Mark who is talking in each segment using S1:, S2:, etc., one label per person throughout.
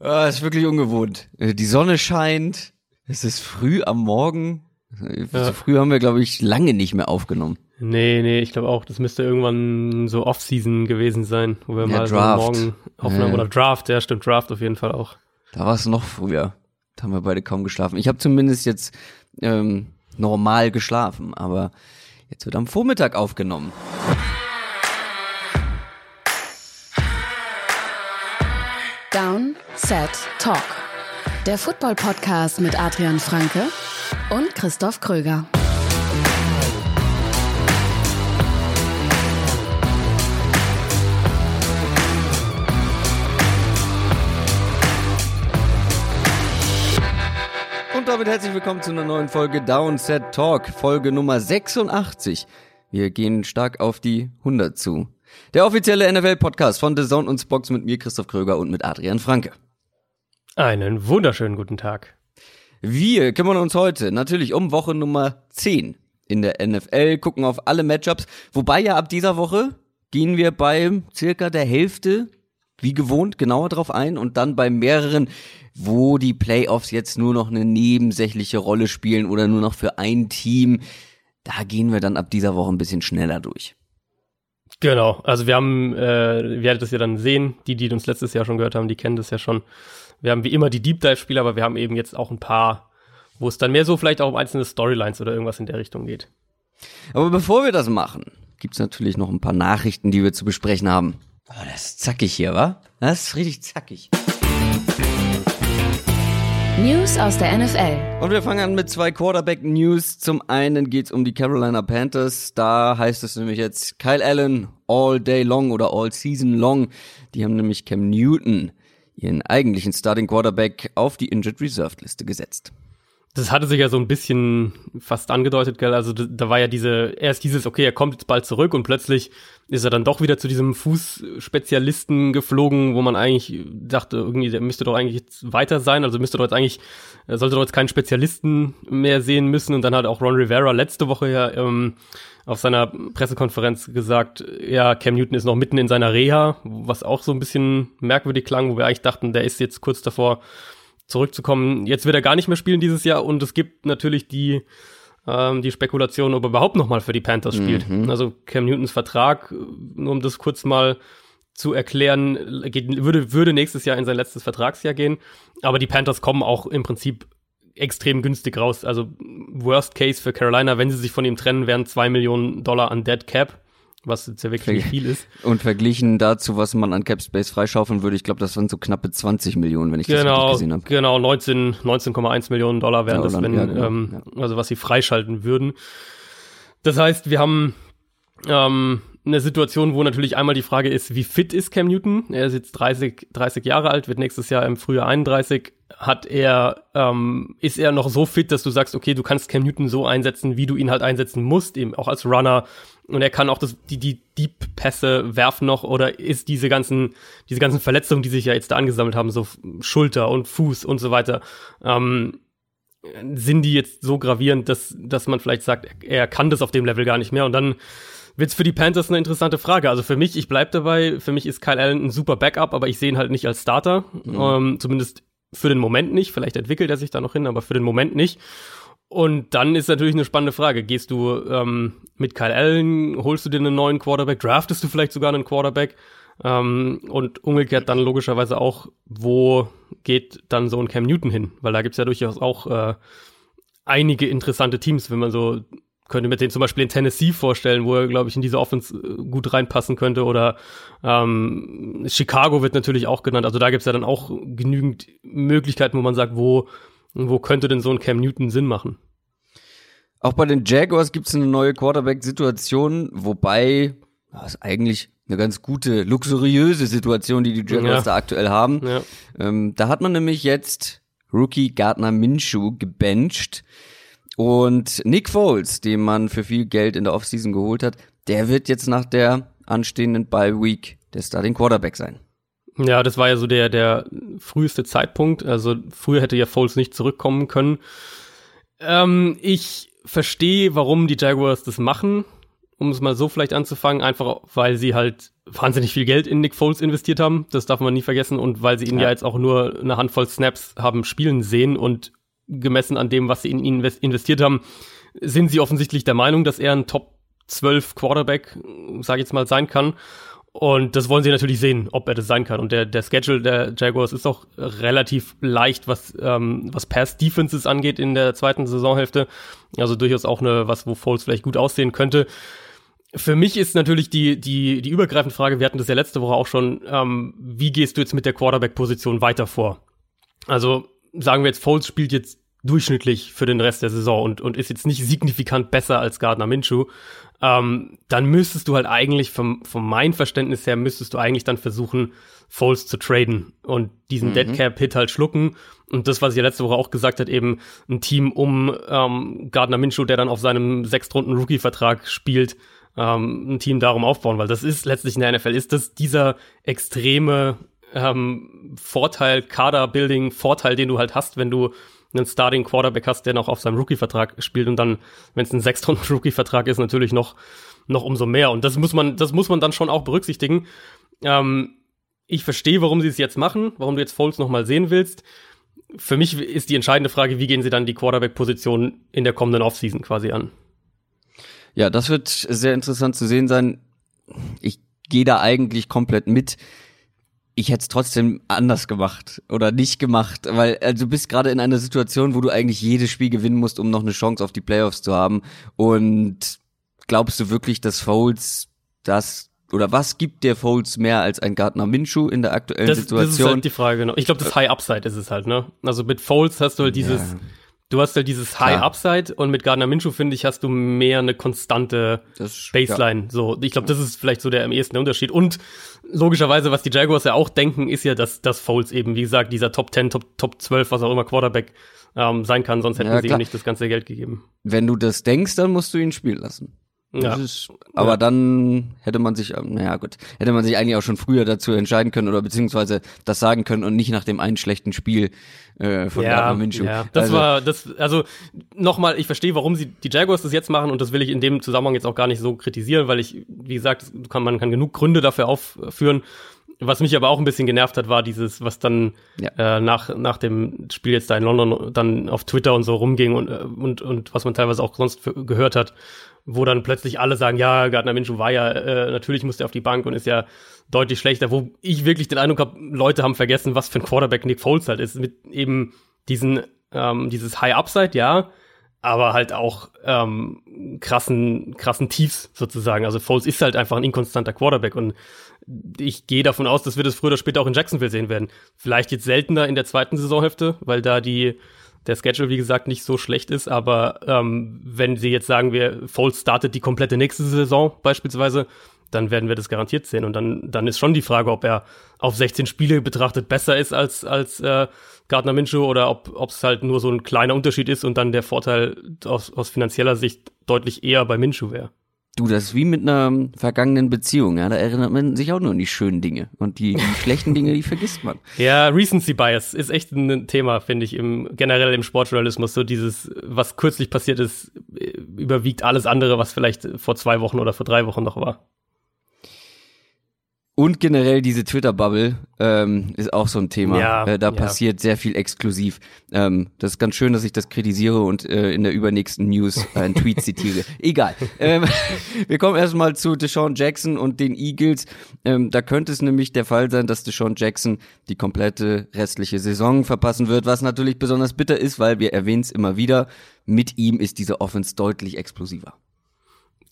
S1: Ah, ist wirklich ungewohnt. Äh, die Sonne scheint, es ist früh am Morgen. Äh, so
S2: Ja.
S1: früh haben wir, glaube ich, lange nicht mehr aufgenommen.
S2: Nee, nee, ich glaube auch, das müsste irgendwann so Off-Season gewesen sein, wo wir
S1: Ja,
S2: mal
S1: Draft.
S2: so morgen aufnahmen.
S1: Ja.
S2: Oder Draft, ja, stimmt, Draft auf jeden Fall auch.
S1: Da war es noch früher. Da haben wir beide kaum geschlafen. Ich habe zumindest jetzt ähm, normal geschlafen, aber jetzt wird am Vormittag aufgenommen.
S3: Down, Set, Talk. Der Football-Podcast mit Adrian Franke und Christoph Kröger.
S1: Und damit herzlich willkommen zu einer neuen Folge Downset Talk, Folge Nummer 86. Wir gehen stark auf die 100 zu. Der offizielle NFL-Podcast von The Zone und Spox mit mir, Christoph Kröger und mit Adrian Franke.
S2: Einen wunderschönen guten Tag.
S1: Wir kümmern uns heute natürlich um Woche Nummer 10 in der NFL, gucken auf alle Matchups, wobei ja ab dieser Woche gehen wir bei circa der Hälfte, wie gewohnt, genauer drauf ein und dann bei mehreren, wo die Playoffs jetzt nur noch eine nebensächliche Rolle spielen oder nur noch für ein Team. Da gehen wir dann ab dieser Woche ein bisschen schneller durch.
S2: Genau, also wir haben, äh, ihr werdet das ja dann sehen, die, die uns letztes Jahr schon gehört haben, die kennen das ja schon. Wir haben wie immer die Deep Dive-Spiele, aber wir haben eben jetzt auch ein paar, wo es dann mehr so vielleicht auch um einzelne Storylines oder irgendwas in der Richtung geht.
S1: Aber bevor wir das machen, gibt's natürlich noch ein paar Nachrichten, die wir zu besprechen haben. Oh, das ist zackig hier, wa? Das ist richtig zackig.
S3: News aus der NFL.
S1: Und wir fangen an mit zwei Quarterback-News. Zum einen geht's um die Carolina Panthers. Da heißt es nämlich jetzt Kyle Allen all day long oder all season long. Die haben nämlich Cam Newton, ihren eigentlichen Starting Quarterback, auf die Injured Reserved Liste gesetzt.
S2: Das hatte sich ja so ein bisschen fast angedeutet, gell? Also da, war ja diese, erst dieses, okay, er kommt jetzt bald zurück und plötzlich ist er dann doch wieder zu diesem Fußspezialisten geflogen, wo man eigentlich dachte, irgendwie, der müsste doch eigentlich jetzt weiter sein, also müsste doch jetzt eigentlich, sollte doch jetzt keinen Spezialisten mehr sehen müssen. Und dann hat auch Ron Rivera letzte Woche ja ähm, auf seiner Pressekonferenz gesagt, ja, Cam Newton ist noch mitten in seiner Reha, was auch so ein bisschen merkwürdig klang, wo wir eigentlich dachten, der ist jetzt kurz davor, zurückzukommen. Jetzt wird er gar nicht mehr spielen dieses Jahr und es gibt natürlich die ähm, die Spekulation, ob er überhaupt noch mal für die Panthers spielt. Also Cam Newtons Vertrag, nur um das kurz mal zu erklären, geht, würde, würde nächstes Jahr in sein letztes Vertragsjahr gehen. Aber die Panthers kommen auch im Prinzip extrem günstig raus. Also Worst Case für Carolina, wenn sie sich von ihm trennen, wären zwei Millionen Dollar an Dead Cap, was jetzt ja wirklich nicht viel ist.
S1: Und verglichen dazu, was man an Cap Space freischaufeln würde, ich glaube, das waren so knappe 20 Millionen, wenn ich das richtig
S2: Genau,
S1: gesehen habe.
S2: genau, 19, 19,1 Millionen Dollar wären
S1: Ja,
S2: das, wenn,
S1: ja, genau,
S2: ähm, also was sie freischalten würden. Das heißt, wir haben ähm, eine Situation, wo natürlich einmal die Frage ist, wie fit ist Cam Newton? Er ist jetzt 30, 30 Jahre alt, wird nächstes Jahr im Frühjahr 31. Hat er, ähm, ist er noch so fit, dass du sagst, okay, du kannst Cam Newton so einsetzen, wie du ihn halt einsetzen musst, eben auch als Runner. Und er kann auch das, die, die Deep-Pässe werfen noch oder ist diese ganzen, diese ganzen Verletzungen, die sich ja jetzt da angesammelt haben, so Schulter und Fuß und so weiter, ähm, sind die jetzt so gravierend, dass, dass man vielleicht sagt, er kann das auf dem Level gar nicht mehr. Und dann wird's für die Panthers eine interessante Frage. Also für mich, ich bleib dabei, für mich ist Kyle Allen ein super Backup, aber ich sehe ihn halt nicht als Starter. Ähm, zumindest für den Moment nicht. Vielleicht entwickelt er sich da noch hin, aber für den Moment nicht. Und dann ist natürlich eine spannende Frage. Gehst du ähm, mit Kyle Allen, holst du dir einen neuen Quarterback, draftest du vielleicht sogar einen Quarterback? Ähm, und umgekehrt dann logischerweise auch, wo geht dann so ein Cam Newton hin? Weil da gibt's ja durchaus auch äh, einige interessante Teams, wenn man so könnte mit denen zum Beispiel in Tennessee vorstellen, wo er, glaube ich, in diese Offense äh, gut reinpassen könnte. Oder ähm, Chicago wird natürlich auch genannt. Also da gibt's ja dann auch genügend Möglichkeiten, wo man sagt, wo, wo könnte denn so ein Cam Newton Sinn machen?
S1: Auch bei den Jaguars gibt's eine neue Quarterback-Situation, wobei das ist eigentlich eine ganz gute, luxuriöse Situation, die die Jaguars
S2: Ja.
S1: da aktuell haben.
S2: Ja.
S1: Ähm, da hat man nämlich jetzt Rookie Gardner Minshew gebencht und Nick Foles, den man für viel Geld in der Offseason geholt hat, der wird jetzt nach der anstehenden Bye Week der Starting Quarterback sein.
S2: Ja, das war ja so der, der früheste Zeitpunkt. Also früher hätte ja Foles nicht zurückkommen können. Ähm, ich verstehe, warum die Jaguars das machen. um es mal so vielleicht anzufangen, einfach weil sie halt wahnsinnig viel Geld in Nick Foles investiert haben, das darf man nie vergessen, und weil sie ihn ja, ja jetzt auch nur eine Handvoll Snaps haben spielen sehen und gemessen an dem, was sie in ihn investiert haben, sind sie offensichtlich der Meinung, dass er ein Top 12 Quarterback, sage ich jetzt mal, sein kann. Und das wollen sie natürlich sehen, ob er das sein kann. Und der, der Schedule der Jaguars ist auch relativ leicht, was, ähm, was Pass-Defenses angeht in der zweiten Saisonhälfte. Also durchaus auch eine, was, wo Foles vielleicht gut aussehen könnte. Für mich ist natürlich die, die, die übergreifende Frage, wir hatten das ja letzte Woche auch schon, ähm, wie gehst du jetzt mit der Quarterback-Position weiter vor? Also sagen wir jetzt, Foles spielt jetzt durchschnittlich für den Rest der Saison und, und ist jetzt nicht signifikant besser als Gardner Minshew, ähm, dann müsstest du halt eigentlich vom, von meinem Verständnis her müsstest du eigentlich dann versuchen, Foles zu traden und diesen mhm. Dead Cap Hit halt schlucken. Und das, was ich ja letzte Woche auch gesagt hat, eben ein Team um ähm, Gardner Minshew, der dann auf seinem sechstrunden Rookie-Vertrag spielt, ähm, ein Team darum aufbauen, weil das ist letztlich in der NFL ist das dieser extreme ähm, Vorteil, Kader-Building, Vorteil, den du halt hast, wenn du einen Starting Quarterback hast, der noch auf seinem Rookie-Vertrag spielt und dann, wenn es ein Sechstrunden-Rookie-Vertrag ist, natürlich noch, noch umso mehr. Und das muss man, das muss man dann schon auch berücksichtigen. Ähm, ich verstehe, warum sie es jetzt machen, warum du jetzt Foles noch mal sehen willst. Für mich ist die entscheidende Frage, wie gehen sie dann die Quarterback-Position in der kommenden Offseason quasi an?
S1: Ja, das wird sehr interessant zu sehen sein. Ich gehe da eigentlich komplett mit ich hätte es trotzdem anders gemacht oder nicht gemacht, weil also du bist gerade in einer Situation, wo du eigentlich jedes Spiel gewinnen musst, um noch eine Chance auf die Playoffs zu haben. Und glaubst du wirklich, dass Foles das oder was gibt der Foles mehr als ein Gardner Minshew in der aktuellen
S2: das,
S1: Situation?
S2: Das ist halt die Frage. Genau. Ich glaube, das High Upside ist es halt. Ne? Also mit Foles hast du halt dieses ja. Du hast halt dieses High. Upside und mit Gardner Minshew finde ich hast du mehr eine konstante das, Baseline. Ja. So, ich glaube, das ist vielleicht so der am ehesten der Unterschied. Und logischerweise, was die Jaguars ja auch denken, ist ja, dass das Foles eben, wie gesagt, dieser Top 10, Top, Top 12, was auch immer Quarterback ähm, sein kann, sonst hätten ja, sie ihm nicht das ganze Geld gegeben.
S1: Wenn du das denkst, dann musst du ihn spielen lassen. Ja. Ist, aber ja. dann hätte man sich, ähm, naja gut, hätte man sich eigentlich auch schon früher dazu entscheiden können oder beziehungsweise das sagen können und nicht nach dem einen schlechten Spiel äh, von
S2: ja, Gardner Minshew. Ja, das also, war das, also nochmal, ich verstehe, warum sie die Jaguars das jetzt machen und das will ich in dem Zusammenhang jetzt auch gar nicht so kritisieren, weil ich, wie gesagt, kann, man kann genug Gründe dafür aufführen. Was mich aber auch ein bisschen genervt hat, war dieses, was dann ja. äh, nach, nach dem Spiel jetzt da in London dann auf Twitter und so rumging und, äh, und, und was man teilweise auch sonst für, gehört hat, wo dann plötzlich alle sagen, ja, Gardner Minshew war ja, äh, natürlich musste er auf die Bank und ist ja deutlich schlechter, wo ich wirklich den Eindruck habe, Leute haben vergessen, was für ein Quarterback Nick Foles halt ist, mit eben diesen, ähm, dieses High Upside, ja, aber halt auch ähm, krassen, krassen Tiefs sozusagen. Also Foles ist halt einfach ein inkonstanter Quarterback und ich gehe davon aus, dass wir das früher oder später auch in Jacksonville sehen werden. Vielleicht jetzt seltener in der zweiten Saisonhälfte, weil da die der Schedule, wie gesagt, nicht so schlecht ist, aber ähm, wenn sie jetzt sagen, wir Foles startet die komplette nächste Saison beispielsweise, dann werden wir das garantiert sehen. Und dann, dann ist schon die Frage, ob er auf 16 Spiele betrachtet besser ist als, als äh, Gardner Minshew oder ob es halt nur so ein kleiner Unterschied ist und dann der Vorteil aus, aus finanzieller Sicht deutlich eher bei Minshew wäre.
S1: Du, das ist wie mit einer vergangenen Beziehung, ja. Da erinnert man sich auch nur an die schönen Dinge. Und die, die schlechten Dinge, die vergisst man.
S2: Ja, Recency Bias ist echt ein Thema, finde ich, im, generell im Sportjournalismus. So dieses, was kürzlich passiert ist, überwiegt alles andere, was vielleicht vor zwei Wochen oder vor drei Wochen noch war.
S1: Und generell diese Twitter-Bubble ähm, ist auch so ein Thema. Ja, äh, da ja. passiert sehr viel exklusiv. Ähm, das ist ganz schön, dass ich das kritisiere und äh, in der übernächsten News einen Tweet zitiere. Egal. Ähm, wir kommen erstmal zu Deshaun Jackson und den Eagles. Ähm, da könnte es nämlich der Fall sein, dass Deshaun Jackson die komplette restliche Saison verpassen wird, was natürlich besonders bitter ist, weil wir erwähnen es immer wieder, mit ihm ist diese Offense deutlich explosiver.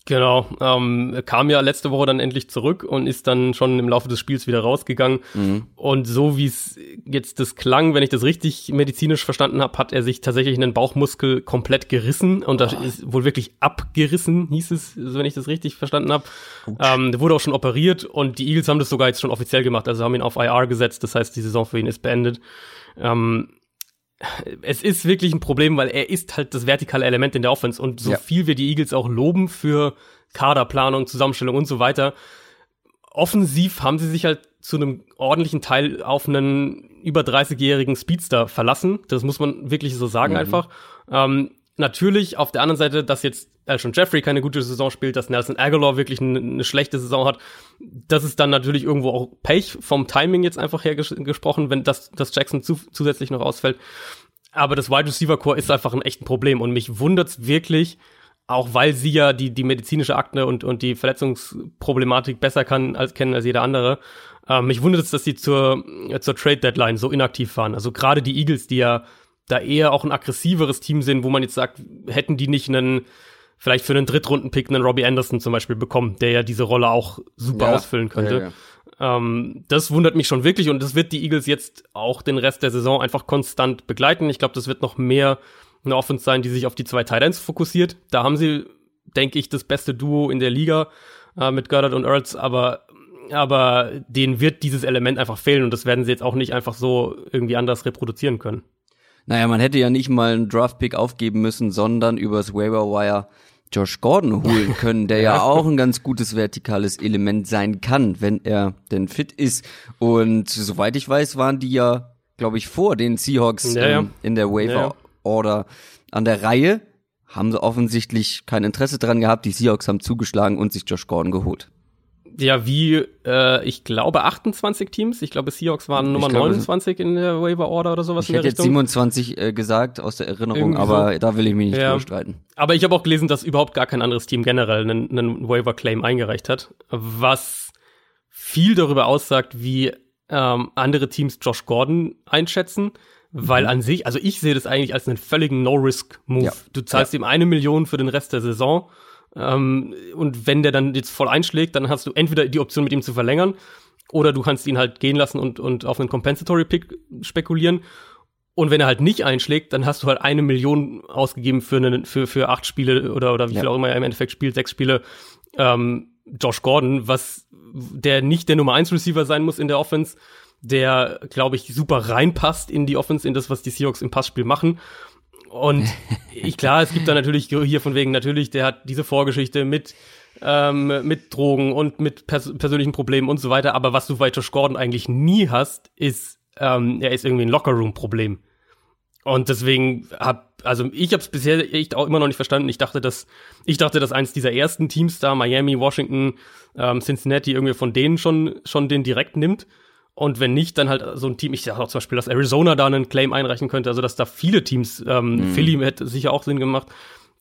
S2: Genau, ähm, kam ja letzte Woche dann endlich zurück und ist dann schon im Laufe des Spiels wieder rausgegangen. Mhm. Und so wie es jetzt das klang, wenn ich das richtig medizinisch verstanden habe, hat er sich tatsächlich einen Bauchmuskel komplett gerissen und das oh. ist wohl wirklich abgerissen, hieß es, wenn ich das richtig verstanden habe. Ähm, der wurde auch schon operiert und die Eagles haben das sogar jetzt schon offiziell gemacht, also haben ihn auf IR gesetzt, das heißt, die Saison für ihn ist beendet. Ähm, es ist wirklich ein Problem, weil er ist halt das vertikale Element in der Offense und so ja. viel wir die Eagles auch loben für Kaderplanung, Zusammenstellung und so weiter. Offensiv haben sie sich halt zu einem ordentlichen Teil auf einen über 30-jährigen Speedster verlassen. Das muss man wirklich so sagen mhm. einfach. Ähm, natürlich auf der anderen Seite, dass jetzt Alshon Jeffrey keine gute Saison spielt, dass Nelson Aguilar wirklich eine, eine, schlechte Saison hat. Das ist dann natürlich irgendwo auch Pech vom Timing jetzt einfach her ges gesprochen, wenn das, das Jackson zu, zusätzlich noch ausfällt. Aber das Wide Receiver Core ist einfach ein echtes Problem und mich wundert's wirklich, auch weil sie ja die, die medizinische Akte und, und die Verletzungsproblematik besser kann, als, kennen als jeder andere. Ähm, mich wundert es, dass sie zur, zur Trade Deadline so inaktiv waren. Also gerade die Eagles, die ja da eher auch ein aggressiveres Team sind, wo man jetzt sagt, hätten die nicht einen, vielleicht für einen Drittrunden-Pick einen Robbie Anderson zum Beispiel bekommen, der ja diese Rolle auch super ja, ausfüllen könnte. Ja. Ähm, das wundert mich schon wirklich und das wird die Eagles jetzt auch den Rest der Saison einfach konstant begleiten. Ich glaube, das wird noch mehr eine Offense sein, die sich auf die zwei Titans fokussiert. Da haben sie, denke ich, das beste Duo in der Liga äh, mit Goddard und Earls, aber aber denen wird dieses Element einfach fehlen und das werden sie jetzt auch nicht einfach so irgendwie anders reproduzieren können.
S1: Naja, man hätte ja nicht mal einen Draft-Pick aufgeben müssen, sondern übers Waiver Wire Josh Gordon holen können, der ja auch ein ganz gutes vertikales Element sein kann, wenn er denn fit ist. Und soweit ich weiß, waren die ja, glaube ich, vor den Seahawks ja, ja. Ähm, in der Waiver Order an der Reihe. Haben sie offensichtlich kein Interesse dran gehabt. Die Seahawks haben zugeschlagen und sich Josh Gordon geholt.
S2: Ja, wie, äh, ich glaube 28 Teams. Ich glaube, Seahawks waren Nummer glaube, 29 in der Waiver Order oder sowas.
S1: Ich hätte jetzt 27 äh, gesagt aus der Erinnerung, Irgendwie aber so. da will ich mich nicht ja. streiten.
S2: Aber ich habe auch gelesen, dass überhaupt gar kein anderes Team generell einen, einen Waiver Claim eingereicht hat, was viel darüber aussagt, wie ähm, andere Teams Josh Gordon einschätzen. Weil mhm. an sich, also ich sehe das eigentlich als einen völligen No-Risk-Move. Ja. Du zahlst ja. ihm eine Million für den Rest der Saison. Ähm, und wenn der dann jetzt voll einschlägt, dann hast du entweder die Option, mit ihm zu verlängern, oder du kannst ihn halt gehen lassen und, und auf einen Compensatory Pick spekulieren. Und wenn er halt nicht einschlägt, dann hast du halt eine Million ausgegeben für, eine, für, für acht Spiele oder, oder wie ja. viel auch immer er im Endeffekt spielt, sechs Spiele. Ähm, Josh Gordon, was der nicht der Nummer eins Receiver sein muss in der Offense, der, glaube ich, super reinpasst in die Offense, in das, was die Seahawks im Passspiel machen. Und ich, klar, es gibt da natürlich hier von wegen, natürlich, der hat diese Vorgeschichte mit, ähm, mit Drogen und mit pers persönlichen Problemen und so weiter. Aber was du bei Josh Gordon eigentlich nie hast, ist, ähm, er ist irgendwie ein Lockerroom-Problem. Und deswegen hab, also ich habe es bisher echt auch immer noch nicht verstanden. Ich dachte, dass ich dachte, dass eins dieser ersten Teams da, Miami, Washington, ähm, Cincinnati, irgendwie von denen schon schon den direkt nimmt. Und wenn nicht, dann halt so ein Team, ich sage auch zum Beispiel, dass Arizona da einen Claim einreichen könnte, also dass da viele Teams, ähm, mhm. Philly hätte sicher auch Sinn gemacht,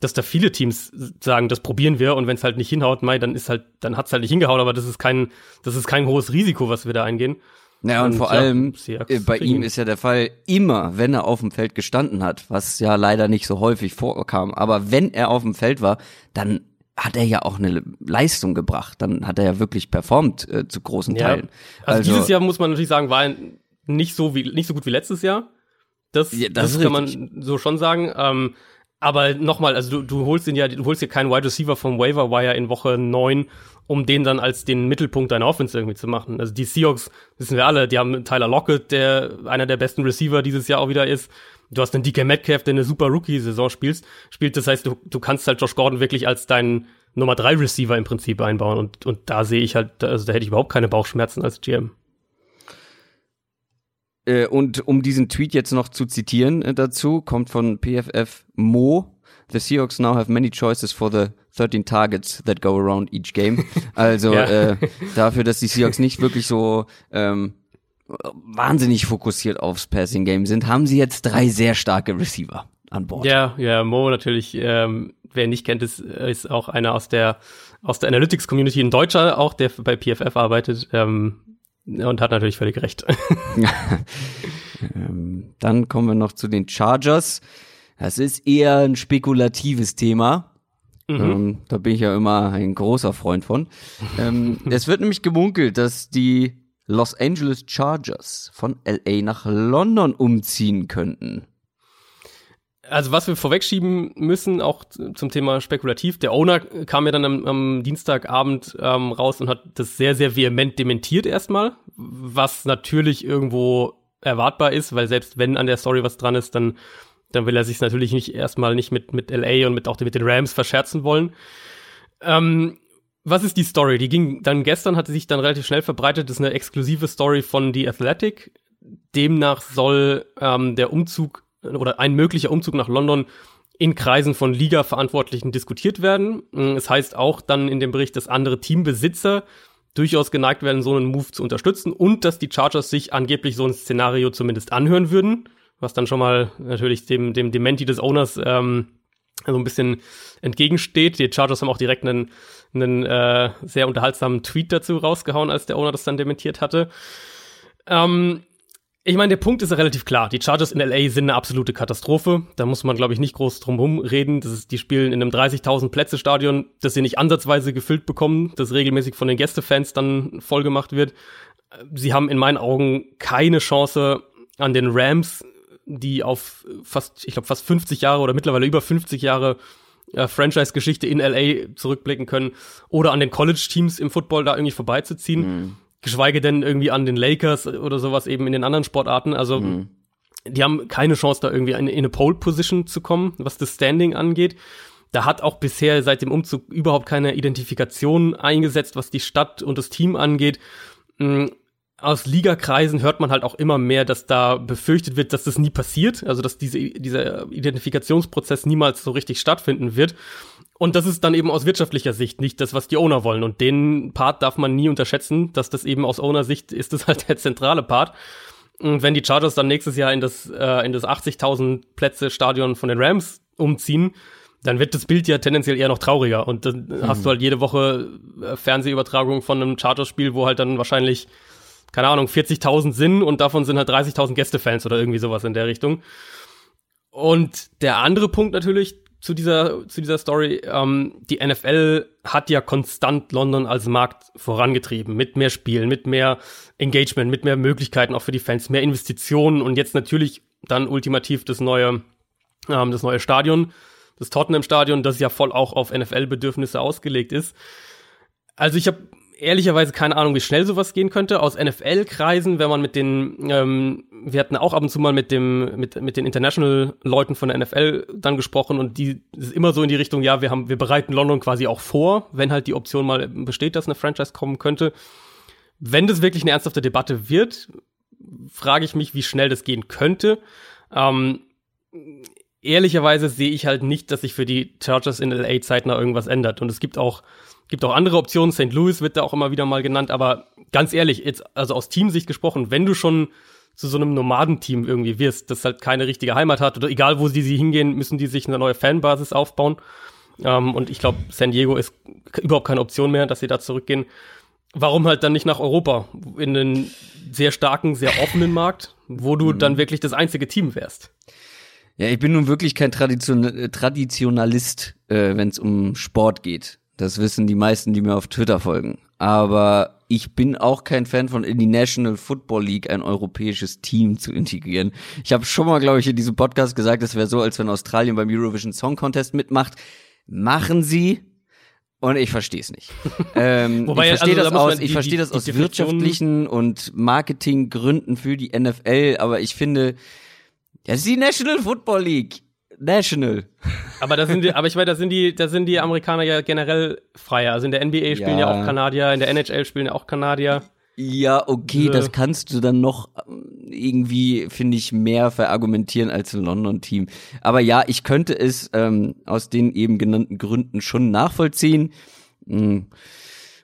S2: dass da viele Teams sagen, das probieren wir und wenn es halt nicht hinhaut, Mai, dann ist halt, dann hat's halt nicht hingehauen, aber das ist kein, das ist kein hohes Risiko, was wir da eingehen.
S1: Ja, und, und vor ja, allem äh, bei ihm ist ja der Fall, immer wenn er auf dem Feld gestanden hat, was ja leider nicht so häufig vorkam, aber wenn er auf dem Feld war, dann hat er ja auch eine Leistung gebracht. Dann hat er ja wirklich performt äh, zu großen ja. Teilen.
S2: Also, also, dieses Jahr muss man natürlich sagen, war nicht so wie nicht so gut wie letztes Jahr. Das, ja, das, das kann man so schon sagen. Ähm, aber nochmal, also du, du holst ihn ja, du holst dir keinen Wide Receiver vom Waiver Wire in Woche neun, um den dann als den Mittelpunkt deiner Offense irgendwie zu machen. Also die Seahawks, wissen wir alle, die haben Tyler Lockett, der einer der besten Receiver dieses Jahr auch wieder ist. Du hast einen DK Metcalf, der eine super Rookie-Saison spielt, spielt. Das heißt, du, du kannst halt Josh Gordon wirklich als deinen Nummer drei Receiver im Prinzip einbauen. Und, und da sehe ich halt, also da hätte ich überhaupt keine Bauchschmerzen als GM.
S1: Äh, und um diesen Tweet jetzt noch zu zitieren äh, dazu, kommt von PFF Mo. The Seahawks now have many choices for the 13 targets that go around each game. Also ja. äh, dafür, dass die Seahawks nicht wirklich so ähm, wahnsinnig fokussiert aufs Passing Game sind, haben sie jetzt drei sehr starke Receiver an Bord.
S2: Ja, ja, Mo natürlich, ähm, wer ihn nicht kennt, ist, ist auch einer aus der aus der Analytics Community, ein Deutscher auch, der bei PFF arbeitet ähm, und hat natürlich völlig recht.
S1: ähm, dann kommen wir noch zu den Chargers. Das ist eher ein spekulatives Thema. Mhm. Ähm, da bin ich ja immer ein großer Freund von. ähm, es wird nämlich gemunkelt, dass die Los Angeles Chargers von LA nach London umziehen könnten.
S2: Also was wir vorwegschieben müssen, auch zum Thema spekulativ, der Owner kam ja dann am, am Dienstagabend ähm, raus und hat das sehr, sehr vehement dementiert erstmal, was natürlich irgendwo erwartbar ist, weil selbst wenn an der Story was dran ist, dann, dann will er sich natürlich nicht erstmal nicht mit, mit LA und mit auch mit den Rams verscherzen wollen. Ähm, was ist die Story? Die ging dann gestern, hatte sich dann relativ schnell verbreitet. Das ist eine exklusive Story von The Athletic. Demnach soll ähm, der Umzug oder ein möglicher Umzug nach London in Kreisen von Liga-Verantwortlichen diskutiert werden. Es heißt auch dann in dem Bericht, dass andere Teambesitzer durchaus geneigt werden, so einen Move zu unterstützen und dass die Chargers sich angeblich so ein Szenario zumindest anhören würden, was dann schon mal natürlich dem, dem Dementi des Owners ähm, so ein bisschen entgegensteht. Die Chargers haben auch direkt einen, einen äh, sehr unterhaltsamen Tweet dazu rausgehauen, als der Owner das dann dementiert hatte. Ähm, ich meine, der Punkt ist ja relativ klar. Die Chargers in LA sind eine absolute Katastrophe. Da muss man, glaube ich, nicht groß drum herum reden. Das ist, die spielen in einem 30.000 Plätze Stadion, das sie nicht ansatzweise gefüllt bekommen, das regelmäßig von den Gästefans dann vollgemacht wird. Sie haben in meinen Augen keine Chance an den Rams, die auf fast, ich glaube, fast 50 Jahre oder mittlerweile über 50 Jahre äh, Franchise-Geschichte in LA zurückblicken können oder an den College-Teams im Football da irgendwie vorbeizuziehen. Mhm geschweige denn irgendwie an den Lakers oder sowas eben in den anderen Sportarten. Also mhm. die haben keine Chance, da irgendwie in, in eine Pole-Position zu kommen, was das Standing angeht. Da hat auch bisher seit dem Umzug überhaupt keine Identifikation eingesetzt, was die Stadt und das Team angeht. Mhm aus Ligakreisen hört man halt auch immer mehr, dass da befürchtet wird, dass das nie passiert, also dass diese, dieser Identifikationsprozess niemals so richtig stattfinden wird. Und das ist dann eben aus wirtschaftlicher Sicht nicht das, was die Owner wollen. Und den Part darf man nie unterschätzen, dass das eben aus Owner-Sicht ist das halt der zentrale Part. Und wenn die Chargers dann nächstes Jahr in das, äh, in das 80.000 Plätze Stadion von den Rams umziehen, dann wird das Bild ja tendenziell eher noch trauriger. Und dann mhm. hast du halt jede Woche äh, Fernsehübertragung von einem Chargers-Spiel, wo halt dann wahrscheinlich, keine Ahnung, 40.000 sind und davon sind halt 30.000 Gästefans oder irgendwie sowas in der Richtung. Und der andere Punkt natürlich, zu dieser, zu dieser Story. Ähm, die NFL hat ja konstant London als Markt vorangetrieben, mit mehr Spielen, mit mehr Engagement, mit mehr Möglichkeiten auch für die Fans, mehr Investitionen und jetzt natürlich dann ultimativ das neue, ähm, das neue Stadion, das Tottenham-Stadion, das ja voll auch auf NFL-Bedürfnisse ausgelegt ist. Also ich habe ehrlicherweise keine Ahnung, wie schnell sowas gehen könnte. Aus NFL-Kreisen, wenn man mit den, ähm, wir hatten auch ab und zu mal mit dem, mit, mit den International-Leuten von der NFL dann gesprochen und die ist immer so in die Richtung, ja, wir haben, wir bereiten London quasi auch vor, wenn halt die Option mal besteht, dass eine Franchise kommen könnte. Wenn das wirklich eine ernsthafte Debatte wird, frage ich mich, wie schnell das gehen könnte. Ähm, ehrlicherweise sehe ich halt nicht, dass sich für die Chargers in LA zeitnah irgendwas ändert. Und es gibt auch Gibt auch andere Optionen. St. Louis wird da auch immer wieder mal genannt. Aber ganz ehrlich, jetzt, also aus Teamsicht gesprochen, wenn du schon zu so einem Nomadenteam irgendwie wirst, das halt keine richtige Heimat hat oder egal wo sie, sie hingehen, müssen die sich eine neue Fanbasis aufbauen. Ähm, und ich glaube, San Diego ist überhaupt keine Option mehr, dass sie da zurückgehen. Warum halt dann nicht nach Europa in einen sehr starken, sehr offenen Markt, wo du mhm. dann wirklich das einzige Team wärst?
S1: Ja, ich bin nun wirklich kein Tradition Traditionalist, äh, wenn es um Sport geht. Das wissen die meisten, die mir auf Twitter folgen. Aber ich bin auch kein Fan von in die National Football League ein europäisches Team zu integrieren. Ich habe schon mal, glaube ich, in diesem Podcast gesagt, es wäre so, als wenn Australien beim Eurovision Song Contest mitmacht. Machen sie, und ich verstehe es nicht. ähm, Wobei, ich verstehe also, das da aus, ich verstehe das aus wirtschaftlichen und Marketinggründen für die NFL, aber ich finde, das ist die National Football League. National.
S2: Aber da sind die, aber ich meine, da sind die, da sind die Amerikaner ja generell freier. Also in der NBA spielen ja, ja auch Kanadier, in der NHL spielen ja auch Kanadier.
S1: Ja, okay, das kannst du dann noch ähm, irgendwie, finde ich, mehr verargumentieren als ein London-Team. Aber ja, ich könnte es ähm, aus den eben genannten Gründen schon nachvollziehen. Mm.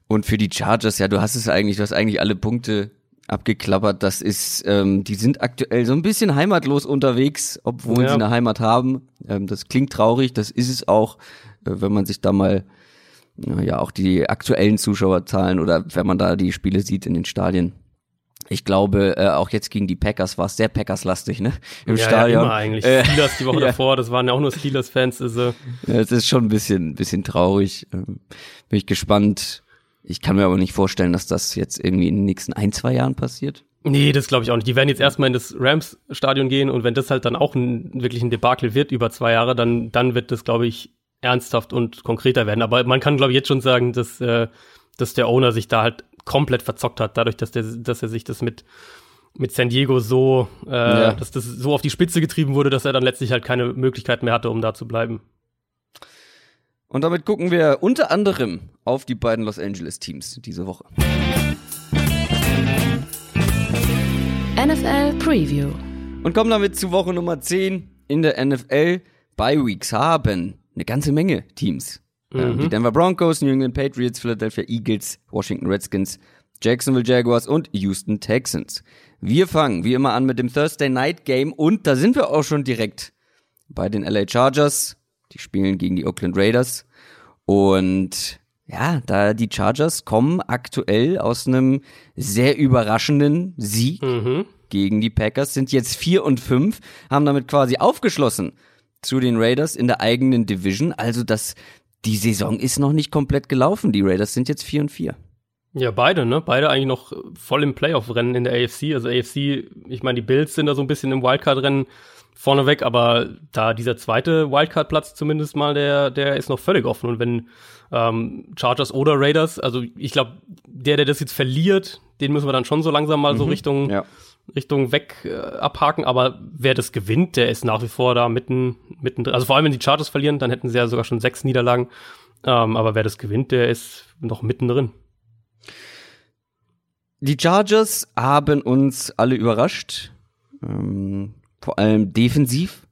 S1: Und für die Chargers, ja, du hast es eigentlich, du hast eigentlich alle Punkte abgeklappert. Das ist, ähm, die sind aktuell so ein bisschen heimatlos unterwegs, obwohl ja. sie eine Heimat haben. Ähm, das klingt traurig, das ist es auch, äh, wenn man sich da mal ja auch die aktuellen Zuschauerzahlen oder wenn man da die Spiele sieht in den Stadien. Ich glaube, äh, auch jetzt gegen die Packers war es sehr Packers-lastig, ne?
S2: Im ja, Stadion. Ja, immer eigentlich. Äh, Steelers die Woche ja. davor, das waren ja auch nur Steelers-Fans. Also.
S1: Ja, es ist schon ein bisschen, bisschen traurig. Ähm, bin ich gespannt, ich kann mir aber nicht vorstellen, dass das jetzt irgendwie in den nächsten ein, zwei Jahren passiert.
S2: Nee, das glaube ich auch nicht. Die werden jetzt erstmal in das Rams-Stadion gehen und wenn das halt dann auch ein, wirklich ein Debakel wird über zwei Jahre, dann, dann wird das, glaube ich, ernsthaft und konkreter werden. Aber man kann, glaube ich, jetzt schon sagen, dass, äh, dass der Owner sich da halt komplett verzockt hat, dadurch, dass, der, dass er sich das mit, mit San Diego so, äh, ja. dass das so auf die Spitze getrieben wurde, dass er dann letztlich halt keine Möglichkeit mehr hatte, um da zu bleiben.
S1: Und damit gucken wir unter anderem auf die beiden Los Angeles Teams diese Woche.
S3: NFL Preview.
S1: Und kommen damit zu Woche Nummer 10 in der NFL. Bye Weeks haben eine ganze Menge Teams. Ähm,
S2: Mhm.
S1: die Denver Broncos, New England Patriots, Philadelphia Eagles, Washington Redskins, Jacksonville Jaguars und Houston Texans. Wir fangen wie immer an mit dem Thursday Night Game und da sind wir auch schon direkt bei den LA Chargers. Die spielen gegen die Oakland Raiders und ja, da die Chargers kommen aktuell aus einem sehr überraschenden Sieg
S2: Mhm.
S1: gegen die Packers, sind jetzt 4 und 5, haben damit quasi aufgeschlossen zu den Raiders in der eigenen Division. Also das, die Saison ist noch nicht komplett gelaufen. Die Raiders sind jetzt 4 und 4.
S2: Ja, beide, ne? Beide eigentlich noch voll im Playoff-Rennen in der AFC. Also AFC, ich meine, die Bills sind da so ein bisschen im Wildcard-Rennen vorneweg, aber da dieser zweite Wildcard-Platz zumindest mal, der, der ist noch völlig offen. Und wenn ähm, Chargers oder Raiders, also ich glaube, der, der das jetzt verliert, den müssen wir dann schon so langsam mal so Richtung,
S1: Ja.
S2: Richtung weg äh, abhaken. Aber wer das gewinnt, der ist nach wie vor da mitten, mitten drin. Also vor allem, wenn die Chargers verlieren, dann hätten sie ja sogar schon sechs Niederlagen. Ähm, aber wer das gewinnt, der ist noch mittendrin.
S1: Die Chargers haben uns alle überrascht. Ähm, vor allem defensiv.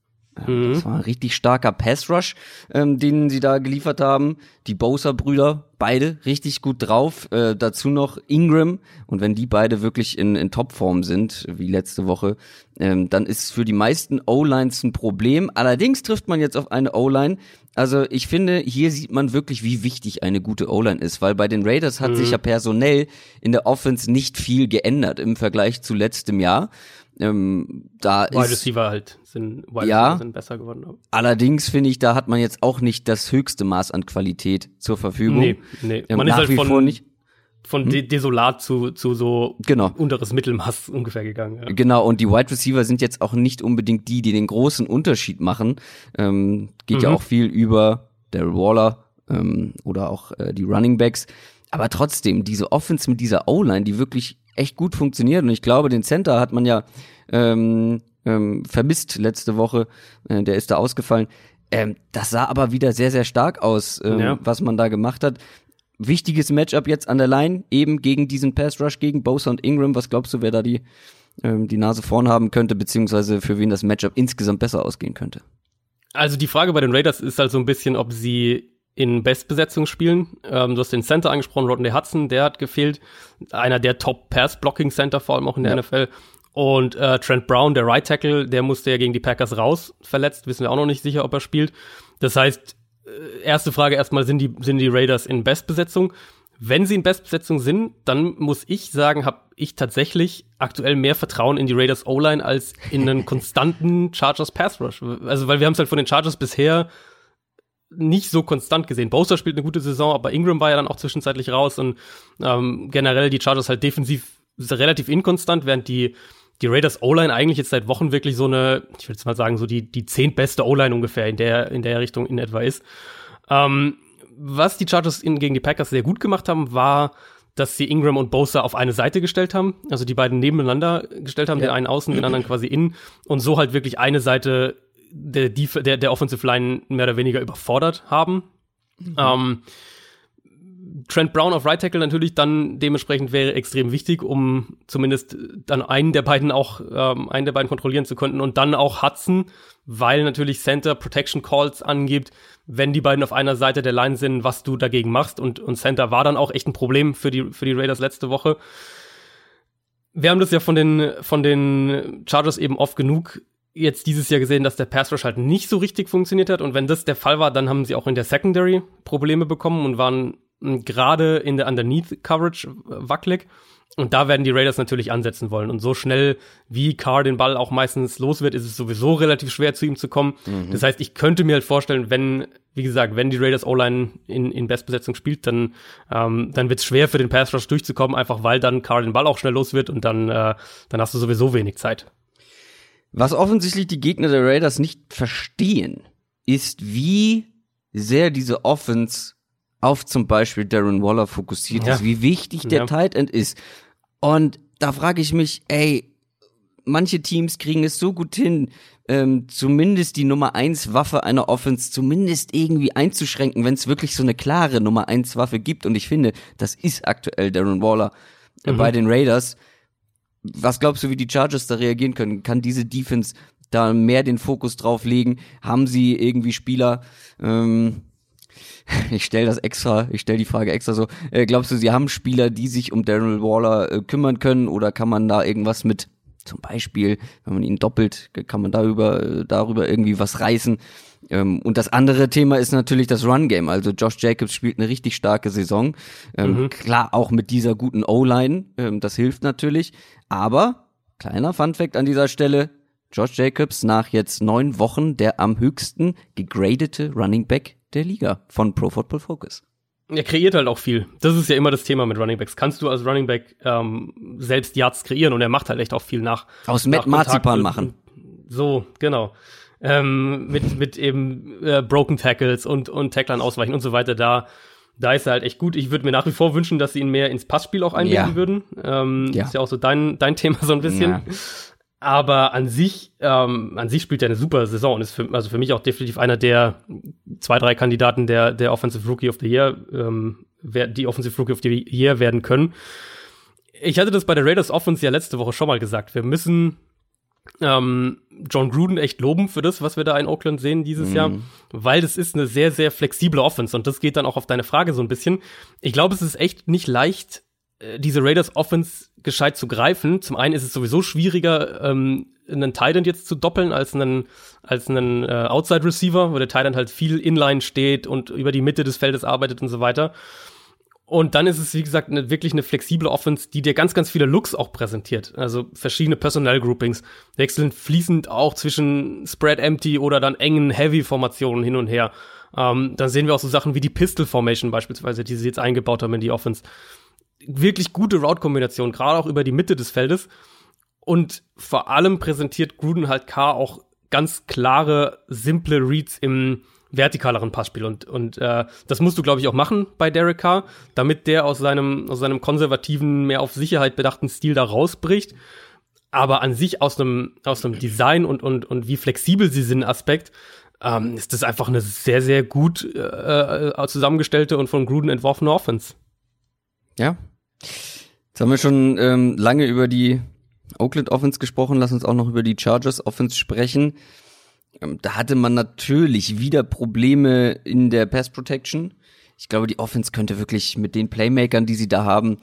S2: Mhm.
S1: Das war ein richtig starker Pass-Rush, ähm, den sie da geliefert haben. Die Bosa-Brüder, beide richtig gut drauf. Äh, dazu noch Ingram. Und wenn die beide wirklich in, in Topform sind, wie letzte Woche, ähm, dann ist für die meisten O-Lines ein Problem. Allerdings trifft man jetzt auf eine O-Line. Also ich finde, hier sieht man wirklich, wie wichtig eine gute O-Line ist, weil bei den Raiders hat sich ja personell in der Offense nicht viel geändert im Vergleich zu letztem Jahr. Ähm, da
S2: Wide
S1: ist
S2: Receiver halt sind, Wide
S1: Ja.
S2: Sind besser geworden.
S1: Allerdings finde ich, da hat man jetzt auch nicht das höchste Maß an Qualität zur Verfügung.
S2: Nee, nee.
S1: Ähm,
S2: Man ist halt von,
S1: nicht.
S2: von de desolat zu, zu so
S1: Genau.
S2: unteres Mittelmaß ungefähr gegangen. Ja.
S1: Genau, und die Wide Receiver sind jetzt auch nicht unbedingt die, die den großen Unterschied machen. Ähm, geht ja
S2: Mhm.
S1: auch viel über Daryl Waller ähm, oder auch äh, die Running Backs. Aber trotzdem, diese Offense mit dieser O-Line, die wirklich echt gut funktioniert. Und ich glaube, den Center hat man ja ähm, ähm, vermisst letzte Woche. Äh, der ist da ausgefallen. Ähm, das sah aber wieder sehr, sehr stark aus, ähm,
S2: Ja.
S1: was man da gemacht hat. Wichtiges Matchup jetzt an der Line, eben gegen diesen Pass Rush, gegen Bosa und Ingram. Was glaubst du, wer da die, ähm, die Nase vorn haben könnte, beziehungsweise für wen das Matchup insgesamt besser ausgehen könnte?
S2: Also die Frage bei den Raiders ist halt so ein bisschen, ob sie in Bestbesetzung spielen. Ähm, du hast den Center angesprochen, Rodney Hudson, der hat gefehlt. Einer der Top-Pass-Blocking-Center, vor allem auch in der
S1: Ja.
S2: NFL. Und äh, Trent Brown, der Right Tackle, der musste ja gegen die Packers raus, verletzt, wissen wir auch noch nicht sicher, ob er spielt. Das heißt, äh, erste Frage erstmal, sind die, sind die Raiders in Bestbesetzung? Wenn sie in Bestbesetzung sind, dann muss ich sagen, habe ich tatsächlich aktuell mehr Vertrauen in die Raiders O-Line als in einen konstanten Chargers Pass Rush. Also, weil wir haben es halt von den Chargers bisher nicht so konstant gesehen. Bosa spielt eine gute Saison, aber Ingram war ja dann auch zwischenzeitlich raus und ähm, generell die Chargers halt defensiv relativ inkonstant, während die die Raiders O-Line eigentlich jetzt seit Wochen wirklich so eine, ich würde jetzt mal sagen, so die die zehntbeste O-Line ungefähr in der in der Richtung in etwa ist. Ähm, was die Chargers in, gegen die Packers sehr gut gemacht haben, war, dass sie Ingram und Bosa auf eine Seite gestellt haben, also die beiden nebeneinander gestellt haben, den einen außen, den anderen quasi innen und so halt wirklich eine Seite der, der, der Offensive Line mehr oder weniger überfordert haben. Ähm, Trent Brown auf Right Tackle natürlich dann dementsprechend wäre extrem wichtig, um zumindest dann einen der beiden auch, ähm, einen der beiden kontrollieren zu können und dann auch Hudson, weil natürlich Center Protection Calls angibt, wenn die beiden auf einer Seite der Line sind, was du dagegen machst und, und Center war dann auch echt ein Problem für die, für die Raiders letzte Woche. Wir haben das ja von den, von den Chargers eben oft genug jetzt dieses Jahr gesehen, dass der Pass Rush halt nicht so richtig funktioniert hat. Und wenn das der Fall war, dann haben sie auch in der Secondary Probleme bekommen und waren mh, gerade in der Underneath Coverage äh, wackelig. Und da werden die Raiders natürlich ansetzen wollen. Und so schnell wie Carr den Ball auch meistens los wird, ist es sowieso relativ schwer zu ihm zu kommen. Das heißt, ich könnte mir halt vorstellen, wenn, wie gesagt, wenn die Raiders O-Line in, in Bestbesetzung spielt, dann, ähm, dann wird es schwer für den Pass Rush durchzukommen, einfach weil dann Carr den Ball auch schnell los wird und dann, äh, dann hast du sowieso wenig Zeit.
S1: Was offensichtlich die Gegner der Raiders nicht verstehen, ist, wie sehr diese Offense auf zum Beispiel Darren Waller fokussiert
S2: Ja.
S1: ist, wie wichtig der
S2: Ja.
S1: Tight End ist. Und da frage ich mich, ey, manche Teams kriegen es so gut hin, ähm, zumindest die Nummer eins Waffe einer Offense zumindest irgendwie einzuschränken, wenn es wirklich so eine klare Nummer eins Waffe gibt. Und ich finde, das ist aktuell Darren Waller äh,
S2: Mhm.
S1: bei den Raiders. Was glaubst du, wie die Chargers da reagieren können? Kann diese Defense da mehr den Fokus drauf legen? Haben sie irgendwie Spieler, ähm, ich stelle das extra, ich stelle die Frage extra so, äh, glaubst du, sie haben Spieler, die sich um Daryl Waller äh, kümmern können oder kann man da irgendwas mit, zum Beispiel, wenn man ihn doppelt, kann man darüber, äh, darüber irgendwie was reißen? Ähm, und das andere Thema ist natürlich das Run-Game. Also Josh Jacobs spielt eine richtig starke Saison. Ähm, mhm. Klar, auch mit dieser guten O-Line, ähm, das hilft natürlich. Aber, kleiner Fun-Fact an dieser Stelle, Josh Jacobs nach jetzt neun Wochen der am höchsten gegradete Running Back der Liga von Pro Football Focus.
S2: Er kreiert halt auch viel. Das ist ja immer das Thema mit Running Backs. Kannst du als Running Back ähm, selbst Yards kreieren und er macht halt echt auch viel nach.
S1: Aus Matt Marzipan machen.
S2: So, genau. Ähm, mit, mit eben äh, Broken Tackles und, und Tacklern ausweichen und so weiter. Da, da ist er halt echt gut. Ich würde mir nach wie vor wünschen, dass sie ihn mehr ins Passspiel auch einbinden ja. würden. Ähm, ja. Ist ja auch so dein, dein Thema so ein bisschen. Ja. Aber an sich, ähm, an sich spielt er eine super Saison und ist für, also für mich auch definitiv einer der zwei, drei Kandidaten der, der Offensive Rookie of the Year, ähm, die Offensive Rookie of the Year werden können. Ich hatte das bei der Raiders Offense ja letzte Woche schon mal gesagt. Wir müssen ähm, John Gruden echt loben für das, was wir da in Oakland sehen dieses mhm. Jahr, weil das ist eine sehr, sehr flexible Offense und das geht dann auch auf deine Frage so ein bisschen. Ich glaube, es ist echt nicht leicht, äh, diese Raiders Offense gescheit zu greifen. Zum einen ist es sowieso schwieriger, ähm, einen Titan jetzt zu doppeln als einen, als einen äh, Outside Receiver, wo der Titan halt viel inline steht und über die Mitte des Feldes arbeitet und so weiter. Und dann ist es, wie gesagt, eine, wirklich eine flexible Offense, die dir ganz, ganz viele Looks auch präsentiert. Also verschiedene Personal-Groupings, wechseln fließend auch zwischen Spread Empty oder dann engen Heavy-Formationen hin und her. Ähm, dann sehen wir auch so Sachen wie die Pistol Formation beispielsweise, die sie jetzt eingebaut haben in die Offense wirklich gute Route-Kombination, gerade auch über die Mitte des Feldes. Und vor allem präsentiert Gruden halt K auch ganz klare, simple Reads im vertikaleren Passspiel. Und, und äh, das musst du, glaube ich, auch machen bei Derek Carr, damit der aus seinem, aus seinem konservativen, mehr auf Sicherheit bedachten Stil da rausbricht. Aber an sich aus einem, aus einem Design und, und, und wie flexibel sie sind Aspekt, ähm, ist das einfach eine sehr, sehr gut äh, äh zusammengestellte und von Gruden entworfene Offense.
S1: Ja, Jetzt haben wir schon ähm, lange über die Oakland Offense gesprochen. Lass uns auch noch über die Chargers Offense sprechen. Ähm, da hatte man natürlich wieder Probleme in der Pass Protection. Ich glaube, die Offense könnte wirklich mit den Playmakern, die sie da haben,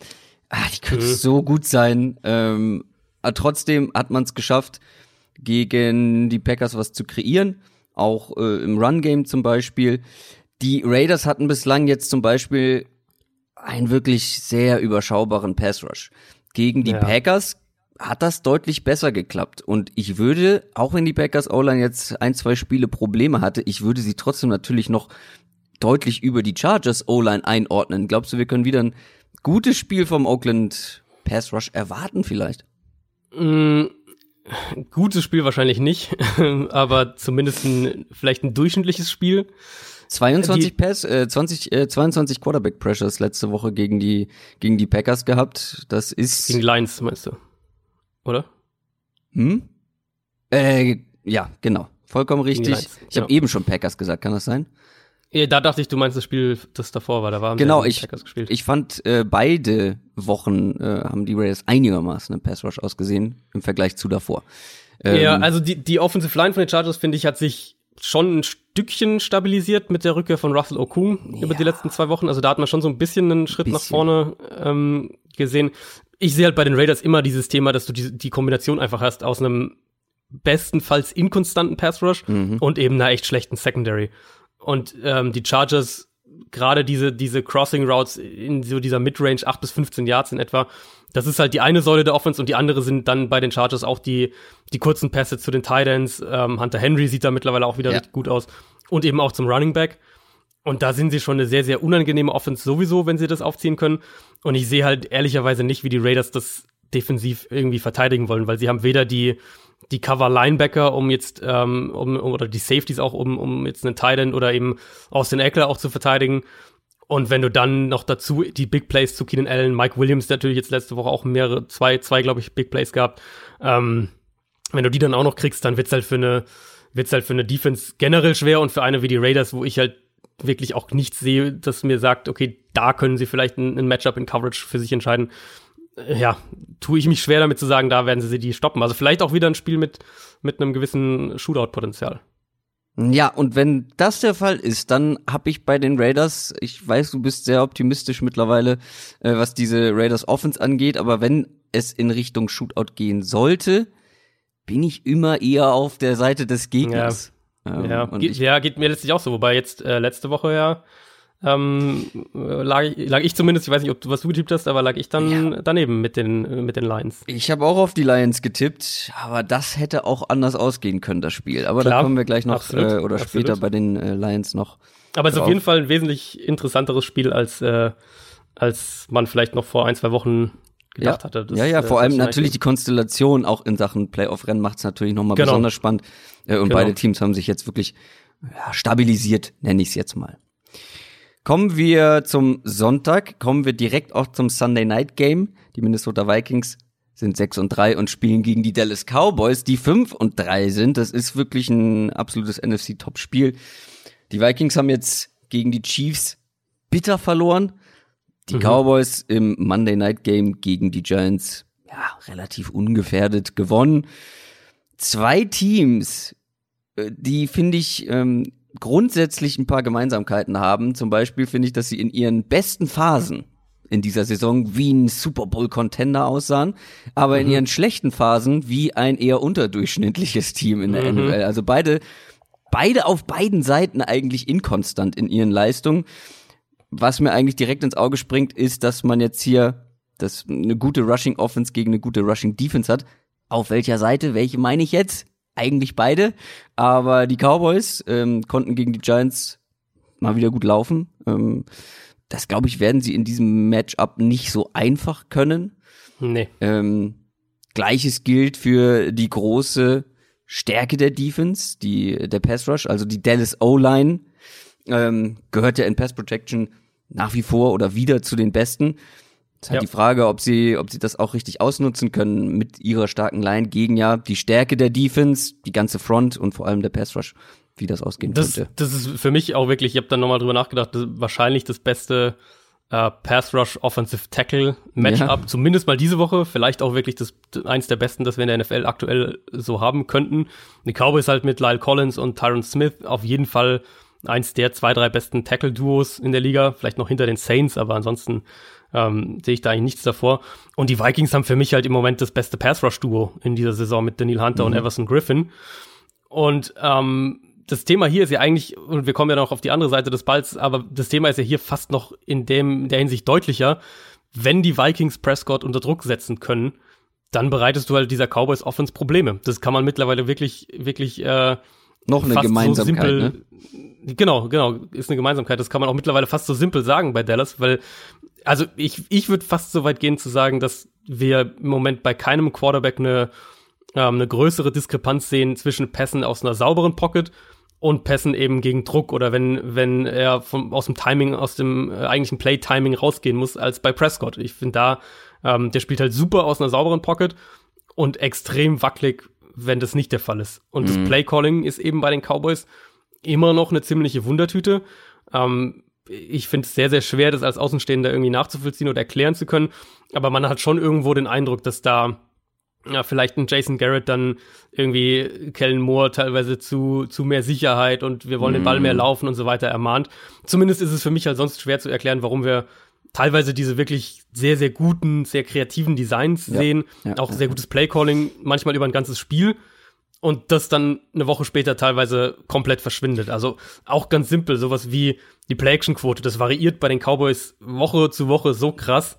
S1: ah, die könnte mhm. so gut sein. Ähm, aber trotzdem hat man es geschafft, gegen die Packers was zu kreieren. Auch äh, im Run-Game zum Beispiel. Die Raiders hatten bislang jetzt zum Beispiel einen wirklich sehr überschaubaren Pass Rush. Gegen die ja. Packers hat das deutlich besser geklappt. Und ich würde, auch wenn die Packers O-Line jetzt ein, zwei Spiele Probleme hatte, ich würde sie trotzdem natürlich noch deutlich über die Chargers O-Line einordnen. Glaubst du, wir können wieder ein gutes Spiel vom Oakland Pass Rush erwarten vielleicht?
S2: Mm, gutes Spiel wahrscheinlich nicht, aber zumindest ein, vielleicht ein durchschnittliches Spiel.
S1: 22 die, Pass, äh, 20, äh, 22 Quarterback Pressures letzte Woche gegen die, gegen die Packers gehabt. Das ist.
S2: Gegen Lions, meinst du? Oder?
S1: Hm? Äh, ja, genau. Vollkommen richtig. Ich habe eben schon Packers gesagt, kann das sein?
S2: Da dachte ich, du meinst das Spiel, das davor war. Da waren
S1: genau, ich, Packers gespielt. ich fand äh, beide Wochen äh, haben die Raiders einigermaßen im Pass Rush ausgesehen im Vergleich zu davor.
S2: Ähm, ja, also die, die Offensive Line von den Chargers, finde ich, hat sich schon ein Stückchen stabilisiert mit der Rückkehr von Russell Okung ja. über die letzten zwei Wochen. Also da hat man schon so ein bisschen einen Schritt bisschen. nach vorne ähm, gesehen. Ich sehe halt bei den Raiders immer dieses Thema, dass du die, die Kombination einfach hast aus einem bestenfalls inkonstanten Pass Rush mhm. und eben einer echt schlechten Secondary. Und ähm, die Chargers gerade diese diese Crossing Routes in so dieser Midrange 8 bis 15 Yards in etwa, das ist halt die eine Säule der Offense und die andere sind dann bei den Chargers auch die, die kurzen Pässe zu den Titans. Ähm, Hunter Henry sieht da mittlerweile auch wieder ja. gut aus. Und eben auch zum Running Back. Und da sind sie schon eine sehr, sehr unangenehme Offense sowieso, wenn sie das aufziehen können. Und ich sehe halt ehrlicherweise nicht, wie die Raiders das defensiv irgendwie verteidigen wollen, weil sie haben weder die, die Cover-Linebacker, um jetzt, ähm, um, oder die Safeties auch, um, um jetzt einen Titan oder eben Austin Eckler auch zu verteidigen. Und wenn du dann noch dazu die Big Plays zu Keenan Allen, Mike Williams natürlich jetzt letzte Woche auch mehrere, zwei, zwei, glaube ich, Big Plays gehabt. Ähm, wenn du die dann auch noch kriegst, dann wird's halt für eine, wird's halt für eine Defense generell schwer und für eine wie die Raiders, wo ich halt wirklich auch nichts sehe, das mir sagt, okay, da können sie vielleicht ein, ein Matchup in Coverage für sich entscheiden. ja, tue ich mich schwer damit zu sagen, da werden sie die stoppen. Also vielleicht auch wieder ein Spiel mit, mit einem gewissen Shootout-Potenzial.
S1: Ja, und wenn das der Fall ist, dann habe ich bei den Raiders, ich weiß, du bist sehr optimistisch mittlerweile, äh, was diese Raiders Offense angeht, aber wenn es in Richtung Shootout gehen sollte, bin ich immer eher auf der Seite des Gegners.
S2: Ja, ähm, ja. Ge ja geht mir letztlich auch so, wobei jetzt äh, letzte Woche ja ähm, lag, ich, lag ich zumindest, ich weiß nicht, ob du was du getippt hast, aber lag ich dann ja. daneben mit den, mit den Lions.
S1: Ich habe auch auf die Lions getippt, aber das hätte auch anders ausgehen können, das Spiel. Aber Klar, da kommen wir gleich noch äh, oder absolut. später bei den äh, Lions noch.
S2: Aber es ist auf jeden Fall ein wesentlich interessanteres Spiel, als, äh, als man vielleicht noch vor ein, zwei Wochen gedacht
S1: ja.
S2: hatte.
S1: Das, ja, ja, vor äh, allem natürlich die Konstellation auch in Sachen Playoff-Rennen macht es natürlich nochmal genau. besonders spannend. Äh, und genau. beide Teams haben sich jetzt wirklich ja, stabilisiert, nenne ich es jetzt mal. Kommen wir zum Sonntag, kommen wir direkt auch zum Sunday Night Game. Die Minnesota Vikings sind 6 und 3 und spielen gegen die Dallas Cowboys, die 5 und 3 sind. Das ist wirklich ein absolutes NFC-Top-Spiel. Die Vikings haben jetzt gegen die Chiefs bitter verloren. Die mhm. Cowboys im Monday Night Game gegen die Giants, ja, relativ ungefährdet gewonnen. Zwei Teams, die finde ich ähm, grundsätzlich ein paar Gemeinsamkeiten haben. Zum Beispiel finde ich, dass sie in ihren besten Phasen in dieser Saison wie ein Super Bowl Contender aussahen, aber mhm. in ihren schlechten Phasen wie ein eher unterdurchschnittliches Team in der mhm. NFL. Also beide, beide auf beiden Seiten eigentlich inkonstant in ihren Leistungen. Was mir eigentlich direkt ins Auge springt, ist, dass man jetzt hier das eine gute Rushing Offense gegen eine gute Rushing Defense hat. Auf welcher Seite? Welche meine ich jetzt? Eigentlich beide. Aber die Cowboys ähm, konnten gegen die Giants mal wieder gut laufen. Ähm, das glaube ich, werden sie in diesem Matchup nicht so einfach können.
S2: Nee.
S1: Ähm, Gleiches gilt für die große Stärke der Defense, die der Pass Rush, also die Dallas O-Line ähm, gehört ja in Pass Protection nach wie vor oder wieder zu den Besten. Ist halt ja. die Frage, ob sie, ob sie das auch richtig ausnutzen können mit ihrer starken Line gegen ja die Stärke der Defense, die ganze Front und vor allem der Pass Rush, wie das ausgehen
S2: das,
S1: könnte.
S2: Das ist für mich auch wirklich, ich habe dann nochmal drüber nachgedacht, das wahrscheinlich das beste äh, Pass Rush Offensive Tackle Matchup, ja. zumindest mal diese Woche, vielleicht auch wirklich das eins der besten, das wir in der NFL aktuell so haben könnten. Die Cowboys halt mit Lyle Collins und Tyron Smith auf jeden Fall eins der zwei, drei besten Tackle-Duos in der Liga, vielleicht noch hinter den Saints, aber ansonsten ähm, sehe ich da eigentlich nichts davor. Und die Vikings haben für mich halt im Moment das beste Pass-Rush-Duo in dieser Saison mit Daniel Hunter mhm. und Everson Griffin. Und ähm, das Thema hier ist ja eigentlich, und wir kommen ja noch auf die andere Seite des Balls, aber das Thema ist ja hier fast noch in dem, in der Hinsicht deutlicher. Wenn die Vikings Prescott unter Druck setzen können, dann bereitest du halt dieser Cowboys Offense Probleme. Das kann man mittlerweile wirklich, wirklich äh,
S1: noch eine Gemeinsamkeit, so simpel,
S2: ne? Genau, genau, ist eine Gemeinsamkeit. Das kann man auch mittlerweile fast so simpel sagen bei Dallas, weil also ich, ich würde fast so weit gehen zu sagen, dass wir im Moment bei keinem Quarterback eine, ähm, eine größere Diskrepanz sehen zwischen Pässen aus einer sauberen Pocket und Pässen eben gegen Druck oder wenn, wenn er vom, aus dem Timing, aus dem äh, eigentlichen Play-Timing rausgehen muss, als bei Prescott. Ich finde da, ähm, der spielt halt super aus einer sauberen Pocket und extrem wackelig, wenn das nicht der Fall ist. Und mhm. das Play-Calling ist eben bei den Cowboys immer noch eine ziemliche Wundertüte. Ähm, ich finde es sehr, sehr schwer, das als Außenstehender irgendwie nachzuvollziehen oder erklären zu können. Aber man hat schon irgendwo den Eindruck, dass da ja, vielleicht ein Jason Garrett dann irgendwie Kellen Moore teilweise zu, zu mehr Sicherheit und wir wollen mm. den Ball mehr mhm. laufen und so weiter ermahnt. Zumindest ist es für mich halt sonst schwer zu erklären, warum wir teilweise diese wirklich sehr, sehr guten, sehr kreativen Designs ja, sehen. Ja, auch sehr gutes Playcalling, manchmal über ein ganzes Spiel und das dann eine Woche später teilweise komplett verschwindet. Also auch ganz simpel, sowas wie die Play-Action-Quote, das variiert bei den Cowboys Woche zu Woche so krass,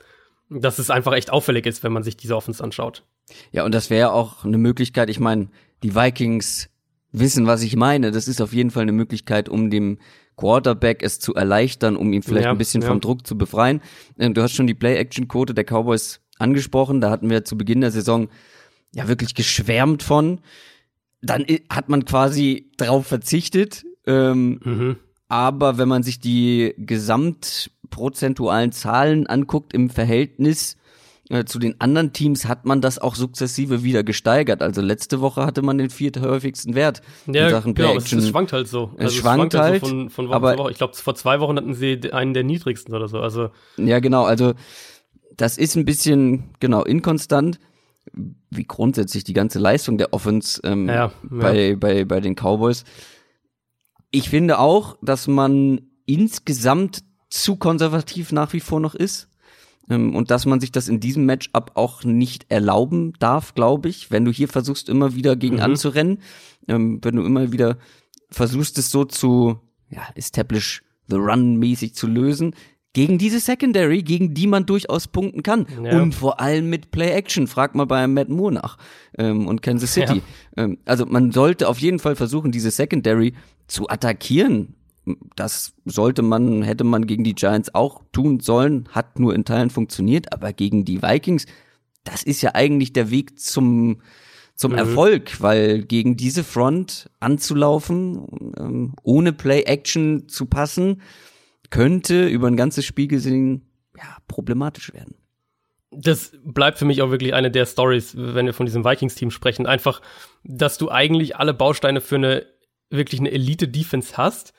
S2: dass es einfach echt auffällig ist, wenn man sich diese Offense anschaut.
S1: Ja, und das wäre auch eine Möglichkeit, ich meine, die Vikings wissen, was ich meine. Das ist auf jeden Fall eine Möglichkeit, um dem Quarterback es zu erleichtern, um ihn vielleicht ja, ein bisschen ja. vom Druck zu befreien. Ähm, du hast schon die Play-Action-Quote der Cowboys angesprochen. Da hatten wir zu Beginn der Saison ja wirklich geschwärmt von dann hat man quasi drauf verzichtet. Ähm, mhm. Aber wenn man sich die gesamtprozentualen Zahlen anguckt im Verhältnis äh, zu den anderen Teams, hat man das auch sukzessive wieder gesteigert. Also letzte Woche hatte man den vierthäufigsten Wert
S2: ja, in Sachen genau, es, es, schwankt halt so.
S1: Also es, schwankt, es schwankt halt,
S2: halt von, von Woche aber, zu Woche. Ich glaube, vor zwei Wochen hatten sie einen der niedrigsten oder so. Also
S1: ja, genau. Also das ist ein bisschen, genau, inkonstant, wie grundsätzlich die ganze Leistung der Offense ähm,
S2: Ja, ja.
S1: bei, bei, bei den Cowboys. Ich finde auch, dass man insgesamt zu konservativ nach wie vor noch ist. Ähm, und dass man sich das in diesem Matchup auch nicht erlauben darf, glaube ich, wenn du hier versuchst, immer wieder gegen
S2: Mhm.
S1: anzurennen, ähm, wenn du immer wieder versuchst, es so zu ja, establish the run mäßig zu lösen, gegen diese Secondary, gegen die man durchaus punkten kann.
S2: Ja.
S1: Und vor allem mit Play-Action. Frag mal bei Matt Moore nach ähm, und Kansas City. Ähm, also man sollte auf jeden Fall versuchen, diese Secondary zu attackieren. Das sollte man, hätte man gegen die Giants auch tun sollen, hat nur in Teilen funktioniert, aber gegen die Vikings, das ist ja eigentlich der Weg zum, zum Erfolg, weil gegen diese Front anzulaufen, ähm, ohne Play-Action zu passen, könnte über ein ganzes Spiel gesehen ja, problematisch werden.
S2: das bleibt für mich auch wirklich eine der Stories, wenn wir von diesem Vikings-Team sprechen. Einfach, dass du eigentlich alle Bausteine für eine wirklich eine Elite-Defense hast.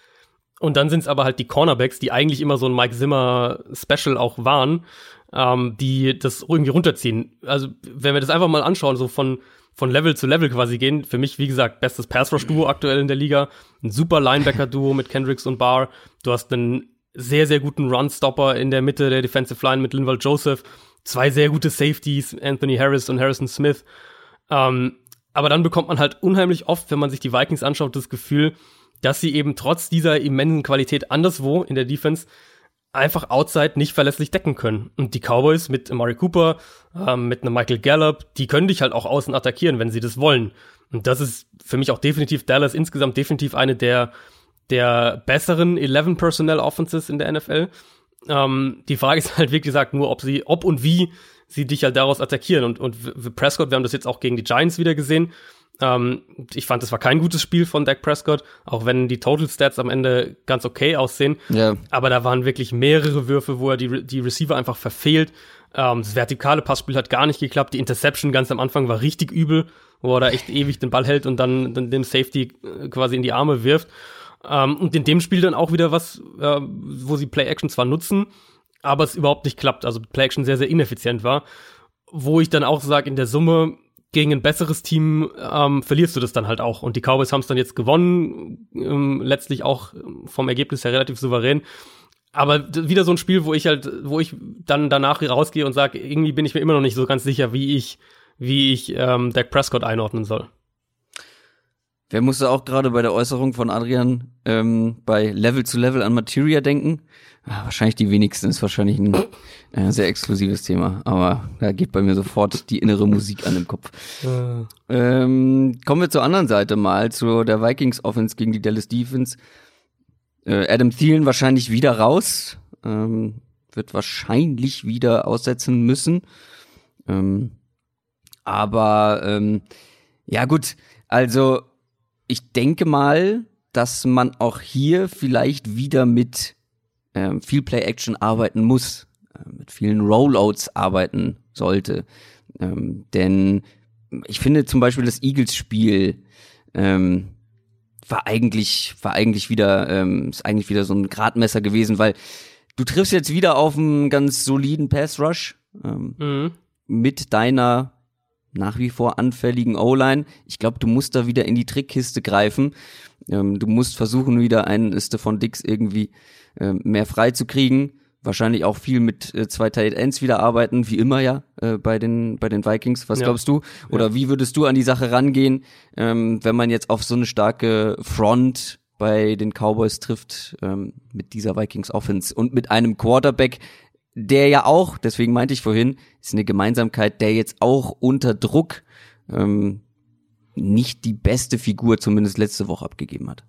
S2: Und dann sind es aber halt die Cornerbacks, die eigentlich immer so ein Mike Zimmer-Special auch waren, ähm, die das irgendwie runterziehen. Also, wenn wir das einfach mal anschauen, so von, von Level zu Level quasi gehen, für mich, wie gesagt, bestes Pass-Rush-Duo aktuell in der Liga, ein super Linebacker-Duo mit Kendricks und Barr. Du hast einen sehr, sehr guten Run-Stopper in der Mitte der Defensive Line mit Linval Joseph. Zwei sehr gute Safeties, Anthony Harris und Harrison Smith. Ähm, aber dann bekommt man halt unheimlich oft, wenn man sich die Vikings anschaut, das Gefühl, dass sie eben trotz dieser immensen Qualität anderswo in der Defense einfach outside nicht verlässlich decken können. Und die Cowboys mit Amari Cooper, ähm, mit einem Michael Gallup, die können dich halt auch außen attackieren, wenn sie das wollen. Und das ist für mich auch definitiv Dallas insgesamt definitiv eine der, der besseren 11 Personnel Offenses in der NFL. Ähm, die Frage ist halt, wie gesagt, nur, ob sie, ob und wie sie dich halt daraus attackieren. Und, und Prescott, wir haben das jetzt auch gegen die Giants wieder gesehen. Ähm, ich fand, das war kein gutes Spiel von Dak Prescott, auch wenn die Total Stats am Ende ganz okay aussehen.
S1: Ja.
S2: Aber da waren wirklich mehrere Würfe, wo er die, die Receiver einfach verfehlt. Ähm, das vertikale Passspiel hat gar nicht geklappt. Die Interception ganz am Anfang war richtig übel, wo er da echt ewig den Ball hält und dann, dann dem Safety äh, quasi in die Arme wirft. Ähm, und in dem Spiel dann auch wieder was, äh, wo sie Play-Action zwar nutzen, aber es überhaupt nicht klappt. Also Play-Action sehr, sehr ineffizient war. Wo ich dann auch sage, in der Summe gegen ein besseres Team ähm, verlierst du das dann halt auch. Und die Cowboys haben es dann jetzt gewonnen, ähm, letztlich auch ähm, vom Ergebnis her relativ souverän. Aber wieder so ein Spiel, wo ich halt, wo ich dann danach rausgehe und sage, irgendwie bin ich mir immer noch nicht so ganz sicher, wie ich, wie ich ähm, Dak Prescott einordnen soll.
S1: Wer musste auch gerade bei der Äußerung von Adrian ähm, bei Level zu Level an Materia denken? Ah, wahrscheinlich die wenigsten, ist wahrscheinlich ein äh, sehr exklusives Thema, aber da geht bei mir sofort die innere Musik an im Kopf. Ähm, kommen wir zur anderen Seite mal, zu der Vikings Offense gegen die Dallas Defense. Äh, Adam Thielen wahrscheinlich wieder raus, ähm, wird wahrscheinlich wieder aussetzen müssen. Ähm, aber ähm, ja gut, also ich denke mal, dass man auch hier vielleicht wieder mit ähm, viel Play-Action arbeiten muss, äh, mit vielen Rollouts arbeiten sollte. Ähm, denn ich finde zum Beispiel das Eagles-Spiel ähm, war eigentlich war eigentlich wieder ähm, ist eigentlich wieder so ein Gradmesser gewesen, weil du triffst jetzt wieder auf einen ganz soliden Pass Rush ähm,
S2: Mhm.
S1: mit deiner nach wie vor anfälligen O-Line. Ich glaube, du musst da wieder in die Trickkiste greifen. Ähm, du musst versuchen, wieder einen Stefan Dix irgendwie ähm, mehr frei zu kriegen. Wahrscheinlich auch viel mit äh, zwei Tight Ends wieder arbeiten, wie immer ja äh, bei den bei den Vikings. Was
S2: Ja.
S1: glaubst du? Oder wie würdest du an die Sache rangehen, ähm, wenn man jetzt auf so eine starke Front bei den Cowboys trifft ähm, mit dieser Vikings Offense und mit einem Quarterback, der ja auch, deswegen meinte ich vorhin, ist eine Gemeinsamkeit, der jetzt auch unter Druck ähm, nicht die beste Figur zumindest letzte Woche abgegeben hat.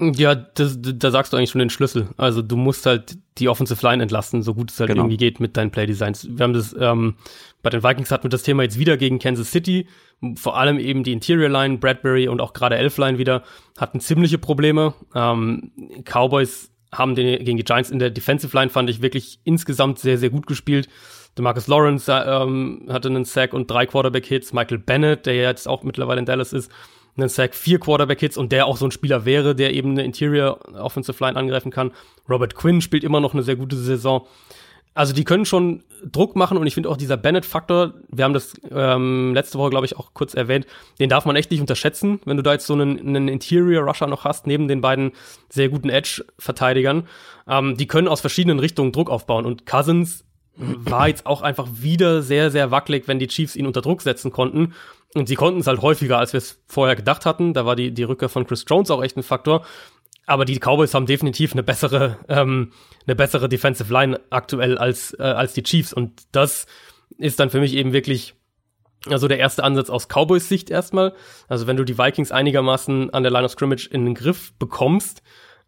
S2: Ja, das, da sagst du eigentlich schon den Schlüssel. Also du musst halt die Offensive Line entlasten, so gut es halt
S1: Genau.
S2: irgendwie geht mit deinen Playdesigns. Wir haben das, ähm, bei den Vikings hatten wir das Thema jetzt wieder gegen Kansas City. Vor allem eben die Interior Line, Bradbury und auch gerade Elf Line wieder hatten ziemliche Probleme. Ähm, Cowboys haben den, gegen die Giants in der Defensive Line, fand ich wirklich insgesamt sehr, sehr gut gespielt. DeMarcus Lawrence äh, ähm, hatte einen Sack und drei Quarterback-Hits. Michael Bennett, der jetzt auch mittlerweile in Dallas ist, einen Sack, vier Quarterback-Hits und der auch so ein Spieler wäre, der eben eine Interior Offensive Line angreifen kann. Robert Quinn spielt immer noch eine sehr gute Saison. Also die können schon Druck machen und ich finde auch dieser Bennett-Faktor, wir haben das ähm, letzte Woche, glaube ich, auch kurz erwähnt, den darf man echt nicht unterschätzen, wenn du da jetzt so einen, einen Interior-Rusher noch hast, neben den beiden sehr guten Edge-Verteidigern. Ähm, die können aus verschiedenen Richtungen Druck aufbauen und Cousins war jetzt auch einfach wieder sehr, sehr wackelig, wenn die Chiefs ihn unter Druck setzen konnten. Und sie konnten es halt häufiger, als wir es vorher gedacht hatten. Da war die, die Rückkehr von Chris Jones auch echt ein Faktor. Aber die Cowboys haben definitiv eine bessere, ähm, eine bessere Defensive Line aktuell als, äh, als die Chiefs. Und das ist dann für mich eben wirklich also der erste Ansatz aus Cowboys Sicht erstmal. Also wenn du die Vikings einigermaßen an der Line of Scrimmage in den Griff bekommst,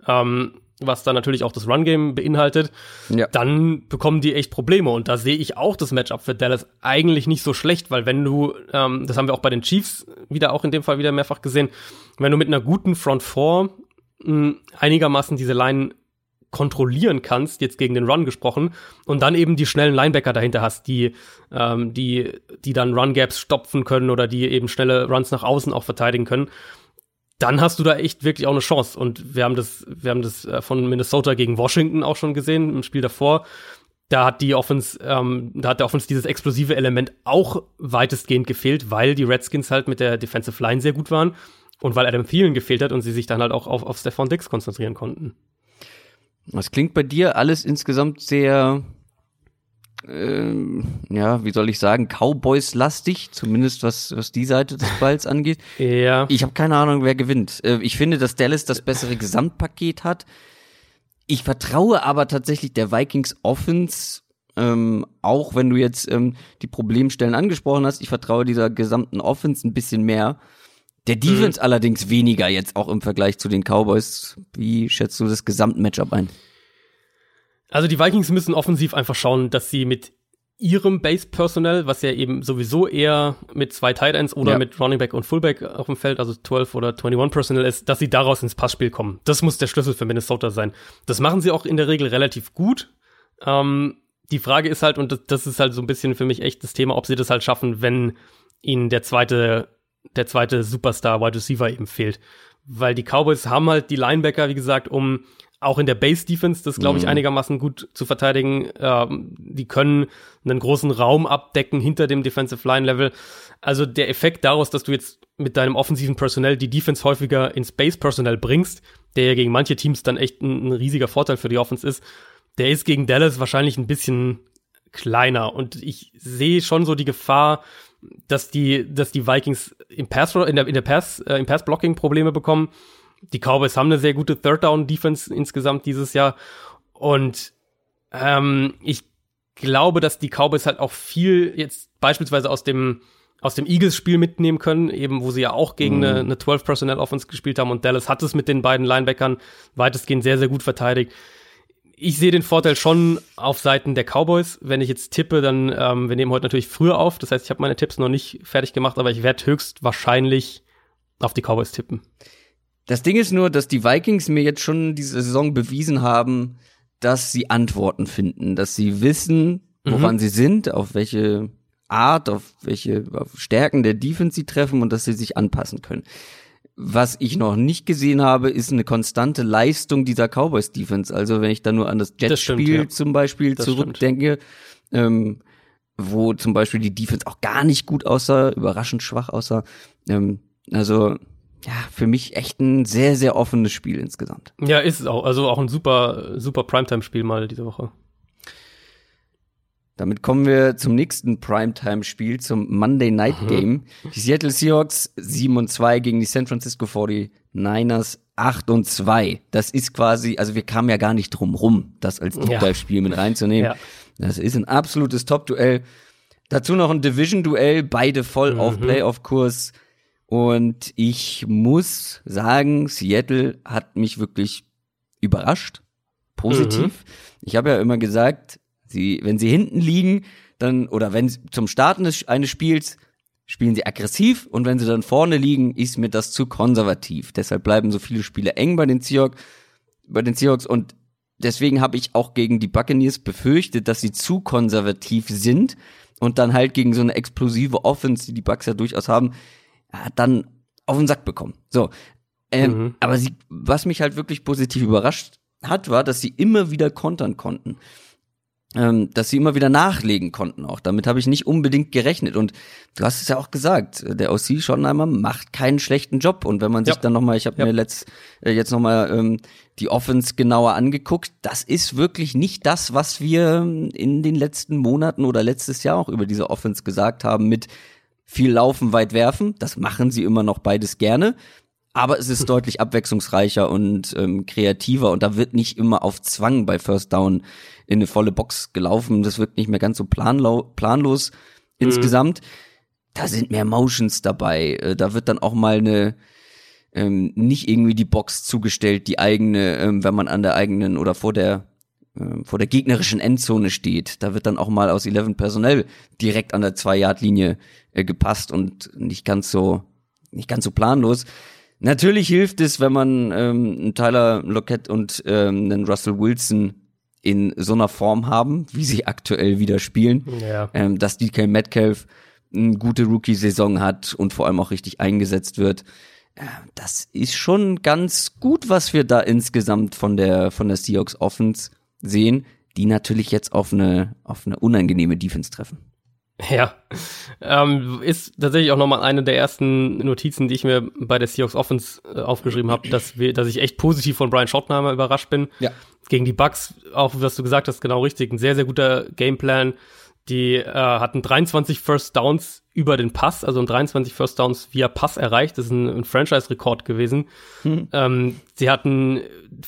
S2: ähm, was dann natürlich auch das Run-Game beinhaltet, ja. dann bekommen die echt Probleme. Und da sehe ich auch das Matchup für Dallas eigentlich nicht so schlecht, weil wenn du, ähm, das haben wir auch bei den Chiefs wieder auch in dem Fall wieder mehrfach gesehen, wenn du mit einer guten Front 4 einigermaßen diese Line kontrollieren kannst, jetzt gegen den Run gesprochen, und dann eben die schnellen Linebacker dahinter hast, die, ähm, die, die dann Run-Gaps stopfen können oder die eben schnelle Runs nach außen auch verteidigen können, dann hast du da echt wirklich auch eine Chance. Und wir haben das, wir haben das äh, von Minnesota gegen Washington auch schon gesehen, im Spiel davor. Da hat die Offense, ähm, da hat der Offense dieses explosive Element auch weitestgehend gefehlt, weil die Redskins halt mit der Defensive Line sehr gut waren und weil Adam Thielen gefehlt hat und sie sich dann halt auch auf, auf Stefan Dix konzentrieren konnten.
S1: Das klingt bei dir alles insgesamt sehr, ähm, ja, wie soll ich sagen, Cowboys-lastig, zumindest was, was die Seite des Balls angeht.
S2: ja.
S1: Ich habe keine Ahnung, wer gewinnt. Äh, ich finde, dass Dallas das bessere Gesamtpaket hat. Ich vertraue aber tatsächlich der Vikings Offense, ähm, auch wenn du jetzt ähm, die Problemstellen angesprochen hast, ich vertraue dieser gesamten Offense ein bisschen mehr. Der Defense mhm. allerdings weniger jetzt auch im Vergleich zu den Cowboys. Wie schätzt du das Gesamtmatchup ein?
S2: Also die Vikings müssen offensiv einfach schauen, dass sie mit ihrem Base-Personal, was ja eben sowieso eher mit zwei Tight Ends oder ja. mit Running Back und Fullback auf dem Feld, also 12 oder 21 Personal ist, dass sie daraus ins Passspiel kommen. Das muss der Schlüssel für Minnesota sein. Das machen sie auch in der Regel relativ gut. Ähm, die Frage ist halt, und das, das ist halt so ein bisschen für mich echt das Thema, ob sie das halt schaffen, wenn ihnen der zweite der zweite Superstar Wide Receiver eben fehlt. Weil die Cowboys haben halt die Linebacker, wie gesagt, um auch in der Base Defense das, glaube ich, mhm. einigermaßen gut zu verteidigen. Ähm, die können einen großen Raum abdecken hinter dem Defensive Line Level. Also der Effekt daraus, dass du jetzt mit deinem offensiven Personell die Defense häufiger ins Base Personell bringst, der ja gegen manche Teams dann echt ein, ein riesiger Vorteil für die Offense ist, der ist gegen Dallas wahrscheinlich ein bisschen kleiner. Und ich sehe schon so die Gefahr, dass die, dass die Vikings im Pass, in der, in der Pass, äh, im Pass-Blocking Probleme bekommen. Die Cowboys haben eine sehr gute Third-Down-Defense insgesamt dieses Jahr. Und ähm, ich glaube, dass die Cowboys halt auch viel jetzt beispielsweise aus dem aus dem Eagles-Spiel mitnehmen können, eben wo sie ja auch gegen mhm. eine, eine 12-Personnel-Offense gespielt haben und Dallas hat es mit den beiden Linebackern weitestgehend sehr, sehr gut verteidigt ich sehe den Vorteil schon auf Seiten der Cowboys. Wenn ich jetzt tippe, dann, ähm, wir nehmen heute natürlich früher auf. Das heißt, ich habe meine Tipps noch nicht fertig gemacht, aber ich werde höchstwahrscheinlich auf die Cowboys tippen.
S1: Das Ding ist nur, dass die Vikings mir jetzt schon diese Saison bewiesen haben, dass sie Antworten finden, dass sie wissen, woran mhm. sie sind, auf welche Art, auf welche auf Stärken der Defense sie treffen und dass sie sich anpassen können. Was ich noch nicht gesehen habe, ist eine konstante Leistung dieser Cowboys Defense. Also wenn ich da nur an das Jets-Spiel ja. zum Beispiel das zurückdenke, ähm, wo zum Beispiel die Defense auch gar nicht gut aussah, überraschend schwach aussah. Ähm, also ja, für mich echt ein sehr, sehr offenes Spiel insgesamt.
S2: Ja, ist es auch. Also auch ein super, super Primetime-Spiel mal diese Woche.
S1: Damit kommen wir zum nächsten Primetime-Spiel, zum Monday Night mhm. Game. Die Seattle Seahawks 7 und 2 gegen die San Francisco 49ers 8 und 2. Das ist quasi, also wir kamen ja gar nicht drum rum, das als Top-Dive-Spiel mit reinzunehmen. Ja. Das ist ein absolutes Top-Duell. Dazu noch ein Division-Duell, beide voll mhm. auf Playoff-Kurs. Und ich muss sagen, Seattle hat mich wirklich überrascht. Positiv. Mhm. Ich habe ja immer gesagt, Sie, wenn sie hinten liegen, dann, oder wenn zum Starten des, eines Spiels spielen sie aggressiv und wenn sie dann vorne liegen, ist mir das zu konservativ. Deshalb bleiben so viele Spiele eng bei den Seahawks, bei den Seahawks und deswegen habe ich auch gegen die Buccaneers befürchtet, dass sie zu konservativ sind und dann halt gegen so eine explosive Offense, die die Bucks ja durchaus haben, dann auf den Sack bekommen. So, ähm, mhm. aber sie, was mich halt wirklich positiv überrascht hat, war, dass sie immer wieder kontern konnten. Ähm, dass sie immer wieder nachlegen konnten auch. Damit habe ich nicht unbedingt gerechnet. Und du hast es ja auch gesagt, der OC Schottenheimer macht keinen schlechten Job. Und wenn man sich
S2: Ja.
S1: dann nochmal, ich habe
S2: Ja.
S1: mir letzt, äh, jetzt nochmal ähm, die Offense genauer angeguckt, das ist wirklich nicht das, was wir in den letzten Monaten oder letztes Jahr auch über diese Offense gesagt haben mit viel laufen, weit werfen. Das machen sie immer noch beides gerne. Aber es ist deutlich abwechslungsreicher und ähm, kreativer und da wird nicht immer auf Zwang bei First Down in eine volle Box gelaufen. Das wirkt nicht mehr ganz so planlo planlos insgesamt. Da sind mehr Motions dabei. Äh, Da wird dann auch mal eine ähm, nicht irgendwie die Box zugestellt, die eigene, ähm, wenn man an der eigenen oder vor der ähm, vor der gegnerischen Endzone steht. Da wird dann auch mal aus 11 Personell direkt an der 2-Yard-Linie äh, gepasst und nicht ganz so nicht ganz so planlos. Natürlich hilft es, wenn man ähm, einen Tyler Lockett und ähm, einen Russell Wilson in so einer Form haben, wie sie aktuell wieder spielen,
S2: Ja.
S1: ähm, dass DK Metcalf eine gute Rookie-Saison hat und vor allem auch richtig eingesetzt wird. Äh, Das ist schon ganz gut, was wir da insgesamt von der von der Seahawks Offense sehen, die natürlich jetzt auf eine auf eine unangenehme Defense treffen.
S2: Ja, ähm, ist tatsächlich auch nochmal eine der ersten Notizen, die ich mir bei der Seahawks Offense äh, aufgeschrieben habe, dass wir, dass ich echt positiv von Brian Schottenheimer überrascht bin.
S1: Ja.
S2: Gegen die Bucks, auch was du gesagt hast, genau richtig, ein sehr, sehr guter Gameplan. Die äh, hatten 23 First Downs über den Pass, also 23 First Downs via Pass erreicht. Das ist ein, ein Franchise-Rekord gewesen. Ähm, sie hatten,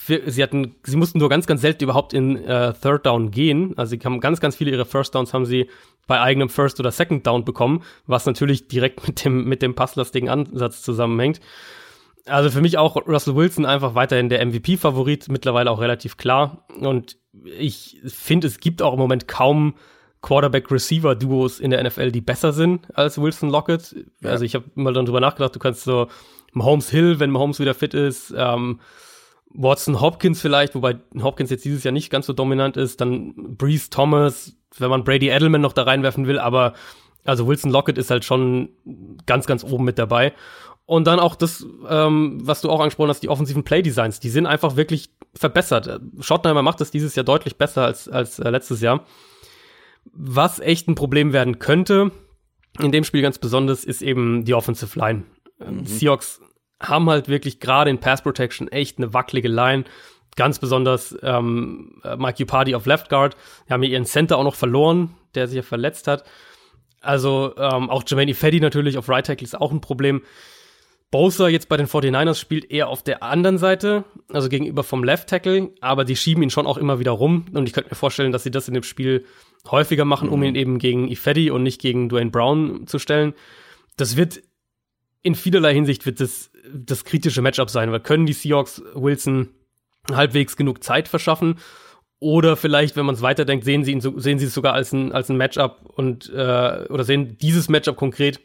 S2: sie hatten, sie mussten nur ganz, ganz selten überhaupt in äh, Third Down gehen. Also sie haben ganz, ganz viele ihrer First Downs haben sie bei eigenem First oder Second Down bekommen, was natürlich direkt mit dem mit dem passlastigen Ansatz zusammenhängt. Also für mich auch Russell Wilson einfach weiterhin der MVP-Favorit, mittlerweile auch relativ klar. Und ich finde, es gibt auch im Moment kaum Quarterback-Receiver-Duos in der NFL, die besser sind als Wilson Lockett. Also ich habe mal dann drüber nachgedacht, du kannst so Mahomes Hill, wenn Mahomes wieder fit ist, ähm, Watson Hopkins vielleicht, wobei Hopkins jetzt dieses Jahr nicht ganz so dominant ist, dann Breeze Thomas, wenn man Brady Edelman noch da reinwerfen will, aber also Wilson Lockett ist halt schon ganz, ganz oben mit dabei. Und dann auch das, ähm, was du auch angesprochen hast, die offensiven Playdesigns, die sind einfach wirklich verbessert. Schottenheimer macht das dieses Jahr deutlich besser als, als äh, letztes Jahr. Was echt ein Problem werden könnte, in dem Spiel ganz besonders, ist eben die Offensive Line. Ähm, Seahawks haben halt wirklich gerade in Pass Protection echt eine wackelige Line. Ganz besonders ähm, äh, Mike Upardi auf Left Guard. Die haben hier ihren Center auch noch verloren, der sich ja verletzt hat. Also ähm, auch Jermaine Ifedi natürlich auf Right Tackle ist auch ein Problem. Bosa jetzt bei den 49ers spielt eher auf der anderen Seite, also gegenüber vom Left Tackle, aber die schieben ihn schon auch immer wieder rum und ich könnte mir vorstellen, dass sie das in dem Spiel häufiger machen, um ihn eben gegen Ifedi und nicht gegen Dwayne Brown zu stellen. Das wird in vielerlei Hinsicht wird das das kritische Matchup sein, weil können die Seahawks Wilson halbwegs genug Zeit verschaffen oder vielleicht, wenn man es weiterdenkt, sehen sie ihn so, sehen sie es sogar als ein als ein Matchup und äh, oder sehen dieses Matchup konkret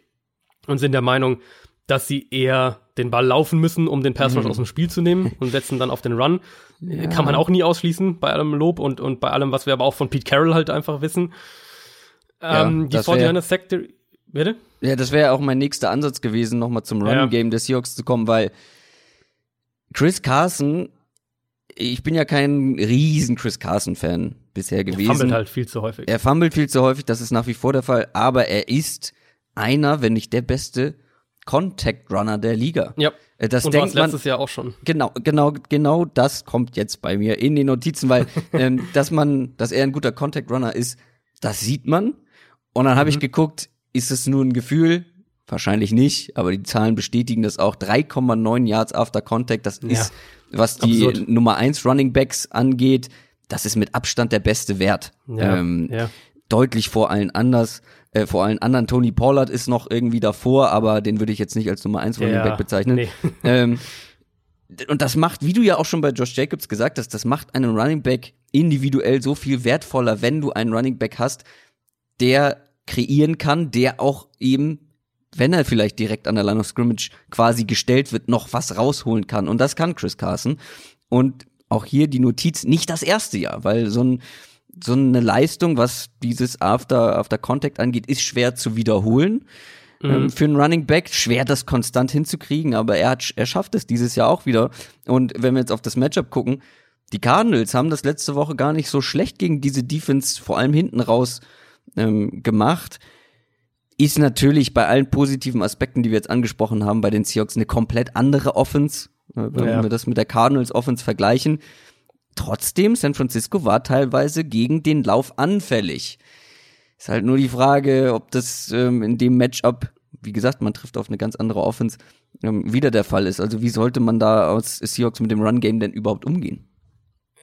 S2: und sind der Meinung, dass sie eher den Ball laufen müssen, um den Pass Rush aus dem Spiel zu nehmen und setzen dann auf den Run. Kann man auch nie ausschließen bei allem Lob und, und bei allem, was wir aber auch von Pete Carroll halt einfach wissen.
S1: Ja,
S2: Ähm, die
S1: das wär-
S2: 49ers Sector, bitte?
S1: Ja, das wäre auch mein nächster Ansatz gewesen, nochmal zum
S2: Ja.
S1: Run-Game des Seahawks zu kommen, weil Chris Carson, ich bin ja kein riesen Chris Carson-Fan bisher gewesen.
S2: Fummelt halt viel zu häufig.
S1: Er fummelt viel zu häufig, das ist nach wie vor der Fall, aber er ist einer, wenn nicht der beste Contact Runner der Liga.
S2: ja.
S1: Äh, Das
S2: und
S1: denkt man,
S2: letztes Jahr auch schon.
S1: Genau, genau, genau das kommt jetzt bei mir in den Notizen, weil ähm, dass man, dass er ein guter Contact Runner ist, das sieht man. Und dann habe ich geguckt, ist es nur ein Gefühl? Wahrscheinlich nicht, aber die Zahlen bestätigen das auch. 3,9 Yards after Contact, das ist, was die
S2: Absurd.
S1: Nummer 1 Running Backs angeht, das ist mit Abstand der beste Wert.
S2: Ja,
S1: ähm,
S2: ja.
S1: Deutlich vor allen anders, äh, vor allen anderen. Tony Pollard ist noch irgendwie davor, aber den würde ich jetzt nicht als Nummer 1 Running
S2: Ja,
S1: Back bezeichnen.
S2: nee.
S1: Ähm, und das macht, wie du ja auch schon bei Josh Jacobs gesagt hast, das macht einen Running Back individuell so viel wertvoller, wenn du einen Running Back hast, der kreieren kann, der auch eben, wenn er vielleicht direkt an der Line of Scrimmage quasi gestellt wird, noch was rausholen kann. Und das kann Chris Carson. Und auch hier die Notiz, nicht das erste Jahr, weil so ein so eine Leistung, was dieses After, After Contact angeht, ist schwer zu wiederholen. Ähm, für einen Running Back schwer, das konstant hinzukriegen, aber er, hat, er schafft es dieses Jahr auch wieder. Und wenn wir jetzt auf das Matchup gucken, die Cardinals haben das letzte Woche gar nicht so schlecht gegen diese Defense, vor allem hinten raus, ähm, gemacht. Ist natürlich bei allen positiven Aspekten, die wir jetzt angesprochen haben, bei den Seahawks eine komplett andere Offense, äh, wenn
S2: Ja.
S1: wir das mit der Cardinals Offense vergleichen. Trotzdem, San Francisco war teilweise gegen den Lauf anfällig. Ist halt nur die Frage, ob das ähm, in dem Matchup, wie gesagt, man trifft auf eine ganz andere Offense, ähm, wieder der Fall ist. Also wie sollte man da aus Seahawks mit dem Run-Game denn überhaupt umgehen?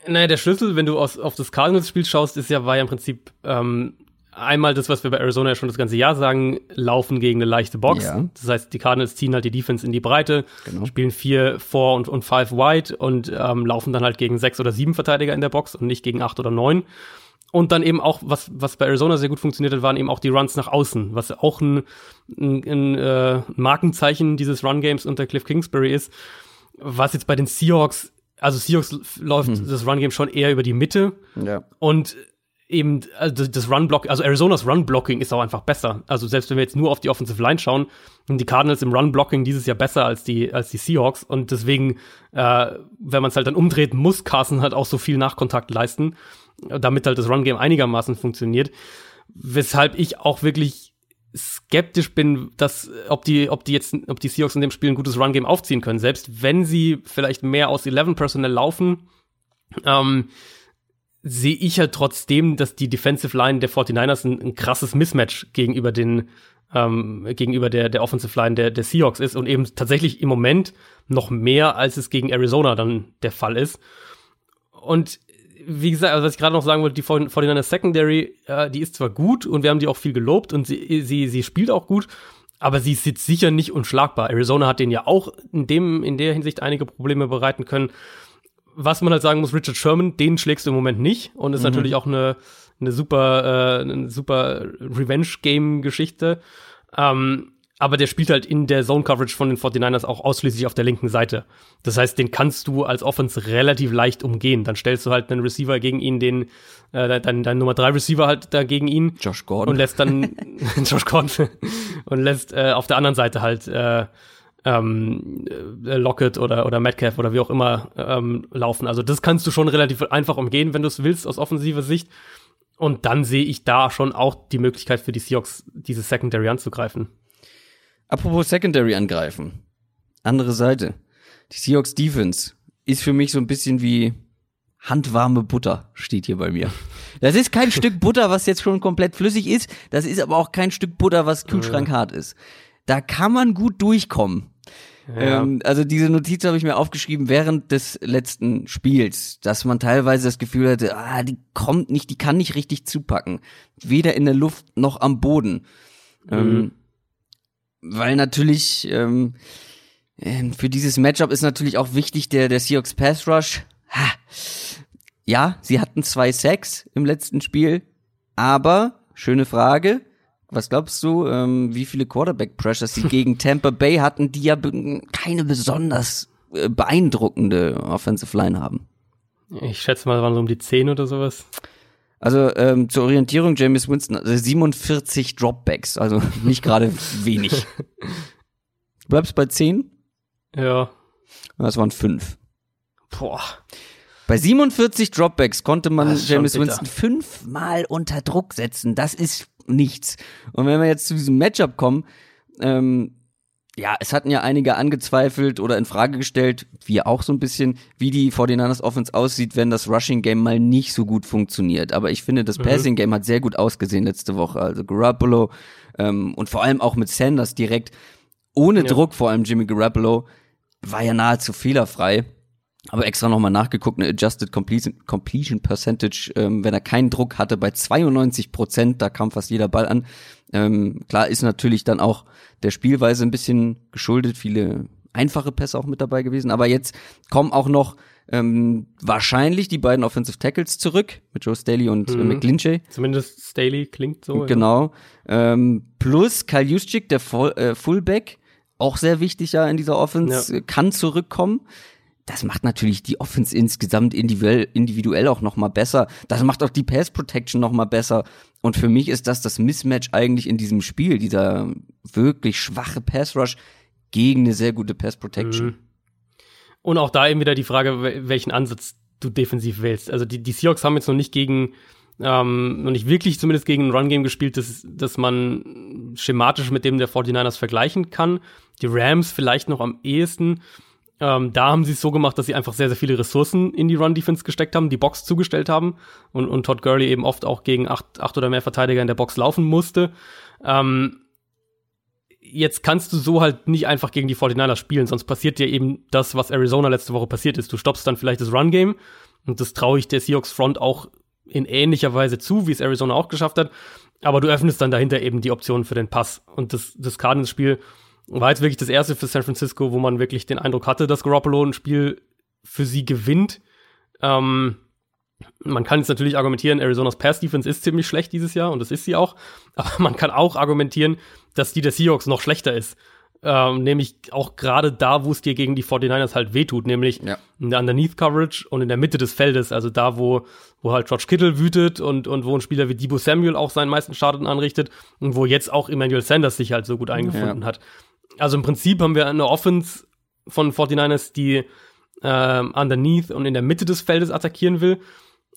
S2: Naja, der Schlüssel, wenn du aus, auf das Cardinals-Spiel schaust, ist ja, war ja im Prinzip ähm, einmal das, was wir bei Arizona ja schon das ganze Jahr sagen, laufen gegen eine leichte Box.
S1: Ja.
S2: Das heißt, die Cardinals ziehen halt die Defense in die Breite,
S1: Genau.
S2: spielen vier, four und, und five wide und ähm, laufen dann halt gegen sechs oder sieben Verteidiger in der Box und nicht gegen acht oder neun. Und dann eben auch, was, was bei Arizona sehr gut funktioniert hat, waren eben auch die Runs nach außen, was auch ein, ein, ein äh, Markenzeichen dieses Run-Games unter Cliff Kingsbury ist. Was jetzt bei den Seahawks, also Seahawks läuft das Run-Game schon eher über die Mitte
S1: Ja.
S2: und eben also das Run-Block, also Arizonas Run-Blocking ist auch einfach besser. Also selbst wenn wir jetzt nur auf die Offensive Line schauen, sind die Cardinals im Run-Blocking dieses Jahr besser als die, als die Seahawks und deswegen, äh, wenn man es halt dann umdreht, muss Carson halt auch so viel Nachkontakt leisten, damit halt das Run-Game einigermaßen funktioniert. Weshalb ich auch wirklich skeptisch bin, dass ob die ob die jetzt ob die Seahawks in dem Spiel ein gutes Run Game aufziehen können, selbst wenn sie vielleicht mehr aus 11 Personnel laufen, ähm, sehe ich ja trotzdem, dass die Defensive Line der 49ers ein, ein krasses Mismatch gegenüber den ähm, gegenüber der der Offensive Line der der Seahawks ist und eben tatsächlich im Moment noch mehr als es gegen Arizona dann der Fall ist. Und wie gesagt, also was ich gerade noch sagen wollte, die 49ers Secondary, äh, die ist zwar gut und wir haben die auch viel gelobt und sie, sie, sie spielt auch gut, aber sie ist jetzt sicher nicht unschlagbar. Arizona hat denen ja auch in dem, in der Hinsicht einige Probleme bereiten können. Was man halt sagen muss, Richard Sherman, den schlägst du im Moment nicht und ist natürlich auch eine, eine super, äh, eine super Revenge-Game-Geschichte. Ähm, aber der spielt halt in der Zone-Coverage von den 49ers auch ausschließlich auf der linken Seite. Das heißt, den kannst du als Offense relativ leicht umgehen. Dann stellst du halt einen Receiver gegen ihn, den, äh, dein, dein Nummer 3 Receiver halt da gegen ihn
S1: Josh Gordon.
S2: und lässt dann Josh Gordon und lässt äh, auf der anderen Seite halt äh, ähm, äh, Lockett oder oder Metcalf oder wie auch immer ähm, laufen. Also das kannst du schon relativ einfach umgehen, wenn du es willst aus offensiver Sicht. Und dann sehe ich da schon auch die Möglichkeit für die Seahawks, diese Secondary anzugreifen.
S1: Apropos Secondary angreifen. Andere Seite. Die Seahawks Defense ist für mich so ein bisschen wie handwarme Butter, steht hier bei mir. Das ist kein Stück Butter, was jetzt schon komplett flüssig ist. Das ist aber auch kein Stück Butter, was kühlschrankhart ist. Da kann man gut durchkommen.
S2: Ja.
S1: Ähm, also diese Notiz habe ich mir aufgeschrieben während des letzten Spiels, dass man teilweise das Gefühl hatte, ah, die kommt nicht, die kann nicht richtig zupacken. Weder in der Luft noch am Boden. Ähm, weil natürlich ähm, ähm, für dieses Matchup ist natürlich auch wichtig der, der Seahawks Pass Rush. Ha. Ja, sie hatten zwei Sacks im letzten Spiel, aber, schöne Frage, was glaubst du, ähm, wie viele Quarterback Pressures sie gegen Tampa Bay hatten, die ja keine besonders äh, beeindruckende Offensive Line haben?
S2: Ich schätze mal, waren so um die 10 oder sowas.
S1: Also ähm, zur Orientierung, James Winston, also 47 Dropbacks, also nicht gerade wenig. Du bleibst bei 10?
S2: Ja.
S1: Das waren fünf.
S2: Boah.
S1: Bei 47 Dropbacks konnte man James. Winston fünfmal unter Druck setzen. Das ist nichts. Und wenn wir jetzt zu diesem Matchup kommen, ähm, ja, es hatten ja einige angezweifelt oder in Frage gestellt, wir auch so ein bisschen, wie die 49ers Offense aussieht, wenn das Rushing Game mal nicht so gut funktioniert. Aber ich finde, das Passing Game hat sehr gut ausgesehen letzte Woche. Also Garoppolo ähm, und vor allem auch mit Sanders direkt ohne
S2: Ja.
S1: Druck, vor allem Jimmy Garoppolo, war ja nahezu fehlerfrei. Aber extra nochmal nachgeguckt, eine Adjusted Completion, Completion Percentage, ähm, wenn er keinen Druck hatte, bei 92 Prozent, da kam fast jeder Ball an. Ähm, klar ist natürlich dann auch der Spielweise ein bisschen geschuldet, viele einfache Pässe auch mit dabei gewesen. Aber jetzt kommen auch noch ähm, wahrscheinlich die beiden Offensive Tackles zurück, mit Joe Staley und äh,
S2: Mhm.
S1: McGlinchey.
S2: Zumindest Staley klingt so. ja.
S1: Genau. Ähm, plus Kyle Juszczyk, der Full, äh, Fullback, auch sehr wichtig ja in dieser Offense,
S2: Ja.
S1: äh, kann zurückkommen. Das macht natürlich die Offense insgesamt individuell, individuell auch noch mal besser. Das macht auch die Pass Protection noch mal besser. Und für mich ist das das Mismatch eigentlich in diesem Spiel, dieser wirklich schwache Pass Rush gegen eine sehr gute Pass Protection.
S2: Mhm. Und auch da eben wieder die Frage, wel- welchen Ansatz du defensiv wählst. Also die, die Seahawks haben jetzt noch nicht gegen, ähm, noch nicht wirklich zumindest gegen ein Run-Game gespielt, das, das man schematisch mit dem der 49ers vergleichen kann. Die Rams vielleicht noch am ehesten. Ähm, da haben sie es so gemacht, dass sie einfach sehr, sehr viele Ressourcen in die Run-Defense gesteckt haben, die Box zugestellt haben und, und Todd Gurley eben oft auch gegen acht, acht oder mehr Verteidiger in der Box laufen musste. Ähm, jetzt kannst du so halt nicht einfach gegen die 49ers spielen, sonst passiert dir eben das, was Arizona letzte Woche passiert ist. Du stoppst dann vielleicht das Run-Game und das traue ich der Seahawks Front auch in ähnlicher Weise zu, wie es Arizona auch geschafft hat. Aber du öffnest dann dahinter eben die Optionen für den Pass. Und das, das Cardinals-Spiel war jetzt wirklich das erste für San Francisco, wo man wirklich den Eindruck hatte, dass Garoppolo ein Spiel für sie gewinnt. Ähm, man kann jetzt natürlich argumentieren, Arizonas Pass Defense ist ziemlich schlecht dieses Jahr und das ist sie auch. Aber man kann auch argumentieren, dass die der Seahawks noch schlechter ist. Ähm, nämlich auch gerade da, wo es dir gegen die 49ers halt wehtut, nämlich ja. in der Underneath Coverage und in der Mitte des Feldes, also da, wo, wo halt George Kittle wütet und, und wo ein Spieler wie Debo Samuel auch seinen meisten Schaden anrichtet und wo jetzt auch Emmanuel Sanders sich halt so gut eingefunden ja. hat also im Prinzip haben wir eine Offense von 49ers, die ähm, underneath und in der Mitte des Feldes attackieren will.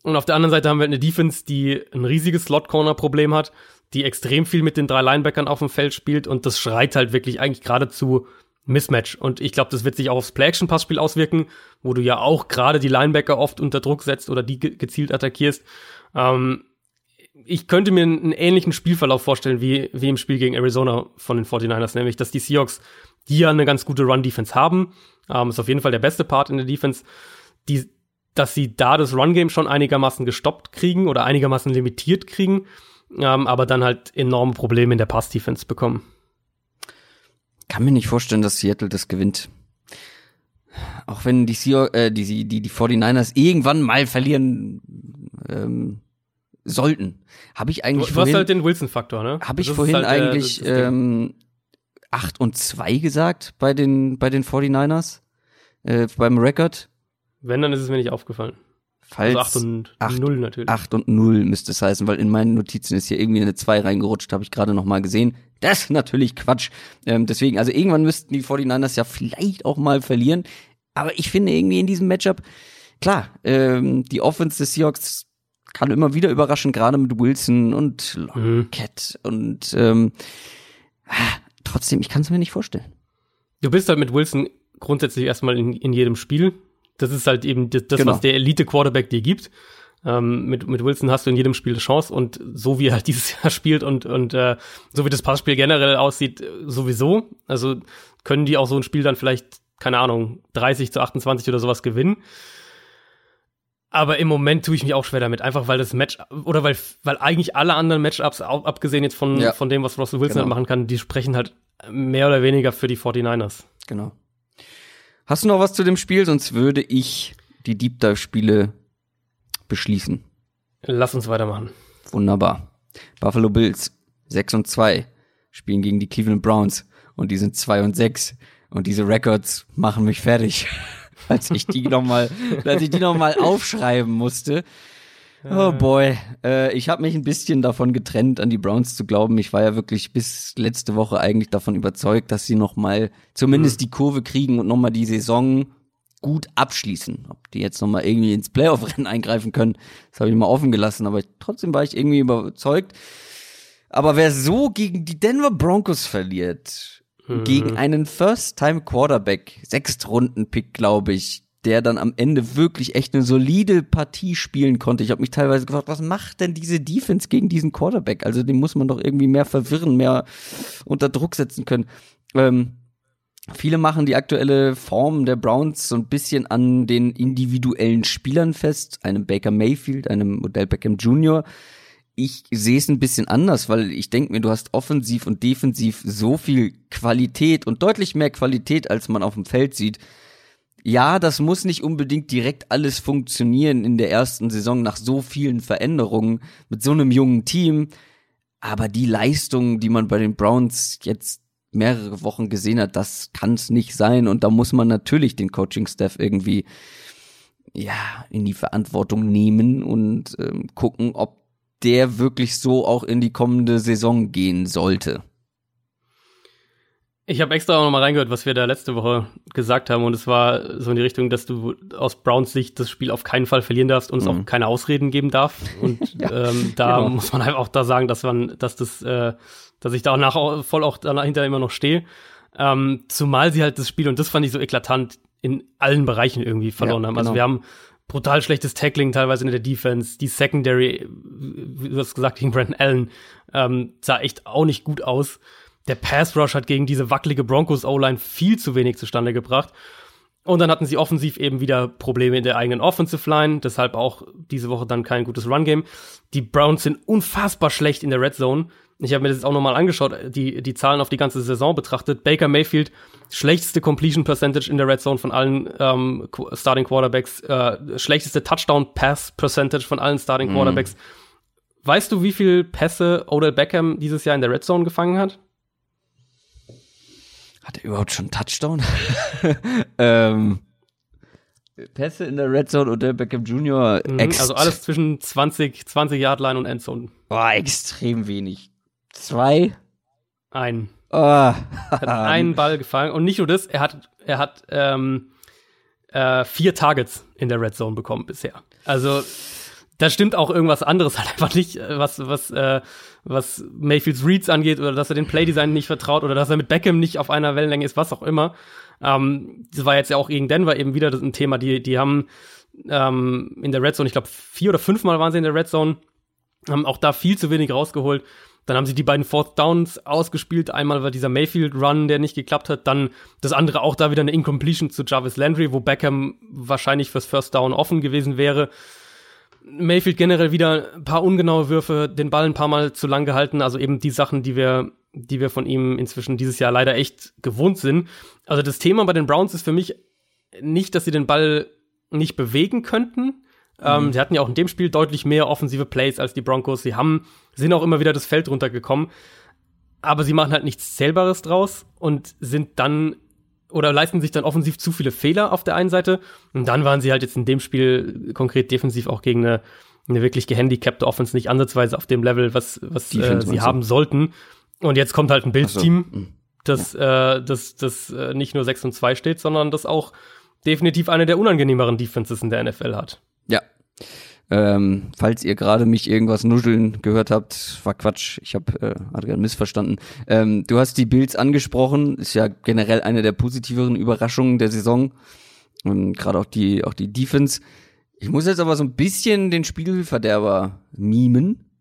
S2: Und auf der anderen Seite haben wir eine Defense, die ein riesiges Slot-Corner-Problem hat, die extrem viel mit den drei Linebackern auf dem Feld spielt und das schreit halt wirklich eigentlich geradezu Mismatch. Und ich glaube, das wird sich auch aufs Play-Action-Passspiel auswirken, wo du ja auch gerade die Linebacker oft unter Druck setzt oder die ge gezielt attackierst. Ähm, ich könnte mir einen ähnlichen Spielverlauf vorstellen wie, wie im Spiel gegen Arizona von den 49ers, nämlich, dass die Seahawks, die ja eine ganz gute Run-Defense haben, ähm, ist auf jeden Fall der beste Part in der Defense, die, dass sie da das Run-Game schon einigermaßen gestoppt kriegen oder einigermaßen limitiert kriegen, ähm, aber dann halt enorme Probleme in der Pass-Defense bekommen.
S1: Kann mir nicht vorstellen, dass Seattle das gewinnt. Auch wenn die, Seahawks, äh, die, die, die 49ers irgendwann mal verlieren, ähm, sollten. Habe ich eigentlich
S2: du,
S1: vorhin,
S2: du hast halt den Wilson-Faktor, ne?
S1: Habe ich das vorhin halt, eigentlich äh, ähm, 8 und 2 gesagt bei den, bei den 49ers? Äh, beim Record?
S2: Wenn, dann ist es mir nicht aufgefallen.
S1: Falls also 8 und 8, 0 natürlich. 8 und 0 müsste es heißen, weil in meinen Notizen ist hier irgendwie eine 2 reingerutscht, habe ich gerade noch mal gesehen. Das ist natürlich Quatsch. Ähm, deswegen, also irgendwann müssten die 49ers ja vielleicht auch mal verlieren. Aber ich finde irgendwie in diesem Matchup, klar, ähm, die Offense des Seahawks kann immer wieder überraschen, gerade mit Wilson und Lockett mhm. und ähm, trotzdem, ich kann es mir nicht vorstellen.
S2: Du bist halt mit Wilson grundsätzlich erstmal in, in jedem Spiel. Das ist halt eben das, das genau. was der Elite-Quarterback dir gibt. Ähm, mit, mit Wilson hast du in jedem Spiel eine Chance und so wie er halt dieses Jahr spielt und, und äh, so wie das Passspiel generell aussieht, sowieso. Also können die auch so ein Spiel dann vielleicht, keine Ahnung, 30 zu 28 oder sowas gewinnen. Aber im Moment tue ich mich auch schwer damit, einfach weil das Match oder weil weil eigentlich alle anderen Matchups, abgesehen jetzt von ja. von dem, was Russell Wilson genau. halt machen kann, die sprechen halt mehr oder weniger für die 49ers.
S1: Genau. Hast du noch was zu dem Spiel? Sonst würde ich die Deep Dive Spiele beschließen.
S2: Lass uns weitermachen.
S1: Wunderbar. Buffalo Bills 6 und 2 spielen gegen die Cleveland Browns und die sind 2 und 6 und diese Records machen mich fertig. als ich die nochmal, als ich die noch mal aufschreiben musste. Oh boy, äh, ich habe mich ein bisschen davon getrennt, an die Browns zu glauben. Ich war ja wirklich bis letzte Woche eigentlich davon überzeugt, dass sie noch mal zumindest mhm. die Kurve kriegen und noch mal die Saison gut abschließen. Ob die jetzt noch mal irgendwie ins Playoff-Rennen eingreifen können, das habe ich mal offen gelassen. Aber trotzdem war ich irgendwie überzeugt. Aber wer so gegen die Denver Broncos verliert, mhm. gegen einen First-Time-Quarterback, Sechstrunden-Pick, glaube ich, der dann am Ende wirklich echt eine solide Partie spielen konnte. Ich habe mich teilweise gefragt, was macht denn diese Defense gegen diesen Quarterback? Also den muss man doch irgendwie mehr verwirren, mehr unter Druck setzen können. Ähm, viele machen die aktuelle Form der Browns so ein bisschen an den individuellen Spielern fest, einem Baker Mayfield, einem Odell Beckham Jr., ich sehe es ein bisschen anders, weil ich denke mir, du hast offensiv und defensiv so viel Qualität und deutlich mehr Qualität, als man auf dem Feld sieht. Ja, das muss nicht unbedingt direkt alles funktionieren in der ersten Saison nach so vielen Veränderungen mit so einem jungen Team. Aber die Leistung, die man bei den Browns jetzt mehrere Wochen gesehen hat, das kann es nicht sein. Und da muss man natürlich den Coaching-Staff irgendwie ja in die Verantwortung nehmen und ähm, gucken, ob der wirklich so auch in die kommende Saison gehen sollte.
S2: Ich habe extra auch noch mal reingehört, was wir da letzte Woche gesagt haben und es war so in die Richtung, dass du aus Browns Sicht das Spiel auf keinen Fall verlieren darfst und es mhm. auch keine Ausreden geben darf und ja, ähm, da genau. muss man einfach auch da sagen, dass man, dass das, äh, dass ich da auch nach voll auch dahinter immer noch stehe. Ähm, zumal sie halt das Spiel und das fand ich so eklatant in allen Bereichen irgendwie verloren ja, haben. Also genau. wir haben brutal schlechtes Tackling teilweise in der Defense, die Secondary, wie du hast gesagt, gegen Brandon Allen ähm, sah echt auch nicht gut aus der Pass Rush hat gegen diese wackelige Broncos O-Line viel zu wenig zustande gebracht. Und dann hatten sie offensiv eben wieder Probleme in der eigenen Offensive Line, deshalb auch diese Woche dann kein gutes Run Game. Die Browns sind unfassbar schlecht in der Red Zone. Ich habe mir das jetzt auch nochmal angeschaut, die, die Zahlen auf die ganze Saison betrachtet. Baker Mayfield, schlechteste Completion Percentage in der Red Zone von allen ähm, Starting Quarterbacks, äh, schlechteste Touchdown Pass Percentage von allen Starting mm. Quarterbacks. Weißt du, wie viel Pässe Odell Beckham dieses Jahr in der Red Zone gefangen hat?
S1: Hat er überhaupt schon Touchdown? ähm, Pässe in der Red Zone der Beckham Jr.
S2: Mhm, also alles zwischen 20, 20 Yard Line und Endzone.
S1: Boah, extrem wenig. Zwei?
S2: Ein. Oh. hat einen Ball gefangen und nicht nur das, er hat, er hat ähm, äh, vier Targets in der Red Zone bekommen bisher. Also da stimmt auch irgendwas anderes halt einfach nicht, äh, was, was, äh, was Mayfields Reads angeht oder dass er den Playdesign nicht vertraut oder dass er mit Beckham nicht auf einer Wellenlänge ist, was auch immer. Ähm, das war jetzt ja auch gegen Denver eben wieder ein Thema. Die, die haben ähm, in der Red Zone, ich glaube, vier oder fünfmal waren sie in der Red Zone, haben auch da viel zu wenig rausgeholt. Dann haben sie die beiden Fourth Downs ausgespielt. Einmal war dieser Mayfield Run, der nicht geklappt hat. Dann das andere auch da wieder eine Incompletion zu Jarvis Landry, wo Beckham wahrscheinlich fürs First Down offen gewesen wäre. Mayfield generell wieder ein paar ungenaue Würfe, den Ball ein paar Mal zu lang gehalten, also eben die Sachen, die wir, die wir von ihm inzwischen dieses Jahr leider echt gewohnt sind. Also das Thema bei den Browns ist für mich nicht, dass sie den Ball nicht bewegen könnten. Ähm, mhm. Ähm, sie hatten ja auch in dem Spiel deutlich mehr offensive Plays als die Broncos. Sie haben, sind auch immer wieder das Feld runtergekommen. Aber sie machen halt nichts Zählbares draus und sind dann oder leisten sich dann offensiv zu viele Fehler auf der einen Seite. Und dann waren sie halt jetzt in dem Spiel konkret defensiv auch gegen eine, eine wirklich gehandicapte Offense nicht ansatzweise auf dem Level, was, was äh, sie haben sollten. Und jetzt kommt halt ein Bills-Team, so. Hm. das, ja. äh, das, das äh, nicht nur 6 und 2 steht, sondern das auch definitiv eine der unangenehmeren Defenses in der NFL hat.
S1: Ja. Ähm, falls ihr gerade mich irgendwas nuscheln gehört habt, war Quatsch. Ich habe äh, Adrian missverstanden. Ähm, du hast die Bills angesprochen, ist ja generell eine der positiveren Überraschungen der Saison und gerade auch die auch die Defense. Ich muss jetzt aber so ein bisschen den Spielverderber mimen.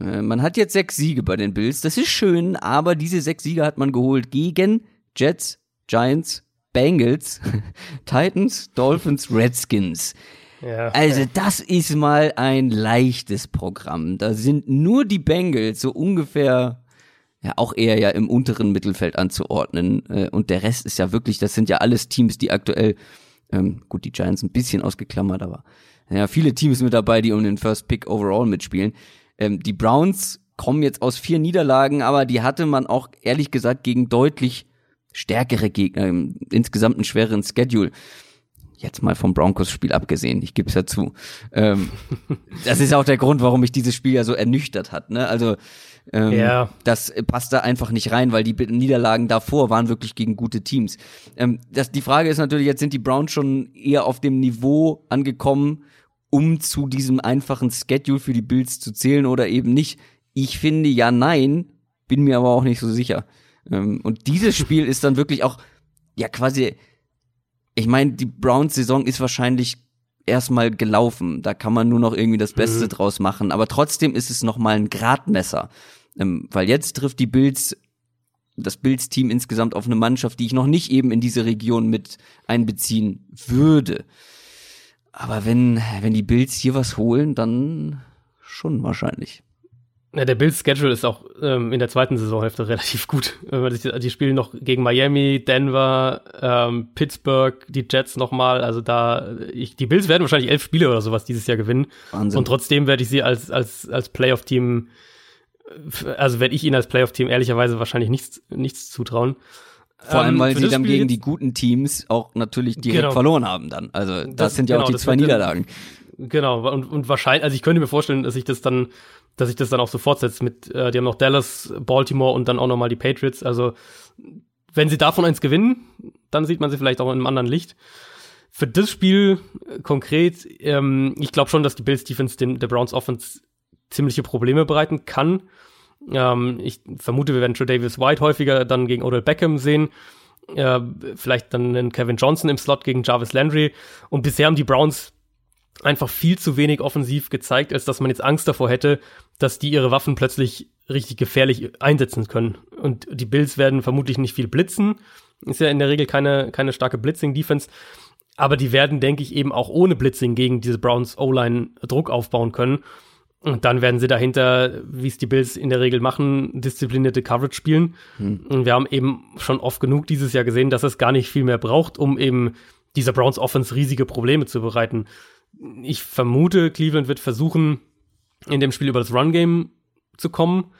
S1: Äh, man hat jetzt sechs Siege bei den Bills, das ist schön, aber diese sechs Siege hat man geholt gegen Jets, Giants, Bengals, Titans, Dolphins, Redskins. Also das ist mal ein leichtes Programm. Da sind nur die Bengals so ungefähr ja auch eher ja im unteren Mittelfeld anzuordnen äh, und der Rest ist ja wirklich, das sind ja alles Teams, die aktuell ähm, gut die Giants ein bisschen ausgeklammert, aber ja viele Teams mit dabei, die um den First Pick overall mitspielen. Ähm, die Browns kommen jetzt aus vier Niederlagen, aber die hatte man auch ehrlich gesagt gegen deutlich stärkere Gegner, insgesamt einen schwereren Schedule jetzt mal vom Broncos-Spiel abgesehen, ich gebe es ja zu. Ähm, das ist auch der Grund, warum mich dieses Spiel ja so ernüchtert hat. Ne? Also ähm, ja. das passt da einfach nicht rein, weil die Niederlagen davor waren wirklich gegen gute Teams. Ähm, das, die Frage ist natürlich, jetzt sind die Browns schon eher auf dem Niveau angekommen, um zu diesem einfachen Schedule für die Bills zu zählen oder eben nicht. Ich finde ja nein, bin mir aber auch nicht so sicher. Ähm, und dieses Spiel ist dann wirklich auch ja quasi ich meine, die Browns-Saison ist wahrscheinlich erstmal gelaufen. Da kann man nur noch irgendwie das Beste mhm. draus machen. Aber trotzdem ist es nochmal ein Gradmesser. Ähm, weil jetzt trifft die Bills, das Bills-Team insgesamt auf eine Mannschaft, die ich noch nicht eben in diese Region mit einbeziehen würde. Aber wenn, wenn die Bills hier was holen, dann schon wahrscheinlich.
S2: Ja, der Bills Schedule ist auch ähm, in der zweiten Saisonhälfte relativ gut. die spielen noch gegen Miami, Denver, ähm, Pittsburgh, die Jets nochmal. Also da, ich, die Bills werden wahrscheinlich elf Spiele oder sowas dieses Jahr gewinnen. Wahnsinn. Und trotzdem werde ich sie als, als, als Playoff-Team, also werde ich ihnen als Playoff-Team ehrlicherweise wahrscheinlich nichts, nichts zutrauen.
S1: Vor allem, ähm, weil ähm, sie dann Spiel gegen die guten Teams auch natürlich direkt genau. verloren haben dann. Also das, das sind ja genau, auch die zwei Niederlagen.
S2: Genau, und, und wahrscheinlich, also ich könnte mir vorstellen, dass ich das dann dass sich das dann auch so fortsetzt mit, äh, die haben noch Dallas, Baltimore und dann auch nochmal die Patriots. Also wenn sie davon eins gewinnen, dann sieht man sie vielleicht auch in einem anderen Licht. Für das Spiel äh, konkret, ähm, ich glaube schon, dass die Bills Defense den, der Browns Offense ziemliche Probleme bereiten kann. Ähm, ich vermute, wir werden Joe Davis White häufiger dann gegen Odell Beckham sehen. Äh, vielleicht dann einen Kevin Johnson im Slot gegen Jarvis Landry. Und bisher haben die Browns einfach viel zu wenig offensiv gezeigt, als dass man jetzt Angst davor hätte, dass die ihre Waffen plötzlich richtig gefährlich einsetzen können. Und die Bills werden vermutlich nicht viel blitzen. Ist ja in der Regel keine, keine starke Blitzing-Defense. Aber die werden, denke ich, eben auch ohne Blitzing gegen diese Browns O-Line Druck aufbauen können. Und dann werden sie dahinter, wie es die Bills in der Regel machen, disziplinierte Coverage spielen. Hm. Und wir haben eben schon oft genug dieses Jahr gesehen, dass es gar nicht viel mehr braucht, um eben dieser Browns Offense riesige Probleme zu bereiten. Ich vermute, Cleveland wird versuchen, in dem Spiel über das Run-Game zu kommen.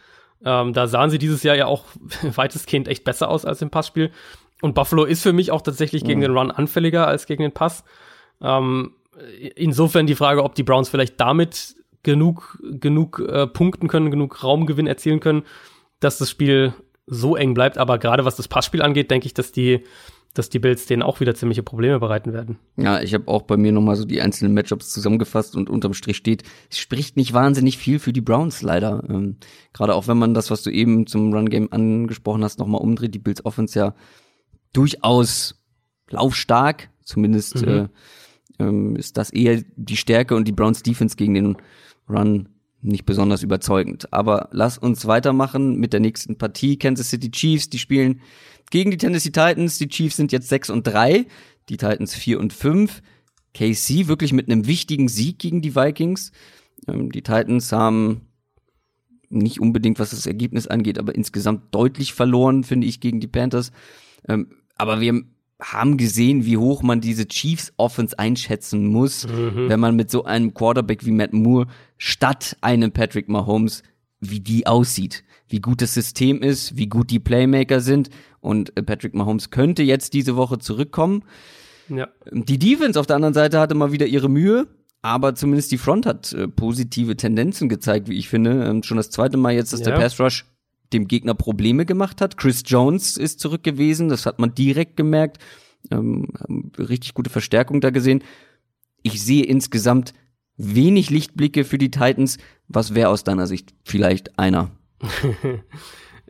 S2: Ähm, da sahen sie dieses Jahr ja auch weitestgehend echt besser aus als im Passspiel. Und Buffalo ist für mich auch tatsächlich gegen mhm. den Run anfälliger als gegen den Pass. Ähm, insofern die Frage, ob die Browns vielleicht damit genug, genug äh, punkten können, genug Raumgewinn erzielen können, dass das Spiel so eng bleibt. Aber gerade was das Passspiel angeht, denke ich, dass die dass die Bills denen auch wieder ziemliche Probleme bereiten werden.
S1: Ja, ich habe auch bei mir nochmal so die einzelnen Matchups zusammengefasst und unterm Strich steht, es spricht nicht wahnsinnig viel für die Browns leider. Ähm, Gerade auch wenn man das, was du eben zum Run-Game angesprochen hast, nochmal umdreht, die Bills Offense ja durchaus laufstark, zumindest mhm. äh, ähm, ist das eher die Stärke und die Browns Defense gegen den Run nicht besonders überzeugend. Aber lass uns weitermachen mit der nächsten Partie. Kansas City Chiefs, die spielen gegen die Tennessee Titans. Die Chiefs sind jetzt 6 und 3, die Titans 4 und 5. KC wirklich mit einem wichtigen Sieg gegen die Vikings. Ähm, die Titans haben nicht unbedingt, was das Ergebnis angeht, aber insgesamt deutlich verloren, finde ich, gegen die Panthers. Ähm, aber wir haben gesehen, wie hoch man diese Chiefs Offense einschätzen muss, mhm. wenn man mit so einem Quarterback wie Matt Moore statt einem Patrick Mahomes, wie die aussieht, wie gut das System ist, wie gut die Playmaker sind und äh, Patrick Mahomes könnte jetzt diese Woche zurückkommen. Ja. Die Defense auf der anderen Seite hatte mal wieder ihre Mühe, aber zumindest die Front hat äh, positive Tendenzen gezeigt, wie ich finde. Ähm, schon das zweite Mal jetzt, dass ja. der Pass Rush dem Gegner Probleme gemacht hat. Chris Jones ist zurück gewesen, das hat man direkt gemerkt. Ähm, richtig gute Verstärkung da gesehen. Ich sehe insgesamt wenig Lichtblicke für die Titans. Was wäre aus deiner Sicht vielleicht einer?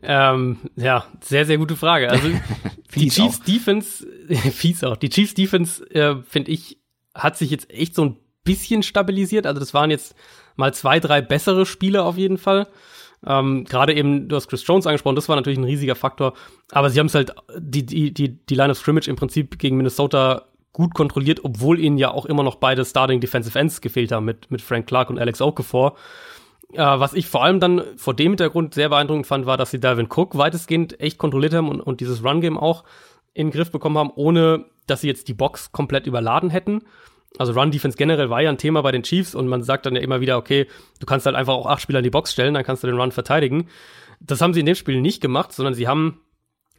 S2: Ähm, ja, sehr, sehr gute Frage. Also die Chiefs auch. Defense, fies auch, die Chiefs Defense, äh, finde ich, hat sich jetzt echt so ein bisschen stabilisiert. Also das waren jetzt mal zwei, drei bessere Spiele auf jeden Fall. Ähm, Gerade eben, du hast Chris Jones angesprochen, das war natürlich ein riesiger Faktor. Aber sie haben es halt, die, die, die, Line of Scrimmage im Prinzip gegen Minnesota gut kontrolliert, obwohl ihnen ja auch immer noch beide Starting Defensive Ends gefehlt haben mit, mit Frank Clark und Alex Okafor. Äh, was ich vor allem dann vor dem Hintergrund sehr beeindruckend fand, war, dass sie Dalvin Cook weitestgehend echt kontrolliert haben und, und dieses Run-Game auch in den Griff bekommen haben, ohne dass sie jetzt die Box komplett überladen hätten. Also Run-Defense generell war ja ein Thema bei den Chiefs und man sagt dann ja immer wieder, okay, du kannst halt einfach auch acht Spieler in die Box stellen, dann kannst du den Run verteidigen. Das haben sie in dem Spiel nicht gemacht, sondern sie haben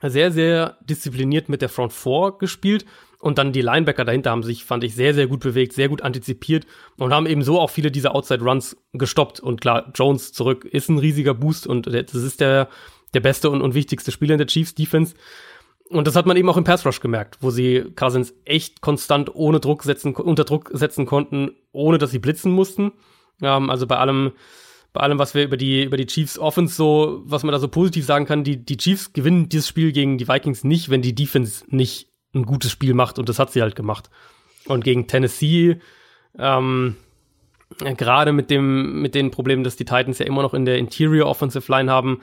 S2: sehr, sehr diszipliniert mit der Front 4 gespielt und dann die Linebacker dahinter haben sich, fand ich, sehr, sehr gut bewegt, sehr gut antizipiert und haben eben so auch viele dieser Outside-Runs gestoppt. Und klar, Jones zurück ist ein riesiger Boost und das ist der, der beste und, und wichtigste Spieler in der Chiefs Defense. Und das hat man eben auch im Pass Rush gemerkt, wo sie Cousins echt konstant ohne Druck setzen, unter Druck setzen konnten, ohne dass sie blitzen mussten. Ähm, also bei allem, bei allem, was wir über die, über die Chiefs Offense so, was man da so positiv sagen kann, die, die Chiefs gewinnen dieses Spiel gegen die Vikings nicht, wenn die Defense nicht ein gutes Spiel macht und das hat sie halt gemacht. Und gegen Tennessee, ähm, gerade mit dem, mit den Problemen, dass die Titans ja immer noch in der Interior Offensive Line haben,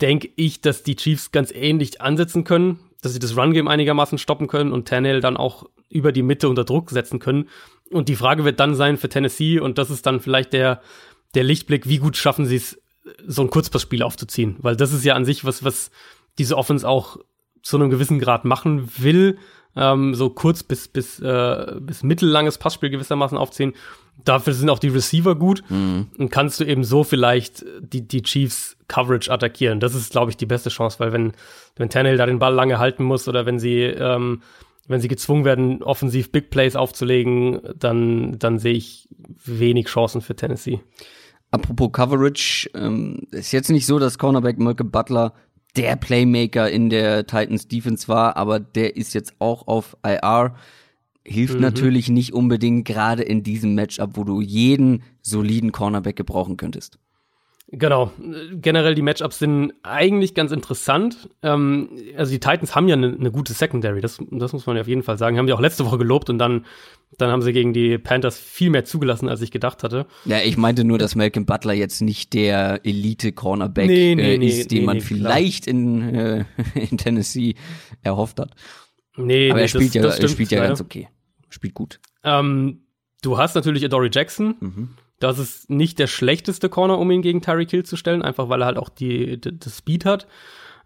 S2: denke ich, dass die Chiefs ganz ähnlich ansetzen können, dass sie das Run-Game einigermaßen stoppen können und Tannehill dann auch über die Mitte unter Druck setzen können. Und die Frage wird dann sein für Tennessee, und das ist dann vielleicht der, der Lichtblick, wie gut schaffen sie es, so ein Kurzpassspiel aufzuziehen. Weil das ist ja an sich was, was diese Offense auch zu einem gewissen Grad machen will, ähm, so kurz bis, bis, äh, bis mittellanges Passspiel gewissermaßen aufziehen. Dafür sind auch die Receiver gut mhm. und kannst du eben so vielleicht die, die Chiefs Coverage attackieren. Das ist, glaube ich, die beste Chance, weil wenn, wenn Tannehill da den Ball lange halten muss oder wenn sie, ähm, wenn sie gezwungen werden, offensiv Big Plays aufzulegen, dann, dann sehe ich wenig Chancen für Tennessee.
S1: Apropos Coverage, ähm, ist jetzt nicht so, dass Cornerback Malcolm Butler der Playmaker in der Titans Defense war, aber der ist jetzt auch auf IR. Hilft mhm. natürlich nicht unbedingt gerade in diesem Matchup, wo du jeden soliden Cornerback gebrauchen könntest.
S2: Genau. Generell die Matchups sind eigentlich ganz interessant. Ähm, also die Titans haben ja eine ne gute Secondary, das, das muss man ja auf jeden Fall sagen. Haben die auch letzte Woche gelobt und dann, dann haben sie gegen die Panthers viel mehr zugelassen, als ich gedacht hatte.
S1: Ja, ich meinte nur, dass Malcolm Butler jetzt nicht der Elite-Cornerback nee, nee, äh, ist, nee, den man vielleicht in, äh, in Tennessee erhofft hat. Nee, Aber er spielt das, ja, das er spielt ja ganz okay. Spielt gut.
S2: Ähm, du hast natürlich Adoree Jackson. Mhm das ist nicht der schlechteste Corner, um ihn gegen Tyreek Hill zu stellen, einfach weil er halt auch die, die das Speed hat.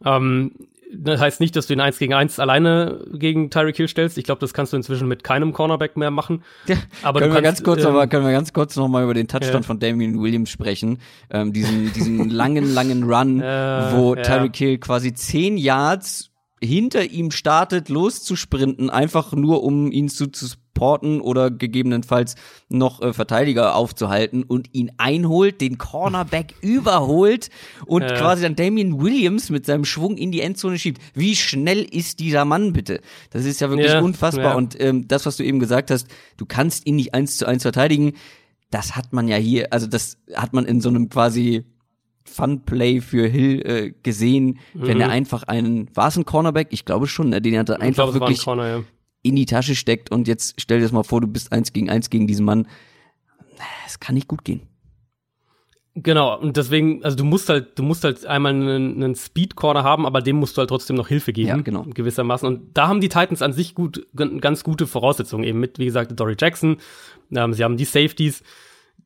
S2: Ähm, das heißt nicht, dass du ihn eins gegen eins alleine gegen Tyreek Hill stellst. Ich glaube, das kannst du inzwischen mit keinem Cornerback mehr machen.
S1: Ja, aber können, wir kannst, ganz kurz ähm, aber, können wir ganz kurz noch mal über den Touchdown ja. von Damian Williams sprechen. Ähm, diesen, diesen langen, langen Run, äh, wo Tyreek Hill quasi zehn Yards hinter ihm startet, loszusprinten, einfach nur um ihn zu, zu porten oder gegebenenfalls noch äh, Verteidiger aufzuhalten und ihn einholt, den Cornerback überholt und ja. quasi dann Damien Williams mit seinem Schwung in die Endzone schiebt. Wie schnell ist dieser Mann bitte? Das ist ja wirklich ja, unfassbar. Ja. Und ähm, das, was du eben gesagt hast, du kannst ihn nicht eins zu eins verteidigen. Das hat man ja hier, also das hat man in so einem quasi Fun-Play für Hill äh, gesehen, mhm. wenn er einfach einen, war es ein Cornerback? Ich glaube schon, ne? den hat er einfach glaub, wirklich Corner, ja in die Tasche steckt und jetzt stell dir das mal vor, du bist eins gegen eins gegen diesen Mann. Es kann nicht gut gehen.
S2: Genau, und deswegen, also du musst halt, du musst halt einmal einen, einen Speed Corner haben, aber dem musst du halt trotzdem noch Hilfe geben. Ja,
S1: genau.
S2: Gewissermaßen. Und da haben die Titans an sich gut, ganz gute Voraussetzungen, eben mit, wie gesagt, Dory Jackson. Ähm, sie haben die Safeties.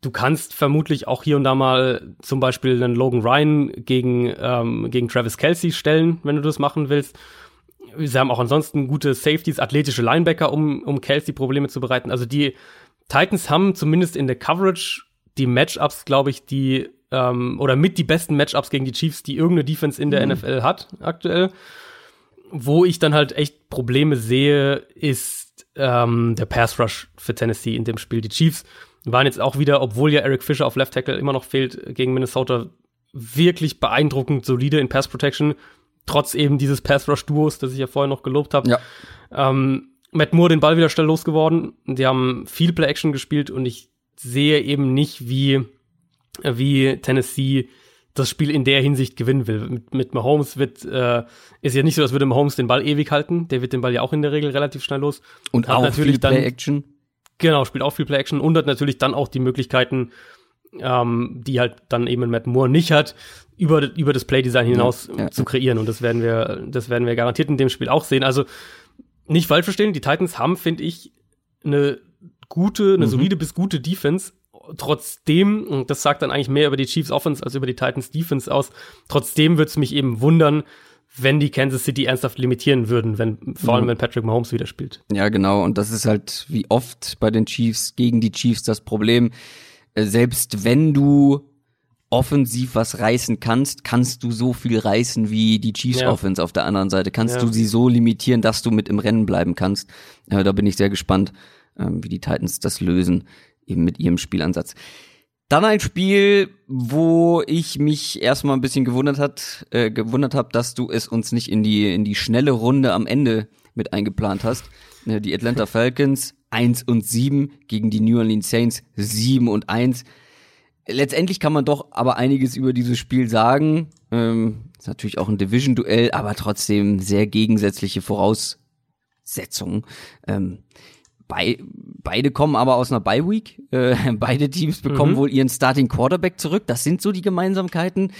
S2: Du kannst vermutlich auch hier und da mal zum Beispiel einen Logan Ryan gegen, ähm, gegen Travis Kelsey stellen, wenn du das machen willst. Sie haben auch ansonsten gute Safeties, athletische Linebacker, um, um Kelsey Probleme zu bereiten. Also die Titans haben zumindest in der Coverage die Matchups, glaube ich, die ähm, oder mit die besten Matchups gegen die Chiefs, die irgendeine Defense in der mhm. NFL hat aktuell. Wo ich dann halt echt Probleme sehe, ist ähm, der Pass Rush für Tennessee in dem Spiel. Die Chiefs waren jetzt auch wieder, obwohl ja Eric Fischer auf Left Tackle immer noch fehlt, gegen Minnesota wirklich beeindruckend solide in Pass Protection trotz eben dieses Pass-Rush-Duos, das ich ja vorher noch gelobt habe. Ja. Ähm, Matt Moore den Ball wieder schnell losgeworden. Die haben viel Play-Action gespielt und ich sehe eben nicht, wie, wie Tennessee das Spiel in der Hinsicht gewinnen will. Mit, mit Mahomes wird, äh, ist ja nicht so, als würde Mahomes den Ball ewig halten. Der wird den Ball ja auch in der Regel relativ schnell los.
S1: Und hat auch natürlich viel Play-Action.
S2: Genau, spielt auch viel Play-Action und hat natürlich dann auch die Möglichkeiten, ähm, die halt dann eben Matt Moore nicht hat, über, über das Playdesign hinaus ja, ja. zu kreieren. Und das werden wir, das werden wir garantiert in dem Spiel auch sehen. Also nicht falsch verstehen, die Titans haben, finde ich, eine gute, eine mhm. solide bis gute Defense. Trotzdem, und das sagt dann eigentlich mehr über die Chiefs Offense als über die Titans Defense aus, trotzdem würde es mich eben wundern, wenn die Kansas City ernsthaft limitieren würden, wenn, vor allem mhm. wenn Patrick Mahomes wieder spielt.
S1: Ja, genau. Und das ist halt wie oft bei den Chiefs gegen die Chiefs das Problem. Äh, selbst wenn du offensiv was reißen kannst, kannst du so viel reißen wie die Chiefs ja. Offense auf der anderen Seite. Kannst ja. du sie so limitieren, dass du mit im Rennen bleiben kannst. Äh, da bin ich sehr gespannt, äh, wie die Titans das lösen, eben mit ihrem Spielansatz. Dann ein Spiel, wo ich mich erstmal ein bisschen gewundert hat, äh, gewundert habe, dass du es uns nicht in die in die schnelle Runde am Ende mit eingeplant hast. Die Atlanta Falcons 1 und 7 gegen die New Orleans Saints 7 und 1 letztendlich kann man doch aber einiges über dieses Spiel sagen. Ähm, ist natürlich auch ein Division-Duell, aber trotzdem sehr gegensätzliche Voraussetzungen. Ähm, bei, beide kommen aber aus einer Bye-Week. Äh, beide Teams bekommen mhm. wohl ihren Starting Quarterback zurück. Das sind so die Gemeinsamkeiten.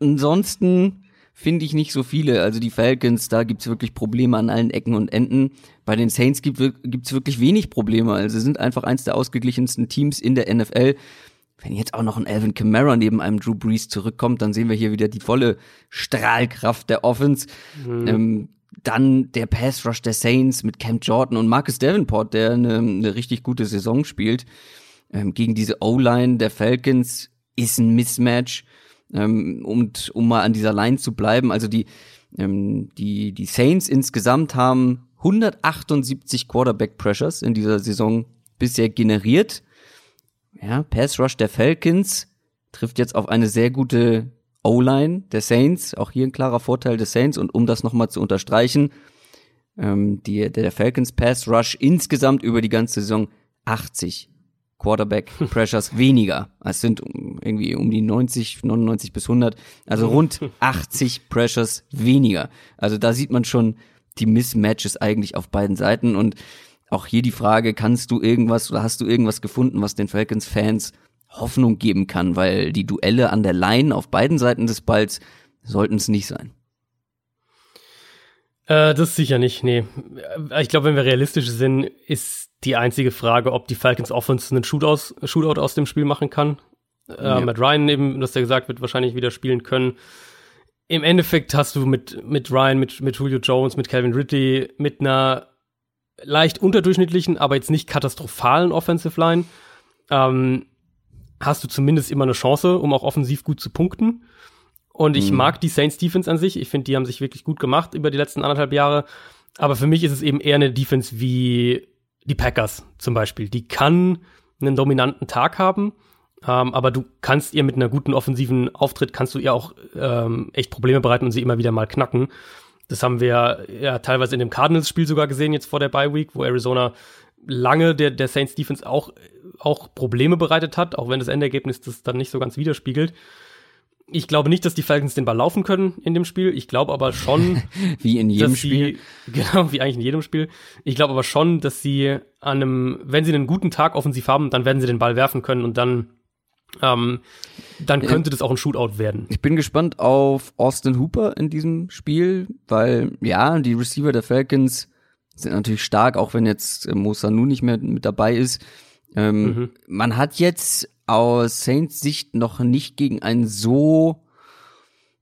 S1: Ansonsten finde ich nicht so viele. Also die Falcons, da gibt's wirklich Probleme an allen Ecken und Enden. Bei den Saints gibt es wirklich wenig Probleme. Also sind einfach eins der ausgeglichensten Teams in der NFL wenn jetzt auch noch ein Alvin Kamara neben einem Drew Brees zurückkommt, dann sehen wir hier wieder die volle Strahlkraft der Offense. Mhm. Ähm, dann der Pass Rush der Saints mit Cam Jordan und Marcus Davenport, der eine, eine richtig gute Saison spielt. Ähm, gegen diese O-Line der Falcons ist ein Mismatch. Ähm, und um mal an dieser Line zu bleiben, also die, ähm, die, die Saints insgesamt haben 178 Quarterback Pressures in dieser Saison bisher generiert. Ja, Pass Rush der Falcons trifft jetzt auf eine sehr gute O-Line der Saints, auch hier ein klarer Vorteil des Saints und um das nochmal zu unterstreichen, ähm, die, der Falcons Pass Rush insgesamt über die ganze Saison 80 Quarterback Pressures weniger. Es sind irgendwie um die 90, 99 bis 100, also rund 80 Pressures weniger. Also da sieht man schon die Mismatches eigentlich auf beiden Seiten und auch hier die Frage, kannst du irgendwas oder hast du irgendwas gefunden, was den Falcons Fans Hoffnung geben kann, weil die Duelle an der Line auf beiden Seiten des Balls sollten es nicht sein.
S2: Äh, das sicher nicht, nee. Ich glaube, wenn wir realistisch sind, ist die einzige Frage, ob die Falcons Offense einen Shootout, Shootout aus dem Spiel machen kann. Äh, ja. Matt Ryan eben, dass der gesagt wird, wahrscheinlich wieder spielen können. Im Endeffekt hast du mit, mit Ryan, mit, mit Julio Jones, mit Calvin Ridley, mit einer leicht unterdurchschnittlichen, aber jetzt nicht katastrophalen Offensive Line, ähm, hast du zumindest immer eine Chance, um auch offensiv gut zu punkten. Und ich mhm. mag die Saints Defense an sich. Ich finde, die haben sich wirklich gut gemacht über die letzten anderthalb Jahre. Aber für mich ist es eben eher eine Defense wie die Packers zum Beispiel. Die kann einen dominanten Tag haben, ähm, aber du kannst ihr mit einer guten offensiven Auftritt kannst du ihr auch ähm, echt Probleme bereiten und sie immer wieder mal knacken. Das haben wir ja teilweise in dem Cardinals-Spiel sogar gesehen, jetzt vor der Bye Week, wo Arizona lange der, der Saints Defense auch, auch Probleme bereitet hat, auch wenn das Endergebnis das dann nicht so ganz widerspiegelt. Ich glaube nicht, dass die Falcons den Ball laufen können in dem Spiel. Ich glaube aber schon.
S1: wie in jedem Spiel.
S2: Sie, genau, wie eigentlich in jedem Spiel. Ich glaube aber schon, dass sie an einem, wenn sie einen guten Tag offensiv haben, dann werden sie den Ball werfen können und dann, ähm, dann könnte das auch ein Shootout werden.
S1: Ich bin gespannt auf Austin Hooper in diesem Spiel, weil, ja, die Receiver der Falcons sind natürlich stark, auch wenn jetzt äh, Mo Sanu nicht mehr mit dabei ist. Ähm, mhm. Man hat jetzt aus Saints Sicht noch nicht gegen einen so,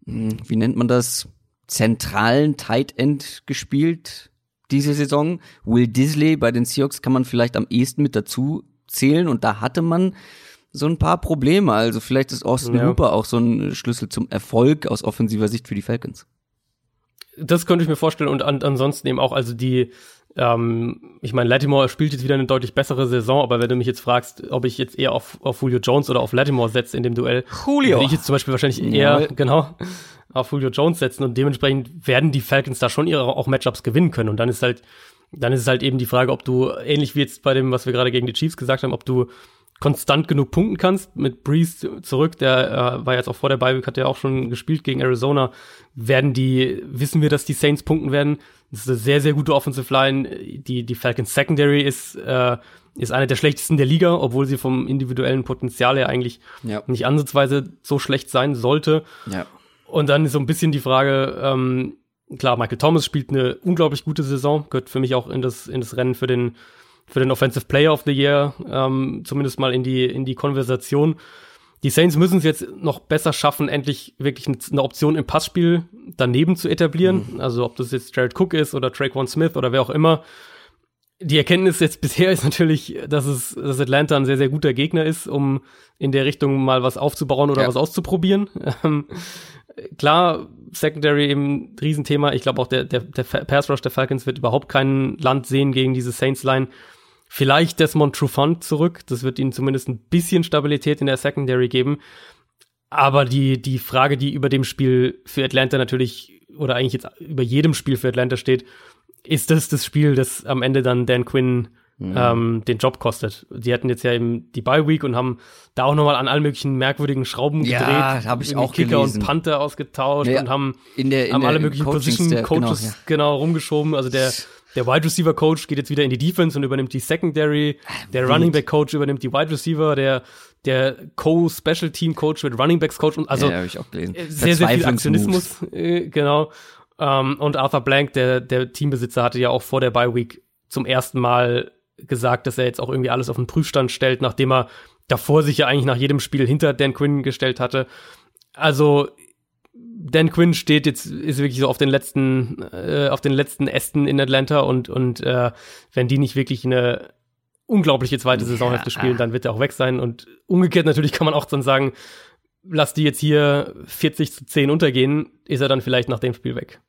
S1: hm, wie nennt man das, zentralen Tight End gespielt diese Saison. Will Disley bei den Seahawks kann man vielleicht am ehesten mit dazu zählen und da hatte man so ein paar Probleme. Also vielleicht ist Austin ja. Hooper auch so ein Schlüssel zum Erfolg aus offensiver Sicht für die Falcons.
S2: Das könnte ich mir vorstellen und an, ansonsten eben auch, also die ähm, ich meine, Latimore spielt jetzt wieder eine deutlich bessere Saison, aber wenn du mich jetzt fragst, ob ich jetzt eher auf, auf Julio Jones oder auf Latimore setze in dem Duell,
S1: Julio.
S2: würde ich jetzt zum Beispiel wahrscheinlich eher, ja. genau, auf Julio Jones setzen und dementsprechend werden die Falcons da schon ihre auch Matchups gewinnen können und dann ist halt, dann ist es halt eben die Frage, ob du, ähnlich wie jetzt bei dem, was wir gerade gegen die Chiefs gesagt haben, ob du konstant genug punkten kannst. Mit Breeze zurück, der äh, war jetzt auch vor der Bye hat ja auch schon gespielt gegen Arizona. Werden die, wissen wir, dass die Saints punkten werden? Das ist eine sehr, sehr gute Offensive Line. Die, die Falcons Secondary ist, äh, ist eine der schlechtesten der Liga, obwohl sie vom individuellen Potenzial her eigentlich ja. nicht ansatzweise so schlecht sein sollte.
S1: Ja.
S2: Und dann ist so ein bisschen die Frage, ähm, klar, Michael Thomas spielt eine unglaublich gute Saison, gehört für mich auch in das, in das Rennen für den für den Offensive Player of the Year, ähm, zumindest mal in die, in die Konversation. Die Saints müssen es jetzt noch besser schaffen, endlich wirklich eine Option im Passspiel daneben zu etablieren. Mhm. Also ob das jetzt Jared Cook ist oder Traquan Smith oder wer auch immer. Die Erkenntnis jetzt bisher ist natürlich, dass es, dass Atlanta ein sehr, sehr guter Gegner ist, um in der Richtung mal was aufzubauen oder ja. was auszuprobieren. Ähm, klar, Secondary eben Riesenthema. Ich glaube auch der, der, der Pass Rush der Falcons wird überhaupt kein Land sehen gegen diese Saints Line. Vielleicht Desmond Trufant zurück. Das wird ihnen zumindest ein bisschen Stabilität in der Secondary geben. Aber die, die Frage, die über dem Spiel für Atlanta natürlich, oder eigentlich jetzt über jedem Spiel für Atlanta steht, ist das das Spiel, das am Ende dann Dan Quinn mhm. ähm, den Job kostet. Die hatten jetzt ja eben die Bye Week und haben da auch nochmal an allen möglichen merkwürdigen Schrauben
S1: ja,
S2: gedreht.
S1: habe ich auch
S2: Kicker
S1: gelesen.
S2: und Panther ausgetauscht
S1: nee,
S2: und haben,
S1: in der, in
S2: haben alle möglichen Position Coaches genau, ja. genau rumgeschoben. Also der der Wide Receiver Coach geht jetzt wieder in die Defense und übernimmt die Secondary. Der Running Back Coach übernimmt die Wide Receiver. Der der Co-Special Team Coach wird Running Backs Coach und also
S1: ja, gelesen.
S2: sehr sehr viel Aktionismus äh, genau. Um, ähm, und Arthur Blank, der der Teambesitzer, hatte ja auch vor der Bye Week zum ersten Mal gesagt, dass er jetzt auch irgendwie alles auf den Prüfstand stellt, nachdem er davor sich ja eigentlich nach jedem Spiel hinter Dan Quinn gestellt hatte. Also Dan Quinn steht jetzt, ist wirklich so auf den letzten, äh, auf den letzten Ästen in Atlanta und, und äh, wenn die nicht wirklich eine unglaubliche zweite Saisonhälfte ja. spielen, dann wird er auch weg sein. Und umgekehrt natürlich kann man auch dann sagen, lass die jetzt hier 40 zu 10 untergehen, ist er dann vielleicht nach dem Spiel weg.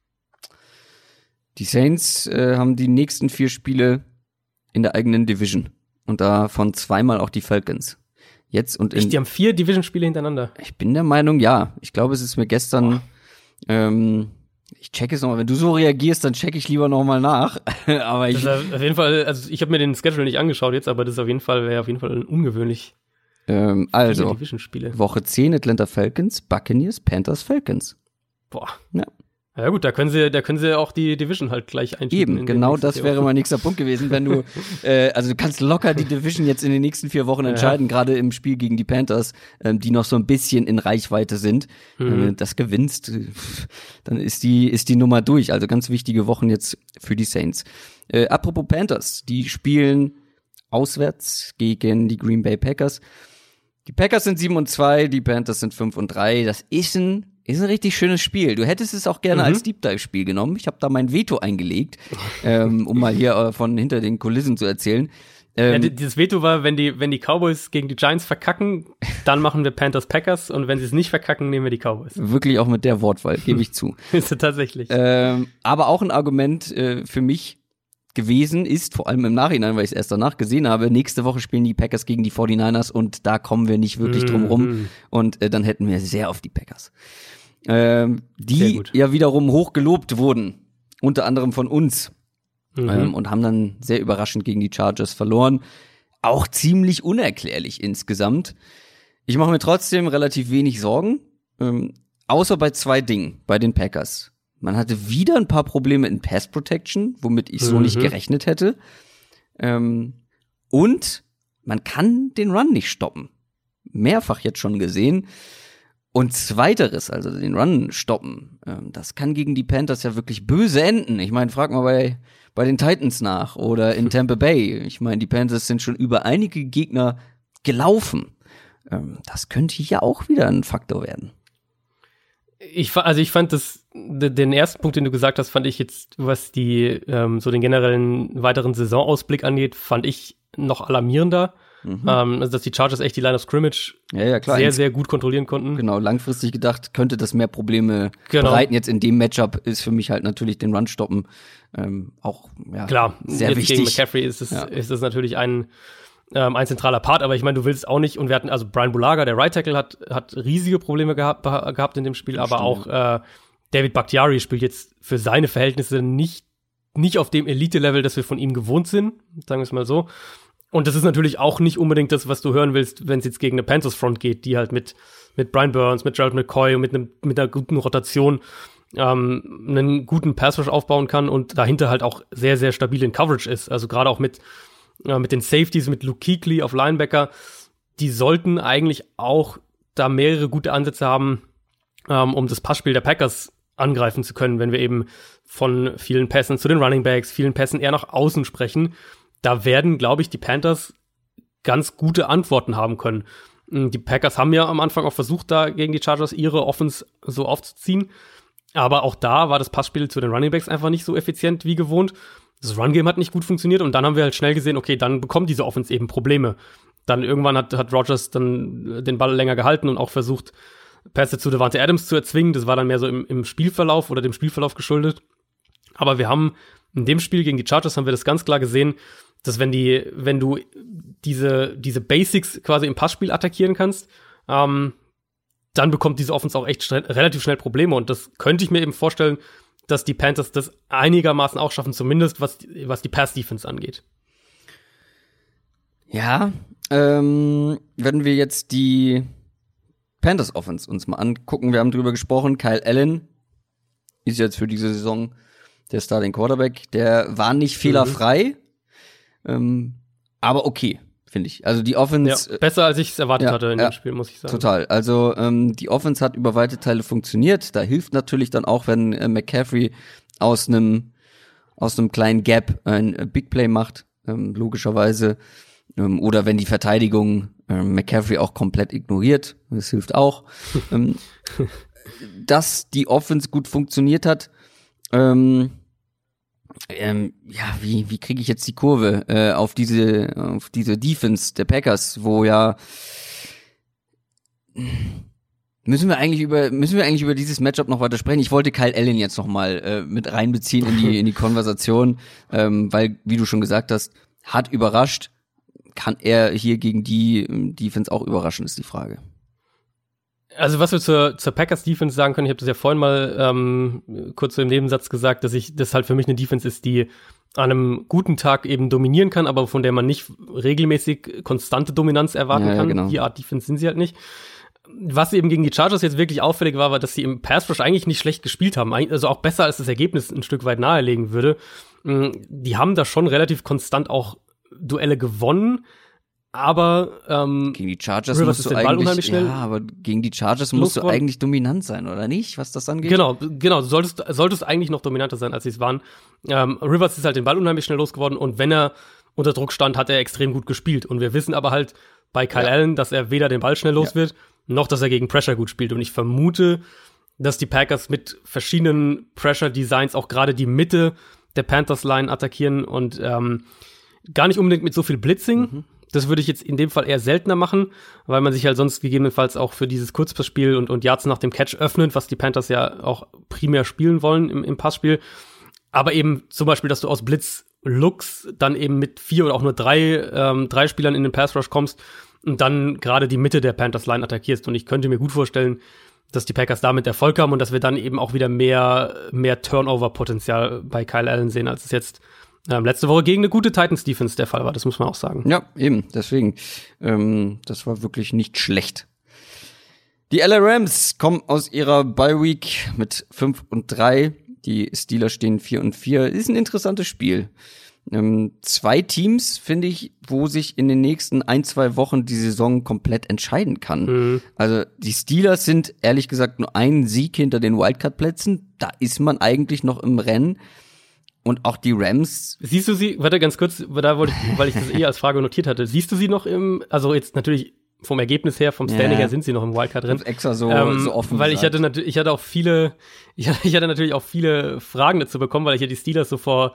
S1: Die Saints äh, haben die nächsten vier Spiele in der eigenen Division und davon zweimal auch die Falcons. Jetzt und
S2: Echt, die haben vier Division-Spiele hintereinander.
S1: Ich bin der Meinung, ja. Ich glaube, es ist mir gestern. Ähm, ich check es nochmal. Wenn du so reagierst, dann check ich lieber nochmal nach. aber ich.
S2: Auf jeden Fall, also ich habe mir den Schedule nicht angeschaut jetzt, aber das ist auf jeden Fall, wäre auf jeden Fall ungewöhnlich.
S1: Ähm, also,
S2: Division-Spiele.
S1: Woche 10 Atlanta Falcons, Buccaneers, Panthers, Falcons.
S2: Boah.
S1: Ja.
S2: Ja gut, da können sie, da können sie auch die Division halt gleich einschieben.
S1: Eben, genau das wäre mein nächster Punkt gewesen, wenn du, äh, also du kannst locker die Division jetzt in den nächsten vier Wochen entscheiden, ja. gerade im Spiel gegen die Panthers, ähm, die noch so ein bisschen in Reichweite sind. Mhm. Wenn du das gewinnst, dann ist die, ist die Nummer durch. Also ganz wichtige Wochen jetzt für die Saints. Äh, apropos Panthers, die spielen auswärts gegen die Green Bay Packers. Die Packers sind 7 und 2, die Panthers sind 5 und 3. Das ist ein ist ein richtig schönes Spiel. Du hättest es auch gerne mhm. als Deep Dive Spiel genommen. Ich habe da mein Veto eingelegt, ähm, um mal hier äh, von hinter den Kulissen zu erzählen.
S2: Ähm, ja, dieses Veto war, wenn die, wenn die Cowboys gegen die Giants verkacken, dann machen wir Panthers Packers und wenn sie es nicht verkacken, nehmen wir die Cowboys.
S1: Wirklich auch mit der Wortwahl, gebe ich zu.
S2: ist tatsächlich.
S1: Ähm, aber auch ein Argument äh, für mich gewesen ist, vor allem im Nachhinein, weil ich es erst danach gesehen habe, nächste Woche spielen die Packers gegen die 49ers und da kommen wir nicht wirklich drum rum mhm. und äh, dann hätten wir sehr auf die Packers ähm, die ja wiederum hoch gelobt wurden, unter anderem von uns. Mhm. Ähm, und haben dann sehr überraschend gegen die Chargers verloren. Auch ziemlich unerklärlich insgesamt. Ich mache mir trotzdem relativ wenig Sorgen, ähm, außer bei zwei Dingen bei den Packers. Man hatte wieder ein paar Probleme in Pass Protection, womit ich so mhm. nicht gerechnet hätte. Ähm, und man kann den Run nicht stoppen. Mehrfach jetzt schon gesehen. Und zweiteres, also den Run stoppen, ähm, das kann gegen die Panthers ja wirklich böse enden. Ich meine, frag mal bei, bei den Titans nach oder in Tampa Bay. Ich meine, die Panthers sind schon über einige Gegner gelaufen. Ähm, das könnte ja auch wieder ein Faktor werden.
S2: Ich, also ich fand das, den ersten Punkt, den du gesagt hast, fand ich jetzt, was die, ähm, so den generellen weiteren Saisonausblick angeht, fand ich noch alarmierender. Mhm. Ähm, also dass die Chargers echt die Line of Scrimmage
S1: ja, ja, klar.
S2: sehr, sehr gut kontrollieren konnten.
S1: Genau, langfristig gedacht, könnte das mehr Probleme genau. bereiten. Jetzt in dem Matchup ist für mich halt natürlich den Run stoppen ähm, auch ja,
S2: klar,
S1: sehr
S2: jetzt
S1: wichtig.
S2: Gegen McCaffrey ist es, ja. ist es natürlich ein ähm, ein zentraler Part, aber ich meine, du willst auch nicht, und wir hatten, also Brian Bulaga, der Right Tackle, hat, hat riesige Probleme gehabt, gehabt in dem Spiel, aber auch äh, David Bakhtiari spielt jetzt für seine Verhältnisse nicht, nicht auf dem Elite-Level, das wir von ihm gewohnt sind, sagen wir es mal so. Und das ist natürlich auch nicht unbedingt das, was du hören willst, wenn es jetzt gegen eine Panthers Front geht, die halt mit, mit Brian Burns, mit Gerald McCoy und mit, einem, mit einer guten Rotation ähm, einen guten Pass Rush aufbauen kann und dahinter halt auch sehr, sehr stabil in Coverage ist. Also gerade auch mit, äh, mit den Safeties, mit Luke Kuechly auf Linebacker, die sollten eigentlich auch da mehrere gute Ansätze haben, ähm, um das Passspiel der Packers angreifen zu können, wenn wir eben von vielen Pässen zu den Running Backs, vielen Pässen eher nach außen sprechen da werden, glaube ich, die Panthers ganz gute Antworten haben können. Hm, die Packers haben ja am Anfang auch versucht, da gegen die Chargers ihre Offense so aufzuziehen. Aber auch da war das Passspiel zu den Running Backs einfach nicht so effizient wie gewohnt. Das Run-Game hat nicht gut funktioniert und dann haben wir halt schnell gesehen, okay, dann bekommt diese Offense eben Probleme. Dann irgendwann hat, hat Rogers dann den Ball länger gehalten und auch versucht, Pässe zu Devante Adams zu erzwingen. Das war dann mehr so im, im Spielverlauf oder dem Spielverlauf geschuldet. Aber wir haben in dem Spiel gegen die Chargers haben wir das ganz klar gesehen, dass wenn die, wenn du diese, diese Basics quasi im Passspiel attackieren kannst, ähm, dann bekommt diese Offense auch echt schnell, relativ schnell Probleme. Und das könnte ich mir eben vorstellen, dass die Panthers das einigermaßen auch schaffen, zumindest was, was die Pass-Defense angeht.
S1: Ja, ähm, wenn wir jetzt die Panthers Offense uns mal angucken, wir haben drüber gesprochen, Kyle Allen ist jetzt für diese Saison der Starting Quarterback, der war nicht fehlerfrei, ähm, aber okay, finde ich. Also die Offense.
S2: Ja, besser als ich es erwartet ja, hatte in ja, dem Spiel, muss ich sagen.
S1: Total. Also ähm, die Offense hat über weite Teile funktioniert. Da hilft natürlich dann auch, wenn äh, McCaffrey aus einem aus einem kleinen Gap ein äh, Big Play macht, ähm, logischerweise. Ähm, oder wenn die Verteidigung äh, McCaffrey auch komplett ignoriert. Das hilft auch. ähm, dass die Offense gut funktioniert hat, ähm, ähm, ja, wie, wie kriege ich jetzt die Kurve äh, auf diese, auf diese Defense der Packers, wo ja müssen wir eigentlich über müssen wir eigentlich über dieses Matchup noch weiter sprechen? Ich wollte Kyle Allen jetzt noch mal äh, mit reinbeziehen in die in die Konversation, ähm, weil wie du schon gesagt hast, hat überrascht. kann er hier gegen die ähm, Defense auch überraschen, ist die Frage.
S2: Also was wir zur, zur Packers Defense sagen können, ich habe das ja vorhin mal ähm, kurz so im Nebensatz gesagt, dass ich das halt für mich eine Defense ist, die an einem guten Tag eben dominieren kann, aber von der man nicht regelmäßig konstante Dominanz erwarten
S1: Ja, ja,
S2: kann.
S1: genau.
S2: Die Art Defense sind sie halt nicht. Was eben gegen die Chargers jetzt wirklich auffällig war, war, dass sie im Pass Rush eigentlich nicht schlecht gespielt haben. Also auch besser, als das Ergebnis ein Stück weit nahelegen würde. Mm, Die haben da schon relativ konstant auch Duelle gewonnen, aber ähm,
S1: Gegen die Chargers
S2: Rivers
S1: musst du
S2: den Ball
S1: eigentlich,
S2: unheimlich schnell
S1: ja, aber gegen die Chargers musst du eigentlich dominant sein, oder nicht? Was das angeht?
S2: Genau, genau. Solltest, solltest eigentlich noch dominanter sein, als sie es waren. Ähm, Rivers ist halt den Ball unheimlich schnell losgeworden und wenn er unter Druck stand, hat er extrem gut gespielt. Und wir wissen aber halt bei Kyle
S1: Ja.
S2: Allen, dass er weder den Ball schnell los wird, noch dass er gegen Pressure gut spielt. Und ich vermute, dass die Packers mit verschiedenen Pressure-Designs auch gerade die Mitte der Panthers-Line attackieren und ähm, gar nicht unbedingt mit so viel Blitzing. Das würde ich jetzt in dem Fall eher seltener machen, weil man sich halt sonst gegebenenfalls auch für dieses Kurzpassspiel und, und Yards nach dem Catch öffnet, was die Panthers ja auch primär spielen wollen im, im Passspiel. Aber eben zum Beispiel, dass du aus Blitz-Looks dann eben mit vier oder auch nur drei, ähm, drei Spielern in den Pass-Rush kommst und dann gerade die Mitte der Panthers-Line attackierst. Und ich könnte mir gut vorstellen, dass die Packers damit Erfolg haben und dass wir dann eben auch wieder mehr, mehr Turnover-Potenzial bei Kyle Allen sehen, als es jetzt ähm, letzte Woche gegen eine gute Titans-Defense der Fall war. Das muss man auch sagen.
S1: Ja, eben, deswegen. Ähm, das war wirklich nicht schlecht. Die LA Rams kommen aus ihrer Bye Week mit 5 und 3. Die Steelers stehen 4 und 4. Ist ein interessantes Spiel. Ähm, zwei Teams, finde ich, wo sich in den nächsten ein, zwei Wochen die Saison komplett entscheiden kann. Also die Steelers sind ehrlich gesagt nur einen Sieg hinter den Wildcard-Plätzen. Da ist man eigentlich noch im Rennen. Und auch die Rams
S2: Siehst du sie, warte ganz kurz, da wollte ich, weil ich das eh als Frage notiert hatte, siehst du sie noch im, also jetzt natürlich vom Ergebnis her, vom Standing
S1: Ja.
S2: her sind sie noch im Wildcard drin.
S1: extra so,
S2: Ähm,
S1: so offen
S2: weil ich hatte natürlich, ich hatte auch viele, ich hatte, ich hatte natürlich auch viele Fragen dazu bekommen, weil ich ja die Steelers so vor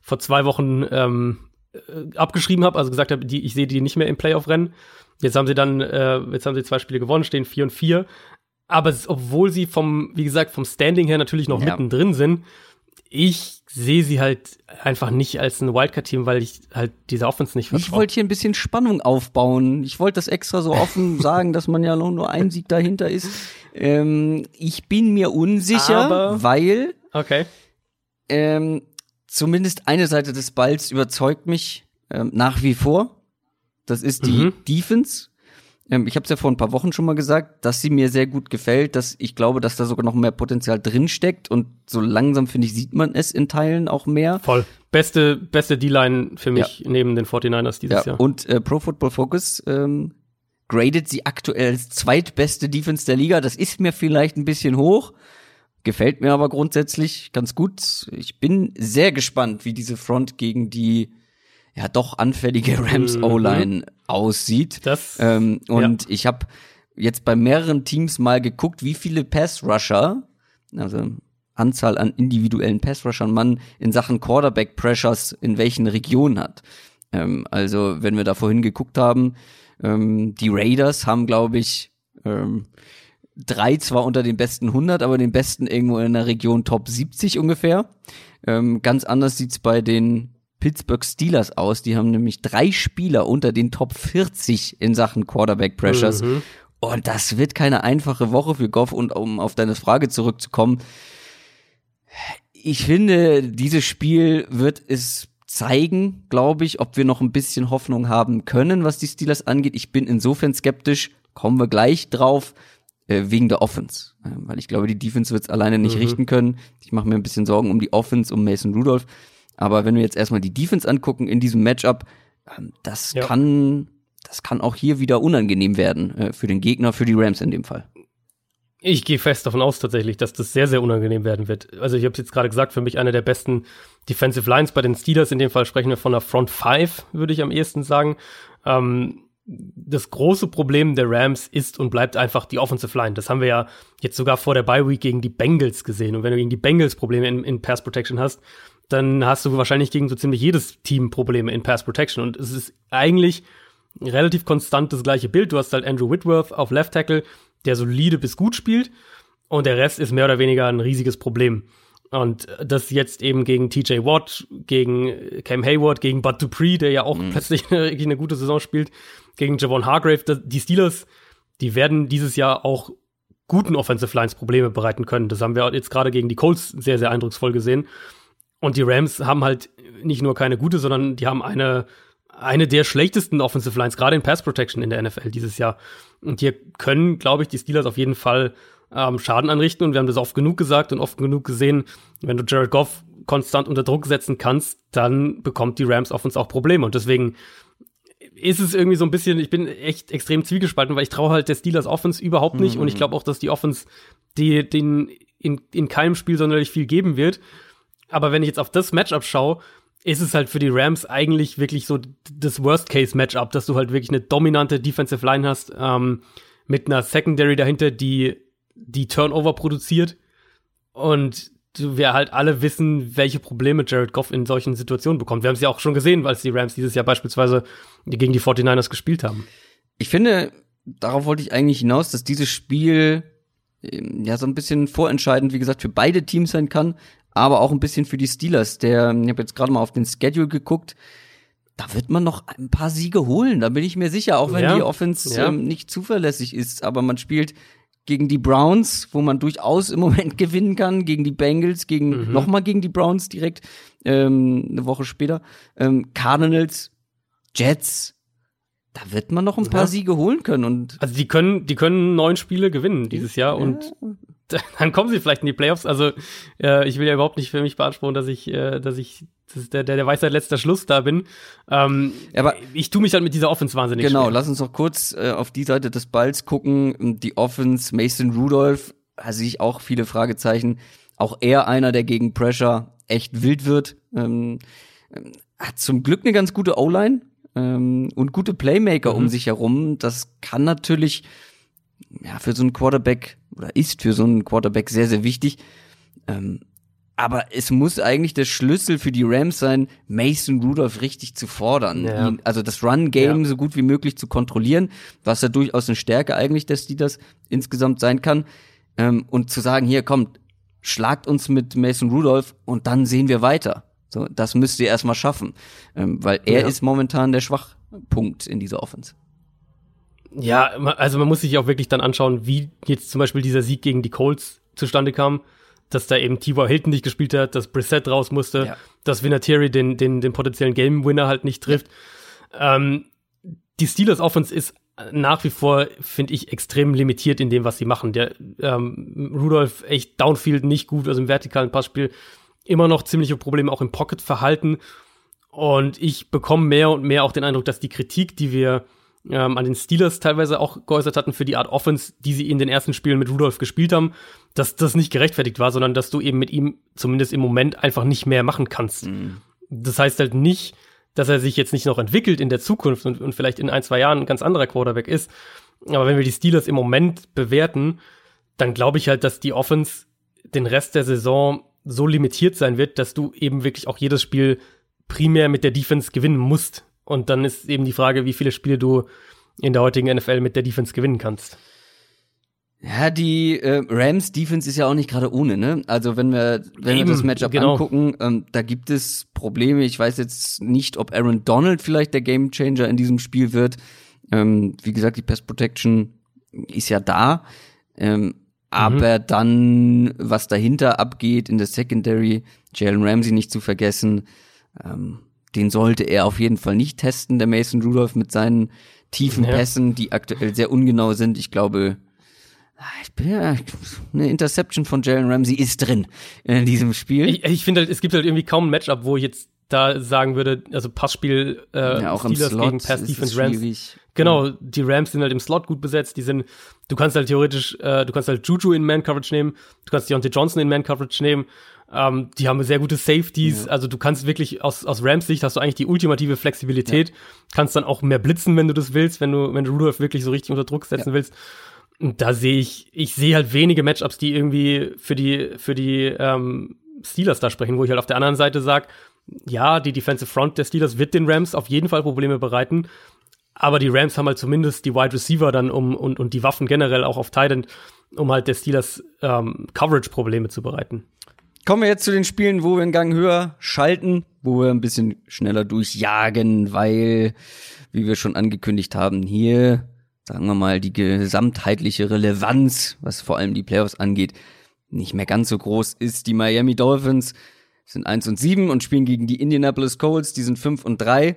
S2: vor zwei Wochen ähm, äh, abgeschrieben habe, also gesagt habe, die, ich sehe die nicht mehr im Playoff-Rennen. Jetzt haben sie dann, äh, jetzt haben sie zwei Spiele gewonnen, stehen 4 und 4. Aber obwohl sie vom, wie gesagt, vom Standing her natürlich noch
S1: Ja.
S2: mittendrin sind, ich sehe sie halt einfach nicht als ein Wildcard-Team, weil ich halt dieser Offense nicht
S1: Ich
S2: vertraue.
S1: wollte hier ein bisschen Spannung aufbauen. Ich wollte das extra so offen sagen, dass man ja nur, nur ein Sieg dahinter ist. Ähm, ich bin mir unsicher,
S2: Aber-
S1: weil
S2: Okay.
S1: ähm, zumindest eine Seite des Balls überzeugt mich ähm, nach wie vor. Das ist die
S2: Mhm.
S1: Defense. Ähm, ich habe es ja vor ein paar Wochen schon mal gesagt, dass sie mir sehr gut gefällt, dass ich glaube, dass da sogar noch mehr Potenzial drin steckt und so langsam finde ich sieht man es in Teilen auch mehr.
S2: Voll. Beste, beste D-Line für mich neben den 49ers dieses
S1: Ja,
S2: Jahr.
S1: und äh, Pro Football Focus ähm, gradet sie aktuell als zweitbeste Defense der Liga. Das ist mir vielleicht ein bisschen hoch, gefällt mir aber grundsätzlich ganz gut. Ich bin sehr gespannt, wie diese Front gegen die ja doch anfällige Rams
S2: Mhm.
S1: Aussieht.
S2: Das-
S1: ähm, und ich habe jetzt bei mehreren Teams mal geguckt, wie viele Pass-Rusher, also Anzahl an individuellen Pass-Rushern man in Sachen Quarterback-Pressures in welchen Regionen hat. Ähm, also, wenn wir da vorhin geguckt haben, ähm, die Raiders haben, glaube ich, ähm, drei zwar unter den besten 100, aber den besten irgendwo in der Region Top 70 ungefähr. Ähm, ganz anders sieht's bei den Pittsburgh Steelers aus. Die haben nämlich drei Spieler unter den Top 40 in Sachen Quarterback Pressures.
S2: Mhm.
S1: Und das wird keine einfache Woche für Goff. Und um auf deine Frage zurückzukommen, ich finde, dieses Spiel wird es zeigen, glaube ich, ob wir noch ein bisschen Hoffnung haben können, was die Steelers angeht. Ich bin insofern skeptisch, kommen wir gleich drauf, äh, wegen der Offense. Äh, weil ich glaube, die Defense wird es alleine nicht
S2: Mhm.
S1: richten können. Ich mache mir ein bisschen Sorgen um die Offense, um Mason Rudolph. Aber wenn wir jetzt erstmal die Defense angucken in diesem Matchup, ähm, das
S2: Ja.
S1: kann, das kann auch hier wieder unangenehm werden äh, für den Gegner, für die Rams in dem Fall.
S2: Ich gehe fest davon aus tatsächlich, dass das sehr, sehr unangenehm werden wird. Also ich habe jetzt gerade gesagt, für mich eine der besten Defensive Lines bei den Steelers. In dem Fall sprechen wir von der Front Five, würde ich am ehesten sagen. Ähm, das große Problem der Rams ist und bleibt einfach die Offensive Line. Das haben wir ja jetzt sogar vor der Bye Week gegen die Bengals gesehen. Und wenn du gegen die Bengals Probleme in, in Pass Protection hast, dann hast du wahrscheinlich gegen so ziemlich jedes Team Probleme in Pass Protection. Und es ist eigentlich relativ konstant das gleiche Bild. Du hast halt Andrew Whitworth auf Left Tackle, der solide bis gut spielt. Und der Rest ist mehr oder weniger ein riesiges Problem. Und das jetzt eben gegen TJ Watt, gegen Cam Hayward, gegen Bud Dupree, der ja auch mhm. plötzlich eine, eine, gute Saison spielt, gegen Javon Hargrave. Die Steelers, die werden dieses Jahr auch guten Offensive Lines Probleme bereiten können. Das haben wir jetzt gerade gegen die Colts sehr, sehr eindrucksvoll gesehen. Und die Rams haben halt nicht nur keine gute, sondern die haben eine, eine der schlechtesten Offensive Lines, gerade in Pass Protection in der NFL dieses Jahr. Und hier können, glaube ich, die Steelers auf jeden Fall ähm, Schaden anrichten. Und wir haben das oft genug gesagt und oft genug gesehen, wenn du Jared Goff konstant unter Druck setzen kannst, dann bekommt die Rams Offense auch Probleme. Und deswegen ist es irgendwie so ein bisschen, ich bin echt extrem zwiegespalten, weil ich traue halt der Steelers Offense überhaupt nicht. Mhm. Und ich glaube auch, dass die Offense die, den in, in keinem Spiel sonderlich viel geben wird. Aber wenn ich jetzt auf das Matchup schaue, ist es halt für die Rams eigentlich wirklich so das Worst-Case-Matchup, dass du halt wirklich eine dominante Defensive Line hast, ähm, mit einer Secondary dahinter, die die Turnover produziert. Und wir halt alle wissen, welche Probleme Jared Goff in solchen Situationen bekommt. Wir haben es ja auch schon gesehen, als die Rams dieses Jahr beispielsweise gegen die 49ers gespielt haben.
S1: Ich finde, darauf wollte ich eigentlich hinaus, dass dieses Spiel ähm, ja so ein bisschen vorentscheidend, wie gesagt, für beide Teams sein kann, aber auch ein bisschen für die Steelers. Der, ich habe jetzt gerade mal auf den Schedule geguckt, da wird man noch ein paar Siege holen, da bin ich mir sicher, auch wenn ja, die Offense ja. ähm, nicht zuverlässig ist, aber man spielt gegen die Browns, wo man durchaus im Moment gewinnen kann, gegen die Bengals, gegen mhm. nochmal gegen die Browns direkt ähm, eine Woche später, ähm, Cardinals, Jets, da wird man noch ein paar ja. Siege holen können und
S2: also die können die können neun Spiele gewinnen dieses Jahr ja. dann kommen sie vielleicht in die Playoffs. Also äh, ich will ja überhaupt nicht für mich beanspruchen, dass ich, äh, dass ich das der, der, der Weisheit letzter Schluss da bin. Ähm, aber ich tue mich halt mit dieser Offense wahnsinnig
S1: Genau, schwer. lass uns noch kurz äh, auf die Seite des Balls gucken. Die Offense, Mason Rudolph, da sehe ich auch viele Fragezeichen. Auch er einer, der gegen Pressure echt wild wird. Ähm, hat zum Glück eine ganz gute O-Line ähm, und gute Playmaker mhm. um sich herum. Das kann natürlich ja, für so einen Quarterback oder ist für so einen Quarterback sehr, sehr wichtig. Ähm, aber es muss eigentlich der Schlüssel für die Rams sein, Mason Rudolph richtig zu fordern. Ja. Ihn, also das Run-Game ja. so gut wie möglich zu kontrollieren, was ja durchaus eine Stärke eigentlich des Steelers insgesamt sein kann. Ähm, und zu sagen, hier kommt, schlagt uns mit Mason Rudolph und dann sehen wir weiter. So, das müsst ihr erstmal schaffen. Ähm, weil er ja. ist momentan der Schwachpunkt in dieser Offense.
S2: Ja, also man muss sich auch wirklich dann anschauen, wie jetzt zum Beispiel dieser Sieg gegen die Colts zustande kam, dass da eben T.Y. Hilton nicht gespielt hat, dass Brissett raus musste, ja. dass Vinatieri den, den, den potenziellen Game-Winner halt nicht trifft. Ja. Ähm, die Steelers Offense ist nach wie vor, finde ich, extrem limitiert in dem, was sie machen. Der ähm, Rudolph echt Downfield nicht gut, also im vertikalen Passspiel immer noch ziemliche Probleme auch im Pocket-Verhalten. Und ich bekomme mehr und mehr auch den Eindruck, dass die Kritik, die wir ähm, an den Steelers teilweise auch geäußert hatten für die Art Offense, die sie in den ersten Spielen mit Rudolph gespielt haben, dass das nicht gerechtfertigt war, sondern dass du eben mit ihm zumindest im Moment einfach nicht mehr machen kannst. Mhm. Das heißt halt nicht, dass er sich jetzt nicht noch entwickelt in der Zukunft und, und vielleicht in ein, zwei Jahren ein ganz anderer Quarterback ist. Aber wenn wir die Steelers im Moment bewerten, dann glaube ich halt, dass die Offense den Rest der Saison so limitiert sein wird, dass du eben wirklich auch jedes Spiel primär mit der Defense gewinnen musst. Und dann ist eben die Frage, wie viele Spiele du in der heutigen NFL mit der Defense gewinnen kannst.
S1: Ja, die äh, Rams Defense ist ja auch nicht gerade ohne, ne? Also wenn wir wenn Eben, wir das Matchup genau. angucken, ähm, da gibt es Probleme. Ich weiß jetzt nicht, ob Aaron Donald vielleicht der Gamechanger in diesem Spiel wird. Ähm, wie gesagt, die Pass Protection ist ja da. Ähm, aber mhm. dann, was dahinter abgeht in der Secondary, Jalen Ramsey nicht zu vergessen, ähm, den sollte er auf jeden Fall nicht testen, der Mason Rudolph mit seinen tiefen ja. Pässen, die aktuell sehr ungenau sind. Ich glaube, ah, ich bin ja, eine Interception von Jalen Ramsey ist drin in diesem Spiel.
S2: Ich, ich finde halt, es gibt halt irgendwie kaum ein Matchup, wo ich jetzt da sagen würde, also Passspiel äh,
S1: ja, Steelers
S2: gegen Pass Defense Rams. Genau, die Rams sind halt im Slot gut besetzt. Die sind, du kannst halt theoretisch, äh, du kannst halt Juju in Man Coverage nehmen, du kannst Deontay Johnson in Man Coverage nehmen ähm, die haben sehr gute Safeties. Ja. Also du kannst wirklich aus, aus Rams Sicht hast du eigentlich die ultimative Flexibilität. Ja. Kannst dann auch mehr blitzen, wenn du das willst, wenn du, wenn du Rudolph wirklich so richtig unter Druck setzen ja. willst. Und da sehe ich, ich sehe halt wenige Matchups, die irgendwie für die, für die ähm, Steelers da sprechen, wo ich halt auf der anderen Seite sage, ja, die Defensive Front der Steelers wird den Rams auf jeden Fall Probleme bereiten. Aber die Rams haben halt zumindest die Wide Receiver dann um und, und die Waffen generell auch auf Titan, um halt der Steelers ähm, Coverage-Probleme zu bereiten.
S1: Kommen wir jetzt zu den Spielen, wo wir einen Gang höher schalten, wo wir ein bisschen schneller durchjagen, weil, wie wir schon angekündigt haben, hier, sagen wir mal, die gesamtheitliche Relevanz, was vor allem die Playoffs angeht, nicht mehr ganz so groß ist. Die Miami Dolphins sind eins und sieben und spielen gegen die Indianapolis Colts, die sind fünf und drei.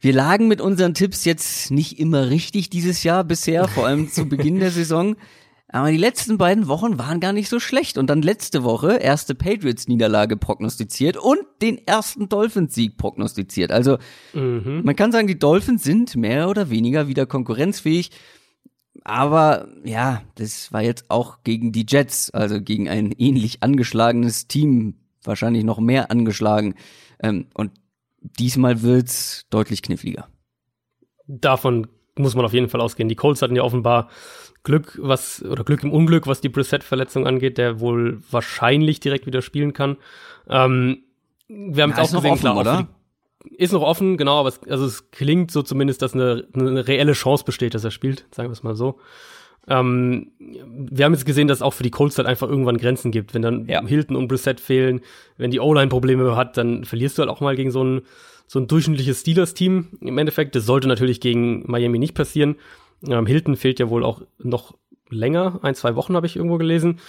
S1: Wir lagen mit unseren Tipps jetzt nicht immer richtig dieses Jahr bisher, vor allem zu Beginn der Saison. Aber die letzten beiden Wochen waren gar nicht so schlecht. Und dann letzte Woche erste Patriots-Niederlage prognostiziert und den ersten Dolphins-Sieg prognostiziert. Also mhm. man kann sagen, die Dolphins sind mehr oder weniger wieder konkurrenzfähig. Aber ja, das war jetzt auch gegen die Jets, also gegen ein ähnlich angeschlagenes Team, wahrscheinlich noch mehr angeschlagen. Ähm, und diesmal wird's deutlich kniffliger.
S2: Davon muss man auf jeden Fall ausgehen. Die Colts hatten ja offenbar Glück, was, oder Glück im Unglück, was die Brissett-Verletzung angeht, der wohl wahrscheinlich direkt wieder spielen kann. Ähm, wir haben ja, es auch gesehen, offen, klar, oder? ist noch offen, genau, aber es, also es klingt so zumindest, dass eine, eine reelle Chance besteht, dass er spielt, sagen wir es mal so. Ähm, wir haben jetzt gesehen, dass es auch für die Colts halt einfach irgendwann Grenzen gibt. Wenn dann ja. Hilton und Brissett fehlen, wenn die O-Line Probleme hat, dann verlierst du halt auch mal gegen so ein, so ein durchschnittliches Steelers-Team im Endeffekt. Das sollte natürlich gegen Miami nicht passieren. Ähm, Hilton fehlt ja wohl auch noch länger, ein, zwei Wochen habe ich irgendwo gelesen.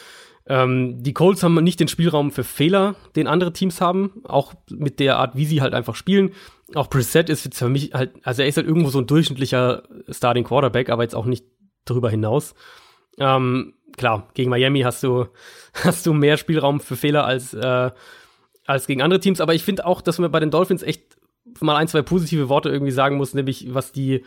S2: Ähm, die Colts haben nicht den Spielraum für Fehler, den andere Teams haben, auch mit der Art, wie sie halt einfach spielen. Auch Preset ist jetzt für mich halt, also er ist halt irgendwo so ein durchschnittlicher Starting Quarterback, aber jetzt auch nicht darüber hinaus. Ähm, klar, gegen Miami hast du, hast du mehr Spielraum für Fehler als, äh, als gegen andere Teams, aber ich finde auch, dass man bei den Dolphins echt mal ein, zwei positive Worte irgendwie sagen muss, nämlich was die,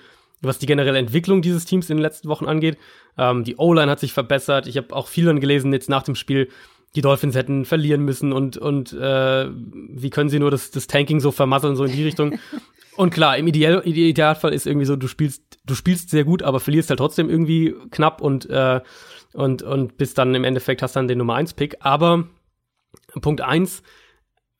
S2: was die generelle Entwicklung dieses Teams in den letzten Wochen angeht. Ähm, die O-Line hat sich verbessert. Ich habe auch viel dann gelesen jetzt nach dem Spiel, die Dolphins hätten verlieren müssen und, und äh, wie können sie nur das, das Tanking so vermasseln, so in die Richtung. Und klar, im Ideal, Idealfall ist irgendwie so, du spielst, du spielst sehr gut, aber verlierst halt trotzdem irgendwie knapp und, äh, und, und bist dann im Endeffekt hast dann den Nummer 1 Pick. Aber Punkt 1,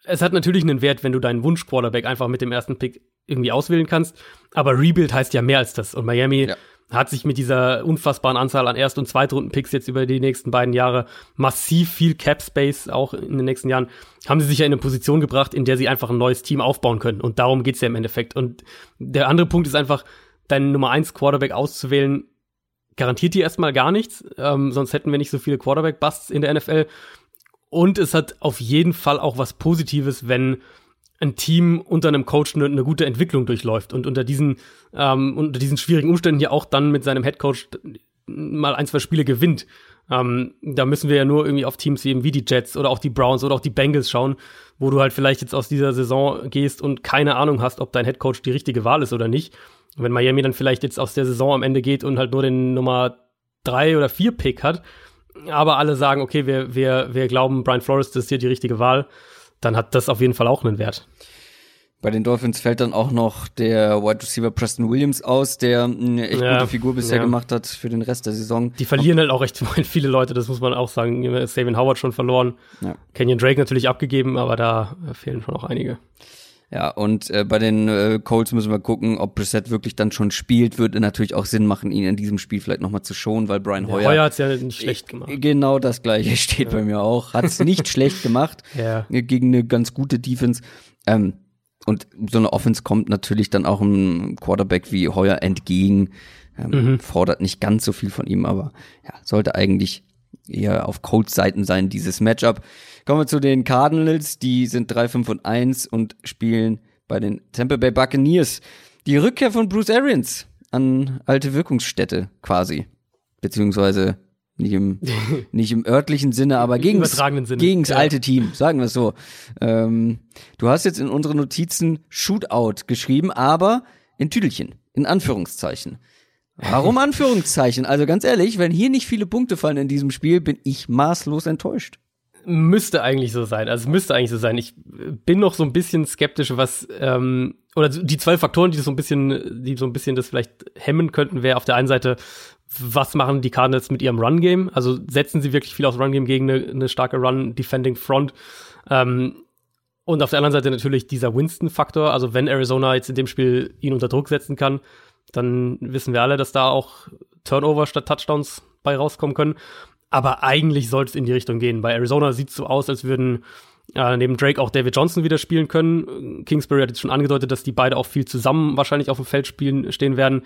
S2: es hat natürlich einen Wert, wenn du deinen Wunsch-Quarterback einfach mit dem ersten Pick irgendwie auswählen kannst. Aber Rebuild heißt ja mehr als das. Und Miami ja. hat sich mit dieser unfassbaren Anzahl an Erst- und Zweitrunden-Picks jetzt über die nächsten beiden Jahre massiv viel Cap-Space auch in den nächsten Jahren, haben sie sich ja in eine Position gebracht, in der sie einfach ein neues Team aufbauen können. Und darum geht's ja im Endeffekt. Und der andere Punkt ist einfach, deinen Nummer 1 Quarterback auszuwählen, garantiert dir erstmal gar nichts. Ähm, sonst hätten wir nicht so viele Quarterback-Busts in der NFL. Und es hat auf jeden Fall auch was Positives, wenn ein Team unter einem Coach eine, eine gute Entwicklung durchläuft und unter diesen, ähm, unter diesen schwierigen Umständen hier auch dann mit seinem Headcoach mal ein, zwei Spiele gewinnt. Ähm, da müssen wir ja nur irgendwie auf Teams eben wie die Jets oder auch die Browns oder auch die Bengals schauen, wo du halt vielleicht jetzt aus dieser Saison gehst und keine Ahnung hast, ob dein Headcoach die richtige Wahl ist oder nicht. wenn Miami dann vielleicht jetzt aus der Saison am Ende geht und halt nur den Nummer drei oder vier Pick hat, aber alle sagen, okay, wir, wir, wir glauben, Brian Flores ist hier die richtige Wahl, dann hat das auf jeden Fall auch einen Wert.
S1: Bei den Dolphins fällt dann auch noch der Wide Receiver Preston Williams aus, der eine echt ja, gute Figur bisher ja. gemacht hat für den Rest der Saison.
S2: Die verlieren halt auch recht viele Leute, das muss man auch sagen. Savian Howard schon verloren. Ja. Kenyon Drake natürlich abgegeben, aber da fehlen schon auch einige.
S1: Ja, und äh, bei den äh, Colts müssen wir gucken, ob Brissett wirklich dann schon spielt. Würde natürlich auch Sinn machen, ihn in diesem Spiel vielleicht nochmal zu schonen, weil Brian Hoyer. Ja,
S2: Hoyer hat's ja nicht schlecht gemacht.
S1: Genau das gleiche steht ja. bei mir auch. Hat's nicht schlecht gemacht ja. gegen eine ganz gute Defense. Ähm, und so eine Offense kommt natürlich dann auch einem Quarterback wie Hoyer entgegen. Ähm, mhm. Fordert nicht ganz so viel von ihm, aber ja, sollte eigentlich eher auf Colts Seiten sein, dieses Matchup. Kommen wir zu den Cardinals, die sind 3, 5 und 1 und spielen bei den Tampa Bay Buccaneers. Die Rückkehr von Bruce Arians an alte Wirkungsstätte quasi. Beziehungsweise nicht im, nicht im örtlichen Sinne, aber Sinne. gegens ja. alte Team, sagen wir es so. Ähm, du hast jetzt in unsere Notizen Shootout geschrieben, aber in Tüdelchen, in Anführungszeichen. Warum Anführungszeichen? Also ganz ehrlich, wenn hier nicht viele Punkte fallen in diesem Spiel, bin ich maßlos enttäuscht.
S2: Müsste eigentlich so sein. Also müsste eigentlich so sein. Ich bin noch so ein bisschen skeptisch, was ähm, oder die zwei Faktoren, die so ein bisschen, die so ein bisschen das vielleicht hemmen könnten, wäre auf der einen Seite, was machen die Cardinals mit ihrem Run-Game? Also setzen sie wirklich viel aufs Run-Game gegen eine, eine starke Run-Defending-Front? Ähm, und auf der anderen Seite natürlich dieser Winston-Faktor. Also wenn Arizona jetzt in dem Spiel ihn unter Druck setzen kann, dann wissen wir alle, dass da auch Turnover statt Touchdowns bei rauskommen können. Aber eigentlich sollte es in die Richtung gehen. Bei Arizona sieht es so aus, als würden äh, neben Drake auch David Johnson wieder spielen können. Kingsbury hat jetzt schon angedeutet, dass die beide auch viel zusammen wahrscheinlich auf dem Feld spielen, stehen werden.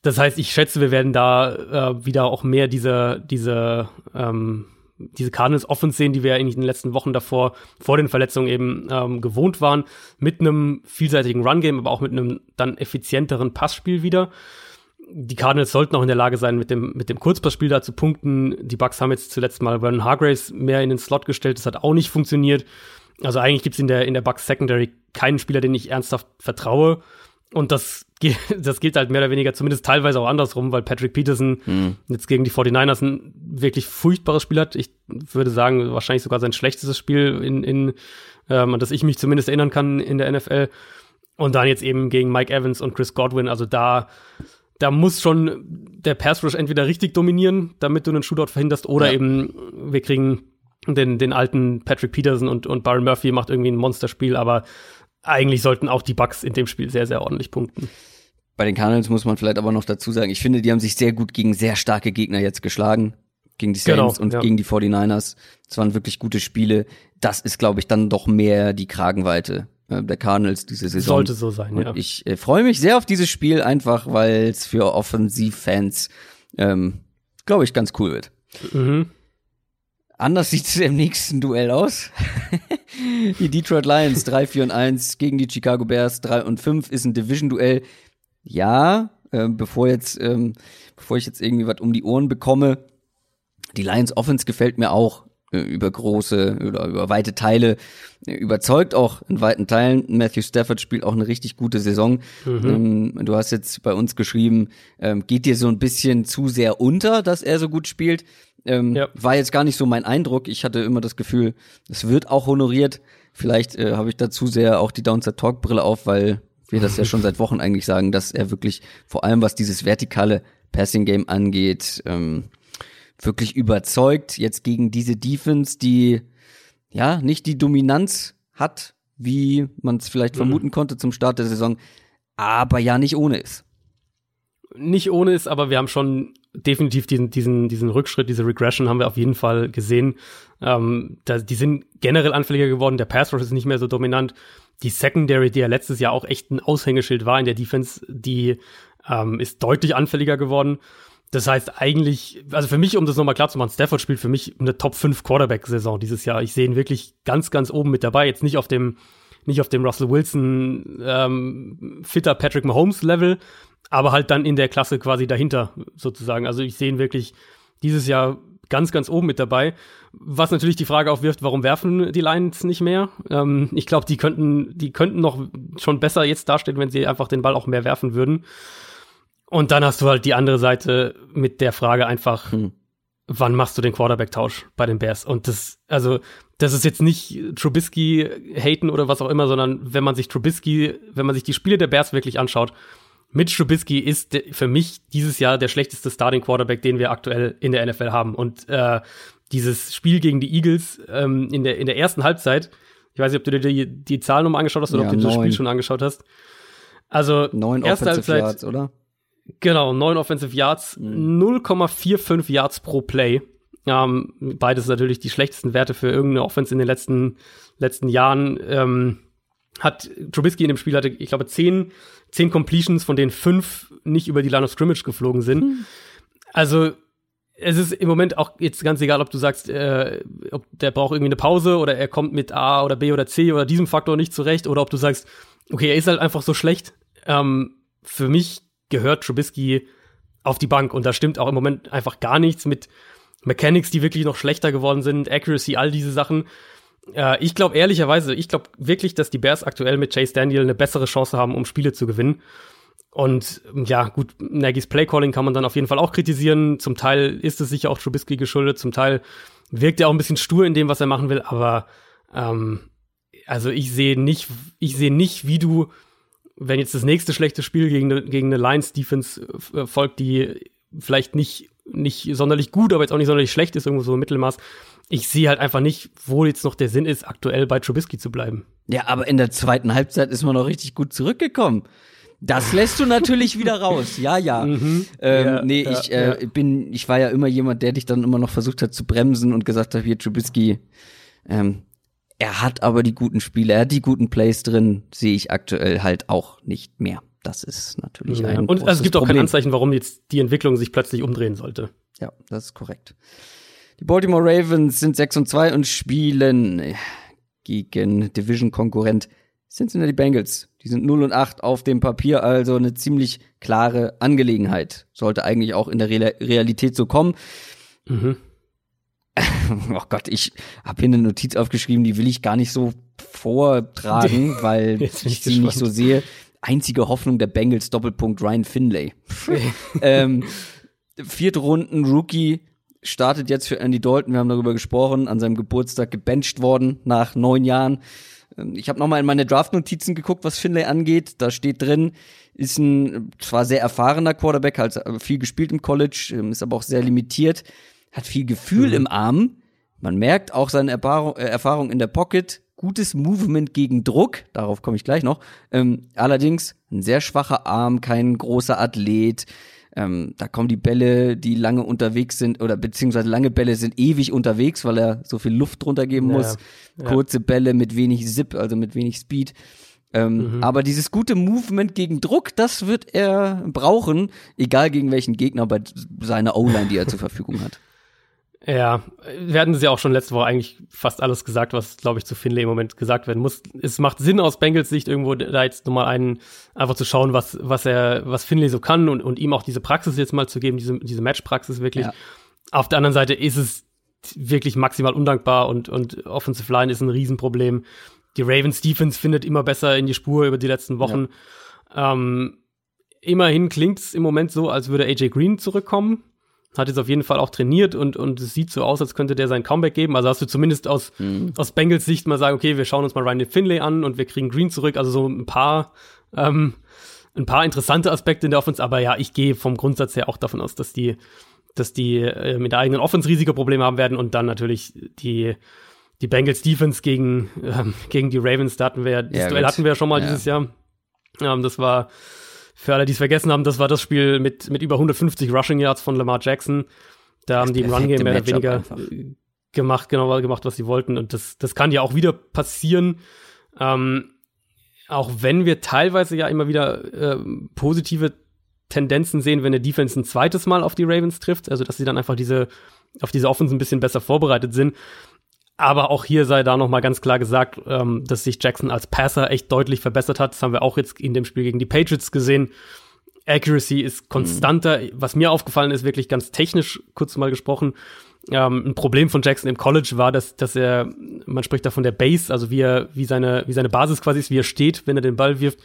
S2: Das heißt, ich schätze, wir werden da äh, wieder auch mehr diese, diese, ähm, diese Cardinals Offense sehen, die wir eigentlich in den letzten Wochen davor, vor den Verletzungen eben ähm, gewohnt waren, mit einem vielseitigen Run-Game, aber auch mit einem dann effizienteren Passspiel wieder die Cardinals sollten auch in der Lage sein, mit dem, mit dem Kurzpassspiel da zu punkten. Die Bucks haben jetzt zuletzt mal Vernon Hargraves mehr in den Slot gestellt. Das hat auch nicht funktioniert. Also eigentlich gibt's in der, in der Bucks Secondary keinen Spieler, den ich ernsthaft vertraue. Und das, das gilt halt mehr oder weniger zumindest teilweise auch andersrum, weil Patrick Peterson mhm. jetzt gegen die 49ers ein wirklich furchtbares Spiel hat. Ich würde sagen, wahrscheinlich sogar sein schlechtestes Spiel in, in ähm, an das ich mich zumindest erinnern kann in der NFL. Und dann jetzt eben gegen Mike Evans und Chris Godwin. Also da da muss schon der Pass Rush entweder richtig dominieren, damit du einen Shootout verhinderst, oder ja. eben wir kriegen den, den alten Patrick Peterson und, und Byron Murphy macht irgendwie ein Monsterspiel, aber eigentlich sollten auch die Bucks in dem Spiel sehr, sehr ordentlich punkten.
S1: Bei den Cardinals muss man vielleicht aber noch dazu sagen, ich finde, die haben sich sehr gut gegen sehr starke Gegner jetzt geschlagen. Gegen die Saints genau, und ja. gegen die 49ers. Das waren wirklich gute Spiele. Das ist, glaube ich, dann doch mehr die Kragenweite der Cardinals diese Saison.
S2: Sollte so sein,
S1: und ja. Ich äh, freue mich sehr auf dieses Spiel, einfach weil es für Offensivfans, ähm, glaube ich, ganz cool wird. Mhm. Anders sieht es im nächsten Duell aus. die Detroit Lions 3, 4 und 1 gegen die Chicago Bears 3 und 5 ist ein Division-Duell. Ja, äh, bevor jetzt, ähm, bevor ich jetzt irgendwie was um die Ohren bekomme, die Lions Offense gefällt mir auch. Äh, über große oder über weite Teile äh, überzeugt auch in weiten Teilen. Matthew Stafford spielt auch eine richtig gute Saison. Mhm. Ähm, du hast jetzt bei uns geschrieben, ähm, geht dir so ein bisschen zu sehr unter, dass er so gut spielt. Ähm, ja. War jetzt gar nicht so mein Eindruck. Ich hatte immer das Gefühl, es wird auch honoriert. Vielleicht äh, habe ich dazu sehr auch die Downside Talk Brille auf, weil wir das ja schon seit Wochen eigentlich sagen, dass er wirklich vor allem was dieses vertikale Passing Game angeht, ähm, wirklich überzeugt jetzt gegen diese Defense, die ja nicht die Dominanz hat, wie man es vielleicht mhm. vermuten konnte zum Start der Saison, aber ja nicht ohne ist.
S2: Nicht ohne ist, aber wir haben schon definitiv diesen, diesen, diesen Rückschritt, diese Regression haben wir auf jeden Fall gesehen. Ähm, da, die sind generell anfälliger geworden. Der Pass Rush ist nicht mehr so dominant. Die Secondary, die ja letztes Jahr auch echt ein Aushängeschild war in der Defense, die ähm, ist deutlich anfälliger geworden. Das heißt eigentlich, also für mich, um das nochmal klar zu machen, Stafford spielt für mich eine Top 5 Quarterback-Saison dieses Jahr. Ich sehe ihn wirklich ganz, ganz oben mit dabei. Jetzt nicht auf dem, nicht auf dem Russell Wilson ähm, fitter Patrick Mahomes Level, aber halt dann in der Klasse quasi dahinter sozusagen. Also ich sehe ihn wirklich dieses Jahr ganz, ganz oben mit dabei. Was natürlich die Frage aufwirft, warum werfen die Lions nicht mehr? Ähm, ich glaube, die könnten, die könnten noch schon besser jetzt dastehen, wenn sie einfach den Ball auch mehr werfen würden. Und dann hast du halt die andere Seite mit der Frage einfach, hm. wann machst du den Quarterback-Tausch bei den Bears? Und das, also, das ist jetzt nicht Trubisky haten oder was auch immer, sondern wenn man sich Trubisky, wenn man sich die Spiele der Bears wirklich anschaut, Mitch Trubisky ist für mich dieses Jahr der schlechteste Starting Quarterback, den wir aktuell in der NFL haben. Und äh, dieses Spiel gegen die Eagles ähm, in, der, in der ersten Halbzeit, ich weiß nicht, ob du dir die, die Zahlen nochmal angeschaut hast oder ja, ob du neun. das Spiel schon angeschaut hast. Also,
S1: neun erste Halbzeit, Yards, oder?
S2: Genau, neun Offensive Yards, mhm. 0,45 Yards pro Play. Ähm, beides natürlich die schlechtesten Werte für irgendeine Offense in den letzten, letzten Jahren. Ähm, hat Trubisky in dem Spiel hatte, ich glaube, zehn, zehn Completions, von denen fünf nicht über die Line of Scrimmage geflogen sind. Mhm. Also es ist im Moment auch jetzt ganz egal, ob du sagst, äh, ob der braucht irgendwie eine Pause oder er kommt mit A oder B oder C oder diesem Faktor nicht zurecht oder ob du sagst, okay, er ist halt einfach so schlecht. Ähm, für mich gehört Trubisky auf die Bank. Und da stimmt auch im Moment einfach gar nichts mit Mechanics, die wirklich noch schlechter geworden sind, Accuracy, all diese Sachen. Äh, ich glaube ehrlicherweise, ich glaube wirklich, dass die Bears aktuell mit Chase Daniel eine bessere Chance haben, um Spiele zu gewinnen. Und ja, gut, Nagy's Playcalling kann man dann auf jeden Fall auch kritisieren. Zum Teil ist es sicher auch Trubisky geschuldet, zum Teil wirkt er auch ein bisschen stur in dem, was er machen will, aber ähm, also ich sehe nicht, ich sehe nicht, wie du wenn jetzt das nächste schlechte Spiel gegen eine, gegen eine Lions-Defense äh, folgt, die vielleicht nicht, nicht sonderlich gut, aber jetzt auch nicht sonderlich schlecht ist, irgendwo so im Mittelmaß, ich sehe halt einfach nicht, wo jetzt noch der Sinn ist, aktuell bei Trubisky zu bleiben.
S1: Ja, aber in der zweiten Halbzeit ist man noch richtig gut zurückgekommen. Das lässt du natürlich wieder raus. Ja, ja. Mhm. Ähm, ja nee, ja, ich äh, ja. bin, ich war ja immer jemand, der dich dann immer noch versucht hat zu bremsen und gesagt hat, hier Trubisky, ähm, er hat aber die guten Spiele, er hat die guten Plays drin, sehe ich aktuell halt auch nicht mehr. Das ist natürlich ja. ein
S2: Und also es gibt auch Problem. kein Anzeichen, warum jetzt die Entwicklung sich plötzlich umdrehen sollte.
S1: Ja, das ist korrekt. Die Baltimore Ravens sind 6 und 2 und spielen gegen Division-Konkurrent Cincinnati Bengals. Die sind 0 und 8 auf dem Papier, also eine ziemlich klare Angelegenheit. Sollte eigentlich auch in der Re Realität so kommen. Mhm. oh Gott, ich habe hier eine Notiz aufgeschrieben, die will ich gar nicht so vortragen, weil ich sie nicht so sehe. Einzige Hoffnung der Bengals, Doppelpunkt Ryan Finlay. ähm, vierte Runden Rookie startet jetzt für Andy Dalton, wir haben darüber gesprochen, an seinem Geburtstag gebencht worden nach neun Jahren. Ähm, ich habe nochmal in meine Draft-Notizen geguckt, was Finlay angeht. Da steht drin, ist ein zwar sehr erfahrener Quarterback, hat viel gespielt im College, ähm, ist aber auch sehr limitiert, hat viel Gefühl mhm. im Arm. Man merkt auch seine Erfahrung, äh, Erfahrung in der Pocket, gutes Movement gegen Druck, darauf komme ich gleich noch. Ähm, allerdings ein sehr schwacher Arm, kein großer Athlet, ähm, da kommen die Bälle, die lange unterwegs sind, oder beziehungsweise lange Bälle sind ewig unterwegs, weil er so viel Luft drunter geben ja, muss. Ja. Kurze Bälle mit wenig Zip, also mit wenig Speed. Ähm, mhm. Aber dieses gute Movement gegen Druck, das wird er brauchen, egal gegen welchen Gegner bei seiner O-Line, die er zur Verfügung hat.
S2: Ja, wir hatten es ja auch schon letzte Woche eigentlich fast alles gesagt, was, glaube ich, zu Finlay im Moment gesagt werden muss. Es macht Sinn aus Bengals Sicht irgendwo da jetzt nochmal einen, einfach zu schauen, was, was er, was Finlay so kann und, und ihm auch diese Praxis jetzt mal zu geben, diese, diese Matchpraxis wirklich. Ja. Auf der anderen Seite ist es wirklich maximal undankbar und, und Offensive Line ist ein Riesenproblem. Die Ravens Defense findet immer besser in die Spur über die letzten Wochen. Ja. Ähm, immerhin klingt es im Moment so, als würde AJ Green zurückkommen hat jetzt auf jeden Fall auch trainiert und, und es sieht so aus, als könnte der sein Comeback geben. Also hast du zumindest aus, mhm. aus Bengals Sicht mal sagen, okay, wir schauen uns mal Ryan Finlay an und wir kriegen Green zurück. Also so ein paar, ähm, ein paar interessante Aspekte in der Offense. Aber ja, ich gehe vom Grundsatz her auch davon aus, dass die, dass die äh, mit der eigenen Offense riesige Probleme haben werden und dann natürlich die, die Bengals Defense gegen, ähm, gegen die Ravens, da hatten wir ja, das ja, Duell hatten wir ja schon mal ja. dieses Jahr. Ähm, das war, für alle, die es vergessen haben, das war das Spiel mit, mit über 150 Rushing Yards von Lamar Jackson. Da haben die im Run Game mehr oder weniger einfach. gemacht, genau gemacht, was sie wollten. Und das, das kann ja auch wieder passieren. Ähm, auch wenn wir teilweise ja immer wieder äh, positive Tendenzen sehen, wenn der Defense ein zweites Mal auf die Ravens trifft, also dass sie dann einfach diese auf diese Offense ein bisschen besser vorbereitet sind. Aber auch hier sei da noch mal ganz klar gesagt, ähm, dass sich Jackson als Passer echt deutlich verbessert hat. Das haben wir auch jetzt in dem Spiel gegen die Patriots gesehen. Accuracy ist konstanter. Mhm. Was mir aufgefallen ist, wirklich ganz technisch, kurz mal gesprochen, ähm, ein Problem von Jackson im College war, dass, dass er, man spricht da von der Base, also wie er, wie seine, wie seine Basis quasi ist, wie er steht, wenn er den Ball wirft,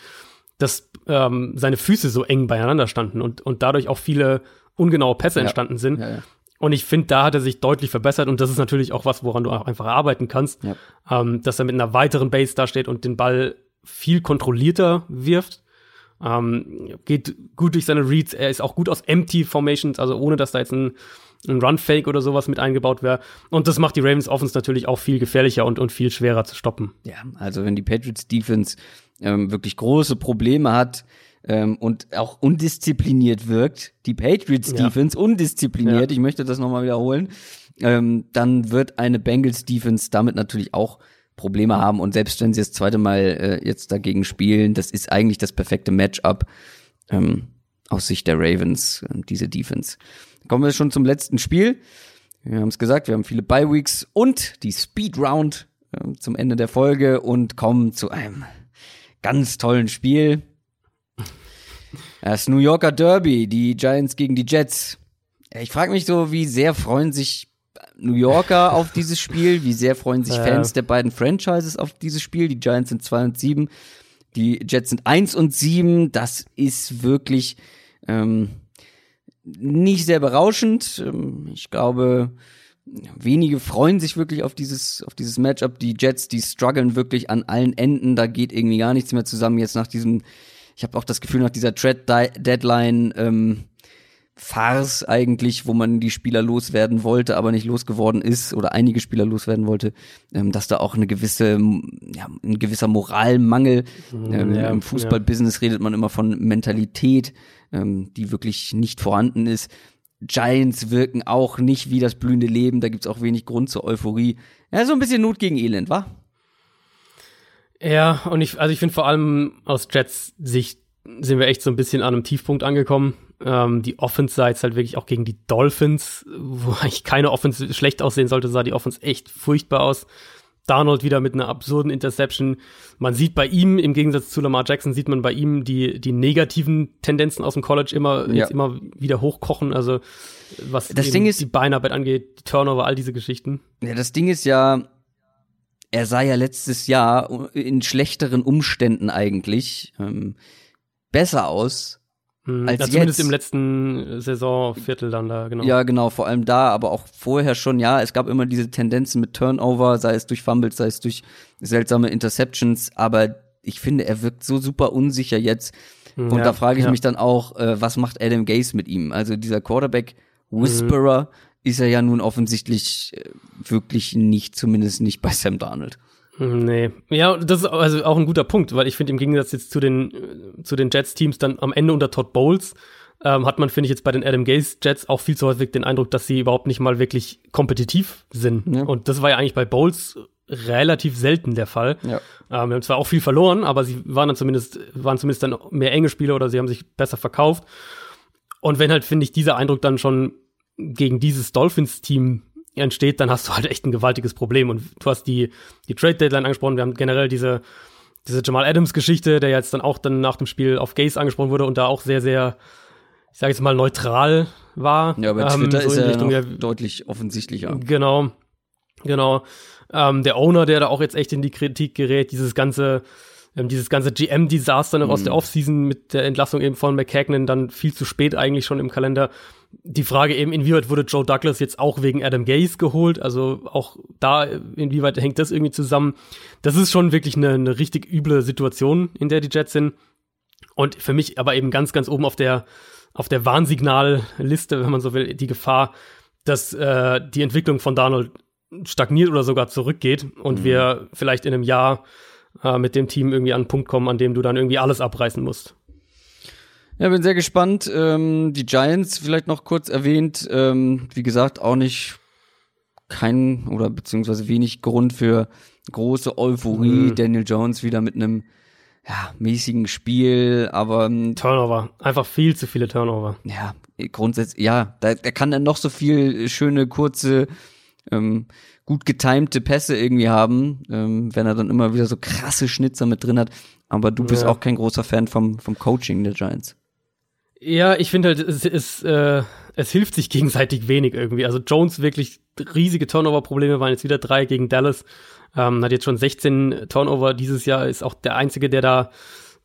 S2: dass ähm, seine Füße so eng beieinander standen und, und dadurch auch viele ungenaue Pässe ja. entstanden sind. Ja, ja. Und ich finde, da hat er sich deutlich verbessert und das ist natürlich auch was, woran du auch einfach arbeiten kannst, ja. ähm, dass er mit einer weiteren Base da steht und den Ball viel kontrollierter wirft. Ähm, geht gut durch seine Reads. Er ist auch gut aus Empty Formations, also ohne dass da jetzt ein, ein Run-Fake oder sowas mit eingebaut wäre. Und das macht die Ravens Offense natürlich auch viel gefährlicher und, und viel schwerer zu stoppen.
S1: Ja, also wenn die Patriots Defense ähm, wirklich große Probleme hat, ähm, und auch undiszipliniert wirkt, die Patriots Defense ja. undiszipliniert, ja. ich möchte das nochmal wiederholen, ähm, dann wird eine Bengals Defense damit natürlich auch Probleme haben und selbst wenn sie das zweite Mal äh, jetzt dagegen spielen, das ist eigentlich das perfekte Matchup ähm, aus Sicht der Ravens, äh, diese Defense. Kommen wir schon zum letzten Spiel. Wir haben es gesagt, wir haben viele Bye Weeks und die Speed Round äh, zum Ende der Folge und kommen zu einem ganz tollen Spiel. Das New Yorker Derby, die Giants gegen die Jets. Ich frage mich so, wie sehr freuen sich New Yorker auf dieses Spiel, wie sehr freuen sich Fans der beiden Franchises auf dieses Spiel. Die Giants sind 2 und 7, die Jets sind 1 und 7. Das ist wirklich ähm, nicht sehr berauschend. Ähm, ich glaube, wenige freuen sich wirklich auf dieses, auf dieses Matchup. Die Jets, die strugglen wirklich an allen Enden. Da geht irgendwie gar nichts mehr zusammen jetzt nach diesem ich habe auch das Gefühl, nach dieser Trade-Deadline ähm, Farce eigentlich, wo man die Spieler loswerden wollte, aber nicht losgeworden ist oder einige Spieler loswerden wollte, ähm, dass da auch eine gewisse, ja, ein gewisser Moralmangel.
S2: Mhm,
S1: Ähm,
S2: ja,
S1: Im Fußballbusiness redet man immer von Mentalität, ähm, die wirklich nicht vorhanden ist. Giants wirken auch nicht wie das blühende Leben, da gibt's auch wenig Grund zur Euphorie. Ja, so ein bisschen Not gegen Elend, wa?
S2: Ja, und ich, also ich finde vor allem aus Jets Sicht sind wir echt so ein bisschen an einem Tiefpunkt angekommen. Ähm, die Offense sah jetzt halt wirklich auch gegen die Dolphins, wo eigentlich keine Offense schlecht aussehen sollte, sah die Offense echt furchtbar aus. Darnold wieder mit einer absurden Interception. Man sieht bei ihm, im Gegensatz zu Lamar Jackson, sieht man bei ihm die, die negativen Tendenzen aus dem College immer,
S1: Ja.
S2: jetzt immer wieder hochkochen. Also, was
S1: Das Ding ist-
S2: die Beinarbeit angeht, die Turnover, all diese Geschichten.
S1: Ja, das Ding ist ja, er sah ja letztes Jahr in schlechteren Umständen eigentlich ähm, besser aus.
S2: Hm,
S1: Als
S2: ja, zumindest
S1: jetzt-
S2: im letzten Saisonviertel dann da, genau.
S1: Ja, genau, vor allem da, aber auch vorher schon, ja, es gab immer diese Tendenzen mit Turnover, sei es durch Fumbles, sei es durch seltsame Interceptions, aber ich finde, er wirkt so super unsicher jetzt. Und
S2: Ja,
S1: da frage ich
S2: ja.
S1: mich dann auch, äh, was macht Adam Gase mit ihm? Also dieser Quarterback Whisperer ist er ja nun offensichtlich äh, wirklich nicht, zumindest nicht bei Sam Darnold.
S2: Hm, Nee. Ja, das ist also auch ein guter Punkt, weil ich finde, im Gegensatz jetzt zu den, äh, zu den Jets-Teams dann am Ende unter Todd Bowles, ähm, hat man, finde ich, jetzt bei den Adam Gaze Jets auch viel zu häufig den Eindruck, dass sie überhaupt nicht mal wirklich kompetitiv sind.
S1: Ja.
S2: Und das war ja eigentlich bei Bowles relativ selten der Fall.
S1: Ja.
S2: Ähm, wir haben zwar auch viel verloren, aber sie waren dann zumindest, waren zumindest dann mehr enge Spieler oder sie haben sich besser verkauft. Und wenn halt, finde ich, dieser Eindruck dann schon gegen dieses Dolphins-Team entsteht, dann hast du halt echt ein gewaltiges Problem. Und du hast die, die Trade-Deadline angesprochen, wir haben generell diese, diese Jamal Adams-Geschichte, der jetzt dann auch dann nach dem Spiel auf Gaze angesprochen wurde und da auch sehr, sehr, ich sage jetzt mal, neutral war.
S1: Ja, bei
S2: Ähm,
S1: Twitter
S2: so
S1: ist er
S2: Richtung, ja,
S1: deutlich offensichtlicher.
S2: Genau, genau. Ähm, der Owner, der da auch jetzt echt in die Kritik gerät, dieses ganze, ähm, dieses ganze GM-Desaster noch aus der Offseason mit der Entlassung eben von McKagan, dann viel zu spät eigentlich schon im Kalender. Die Frage eben, inwieweit wurde Joe Douglas jetzt auch wegen Adam Gaze geholt? Also auch da, inwieweit hängt das irgendwie zusammen? Das ist schon wirklich eine, eine richtig üble Situation, in der die Jets sind. Und für mich aber eben ganz, ganz oben auf der, auf der Warnsignalliste, wenn man so will, die Gefahr, dass äh, die Entwicklung von Darnold stagniert oder sogar zurückgeht und wir vielleicht in einem Jahr äh, mit dem Team irgendwie an einen Punkt kommen, an dem du dann irgendwie alles abreißen musst.
S1: Ja, bin sehr gespannt. Ähm, die Giants vielleicht noch kurz erwähnt. Ähm, wie gesagt, auch nicht kein oder beziehungsweise wenig Grund für große Euphorie.
S2: Mhm.
S1: Daniel Jones wieder mit einem ja, mäßigen Spiel, aber ähm,
S2: Turnover. Einfach viel zu viele Turnover.
S1: ja, grundsätzlich, ja, da, da kann dann noch so viel schöne, kurze, ähm, gut getimte Pässe irgendwie haben, ähm, wenn er dann immer wieder so krasse Schnitzer mit drin hat. Aber du bist
S2: Ja.
S1: auch kein großer Fan vom, vom Coaching der Giants.
S2: Ja, ich finde halt, es, es, äh, es hilft sich gegenseitig wenig irgendwie. Also Jones wirklich riesige Turnover-Probleme waren jetzt wieder drei gegen Dallas. Ähm, hat jetzt schon 16 Turnover dieses Jahr, ist auch der einzige, der da,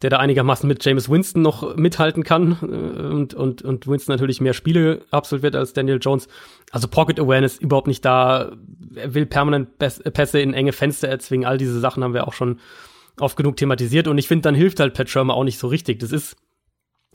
S2: der da einigermaßen mit James Winston noch mithalten kann äh, und, und, und Winston natürlich mehr Spiele absolviert als Daniel Jones. Also Pocket Awareness überhaupt nicht da. Er will permanent Päs- Pässe in enge Fenster erzwingen. All diese Sachen haben wir auch schon oft genug thematisiert. Und ich finde, dann hilft halt Pat Shermer auch nicht so richtig. Das ist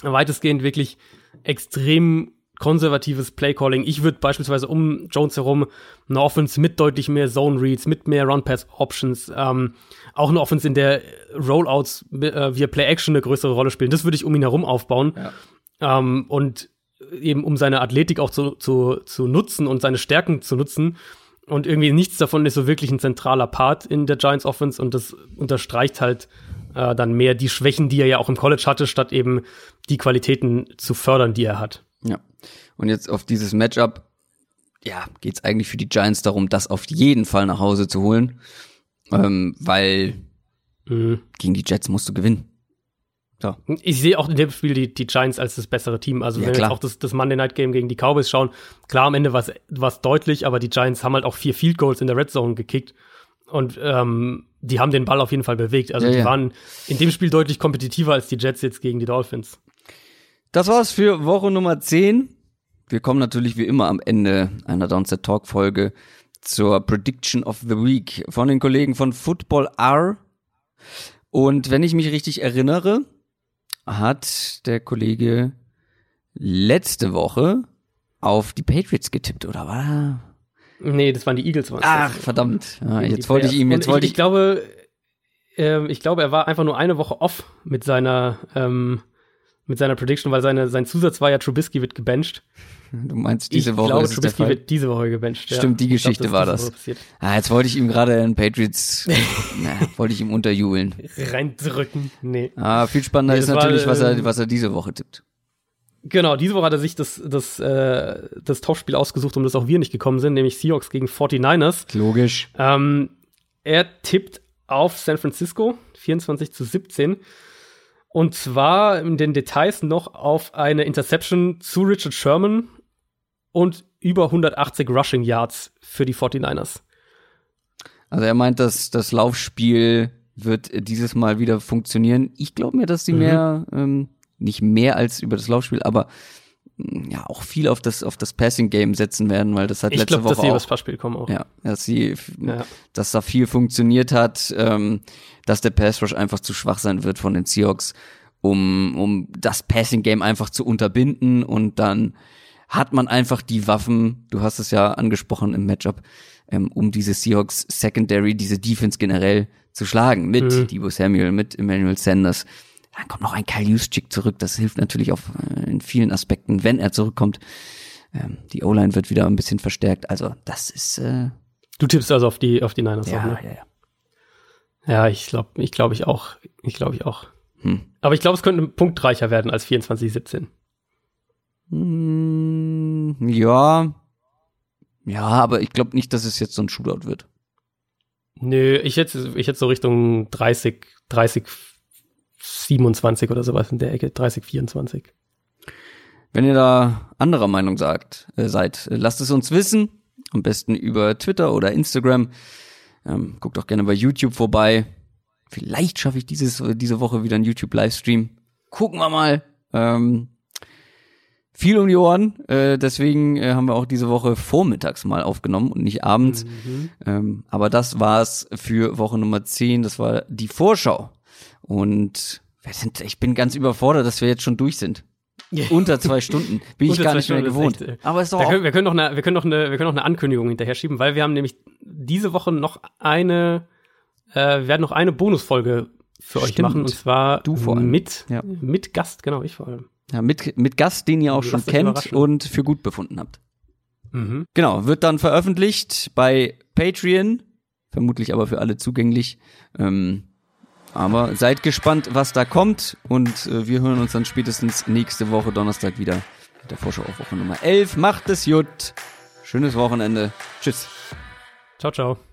S2: weitestgehend wirklich extrem konservatives Playcalling. Ich würde beispielsweise um Jones herum eine Offense mit deutlich mehr Zone Reads, mit mehr Run-Pass-Options, ähm, auch eine Offense, in der Rollouts äh, via Play-Action eine größere Rolle spielen. Das würde ich um ihn herum aufbauen. Ähm, und eben um seine Athletik auch zu, zu, zu nutzen und seine Stärken zu nutzen. Und irgendwie nichts davon ist so wirklich ein zentraler Part in der Giants Offense und das unterstreicht halt äh, dann mehr die Schwächen, die er ja auch im College hatte, statt eben die Qualitäten zu fördern, die er hat.
S1: Ja. Und jetzt auf dieses Matchup, ja, geht's eigentlich für die Giants darum, das auf jeden Fall nach Hause zu holen. Ähm, weil
S2: Mhm.
S1: gegen die Jets musst du gewinnen. So.
S2: Ich sehe auch in dem Spiel die, die Giants als das bessere Team. Also
S1: Ja,
S2: wenn wir jetzt auch das, das Monday Night Game gegen die Cowboys schauen, klar am Ende war es deutlich, aber die Giants haben halt auch vier Field Goals in der Red Zone gekickt und ähm, die haben den Ball auf jeden Fall bewegt. Also
S1: Ja,
S2: die
S1: ja.
S2: waren in dem Spiel deutlich kompetitiver als die Jets jetzt gegen die Dolphins.
S1: Das war's für Woche Nummer 10. Wir kommen natürlich wie immer am Ende einer Downset Talk Folge zur Prediction of the Week von den Kollegen von Football R. Und wenn ich mich richtig erinnere, hat der Kollege letzte Woche auf die Patriots getippt, oder war?
S2: Nee, das waren die Eagles.
S1: Ach, verdammt. Ja, jetzt wollte ich ihm, jetzt wollte ich,
S2: ich. Glaube, äh, ich glaube, er war einfach nur eine Woche off mit seiner, ähm, mit seiner Prediction, weil seine, sein Zusatz war ja, Trubisky wird gebencht.
S1: Du meinst, diese
S2: ich
S1: Woche
S2: glaube,
S1: ist es der
S2: Trubisky
S1: Fall?
S2: wird diese Woche gebencht.
S1: Stimmt, die
S2: Ich glaub,
S1: Geschichte
S2: ist
S1: war das. Ah, jetzt wollte ich ihm gerade in Patriots, na, wollte ich ihm unterjubeln.
S2: Reindrücken. Nee.
S1: Ah, viel spannender
S2: Nee,
S1: ist
S2: das war,
S1: natürlich, was er,
S2: ähm,
S1: was er diese Woche tippt.
S2: Genau, diese Woche hat er sich das, das, äh, das Topspiel ausgesucht, um das auch wir nicht gekommen sind, nämlich Seahawks gegen 49ers.
S1: Logisch.
S2: Ähm, er tippt auf San Francisco, 24 zu 17. Und zwar in den Details noch auf eine Interception zu Richard Sherman und über 180 Rushing Yards für die 49ers.
S1: Also er meint, dass das Laufspiel wird dieses Mal wieder funktionieren. Ich glaube mir, dass sie mehr, ähm, nicht mehr als über das Laufspiel, aber mm, ja auch viel auf das auf das Passing Game setzen werden, weil das hat
S2: Ich
S1: letzte
S2: glaube, dass
S1: Woche
S2: sie
S1: auch
S2: übers Passspiel kommen auch.
S1: ja, dass sie
S2: Ja.
S1: dass da viel funktioniert hat, ähm, dass der Pass Rush einfach zu schwach sein wird von den Seahawks, um um das Passing Game einfach zu unterbinden und dann hat man einfach die Waffen, du hast es ja angesprochen im Matchup, ähm, um diese Seahawks Secondary, diese Defense generell zu schlagen mit
S2: Mhm.
S1: Debo Samuel, mit Emmanuel Sanders. Dann kommt noch ein Kyle Juszczyk zurück, das hilft natürlich auf äh, in vielen Aspekten, wenn er zurückkommt. Ähm, die O-Line wird wieder ein bisschen verstärkt, also das ist äh,
S2: Du tippst also auf die, auf die Niners
S1: ja,
S2: ne?
S1: ja, ja.
S2: Ja, ich glaube, ich glaube ich auch. Ich glaube ich auch.
S1: Hm.
S2: Aber ich glaube, es könnte punktreicher werden als 24-17.
S1: Mm, ja. Ja, aber ich glaube nicht, dass es jetzt so ein Shootout wird.
S2: Nö, ich hätte, ich hätte so Richtung 30, 30, 27 oder sowas in der Ecke, 30, 24.
S1: Wenn ihr da anderer Meinung sagt, äh, seid, äh, lasst es uns wissen. Am besten über Twitter oder Instagram. Ähm, guckt auch gerne bei YouTube vorbei. Vielleicht schaffe ich dieses, diese Woche wieder einen YouTube-Livestream. Gucken wir mal. Ähm, viel um die Ohren. Äh, deswegen äh, haben wir auch diese Woche vormittags mal aufgenommen und nicht abends. Ähm, aber das war's für Woche Nummer 10. Das war die Vorschau. Und wir sind, ich bin ganz überfordert, dass wir jetzt schon durch sind. Unter zwei Stunden. Bin ich gar nicht mehr
S2: Stunden
S1: gewohnt.
S2: echt, äh,
S1: aber ist doch
S2: können, wir, können noch eine, wir, können noch eine, wir können noch eine Ankündigung hinterher schieben, weil wir haben nämlich diese Woche noch eine, äh, wir werden noch eine Bonusfolge für euch
S1: Stimmt.
S2: machen und zwar
S1: Du vor allem.
S2: mit,
S1: Ja.
S2: mit Gast, genau, ich vor allem.
S1: ja, mit, mit Gast, den ihr auch schon
S2: euch
S1: kennt und für gut befunden habt.
S2: Mhm.
S1: Genau, wird dann veröffentlicht bei Patreon, vermutlich aber für alle zugänglich. Ähm, aber seid gespannt, was da kommt und äh, wir hören uns dann spätestens nächste Woche Donnerstag wieder mit der Vorschau auf Woche Nummer 11. Macht es gut. Schönes Wochenende. Tschüss.
S2: Ciao, ciao.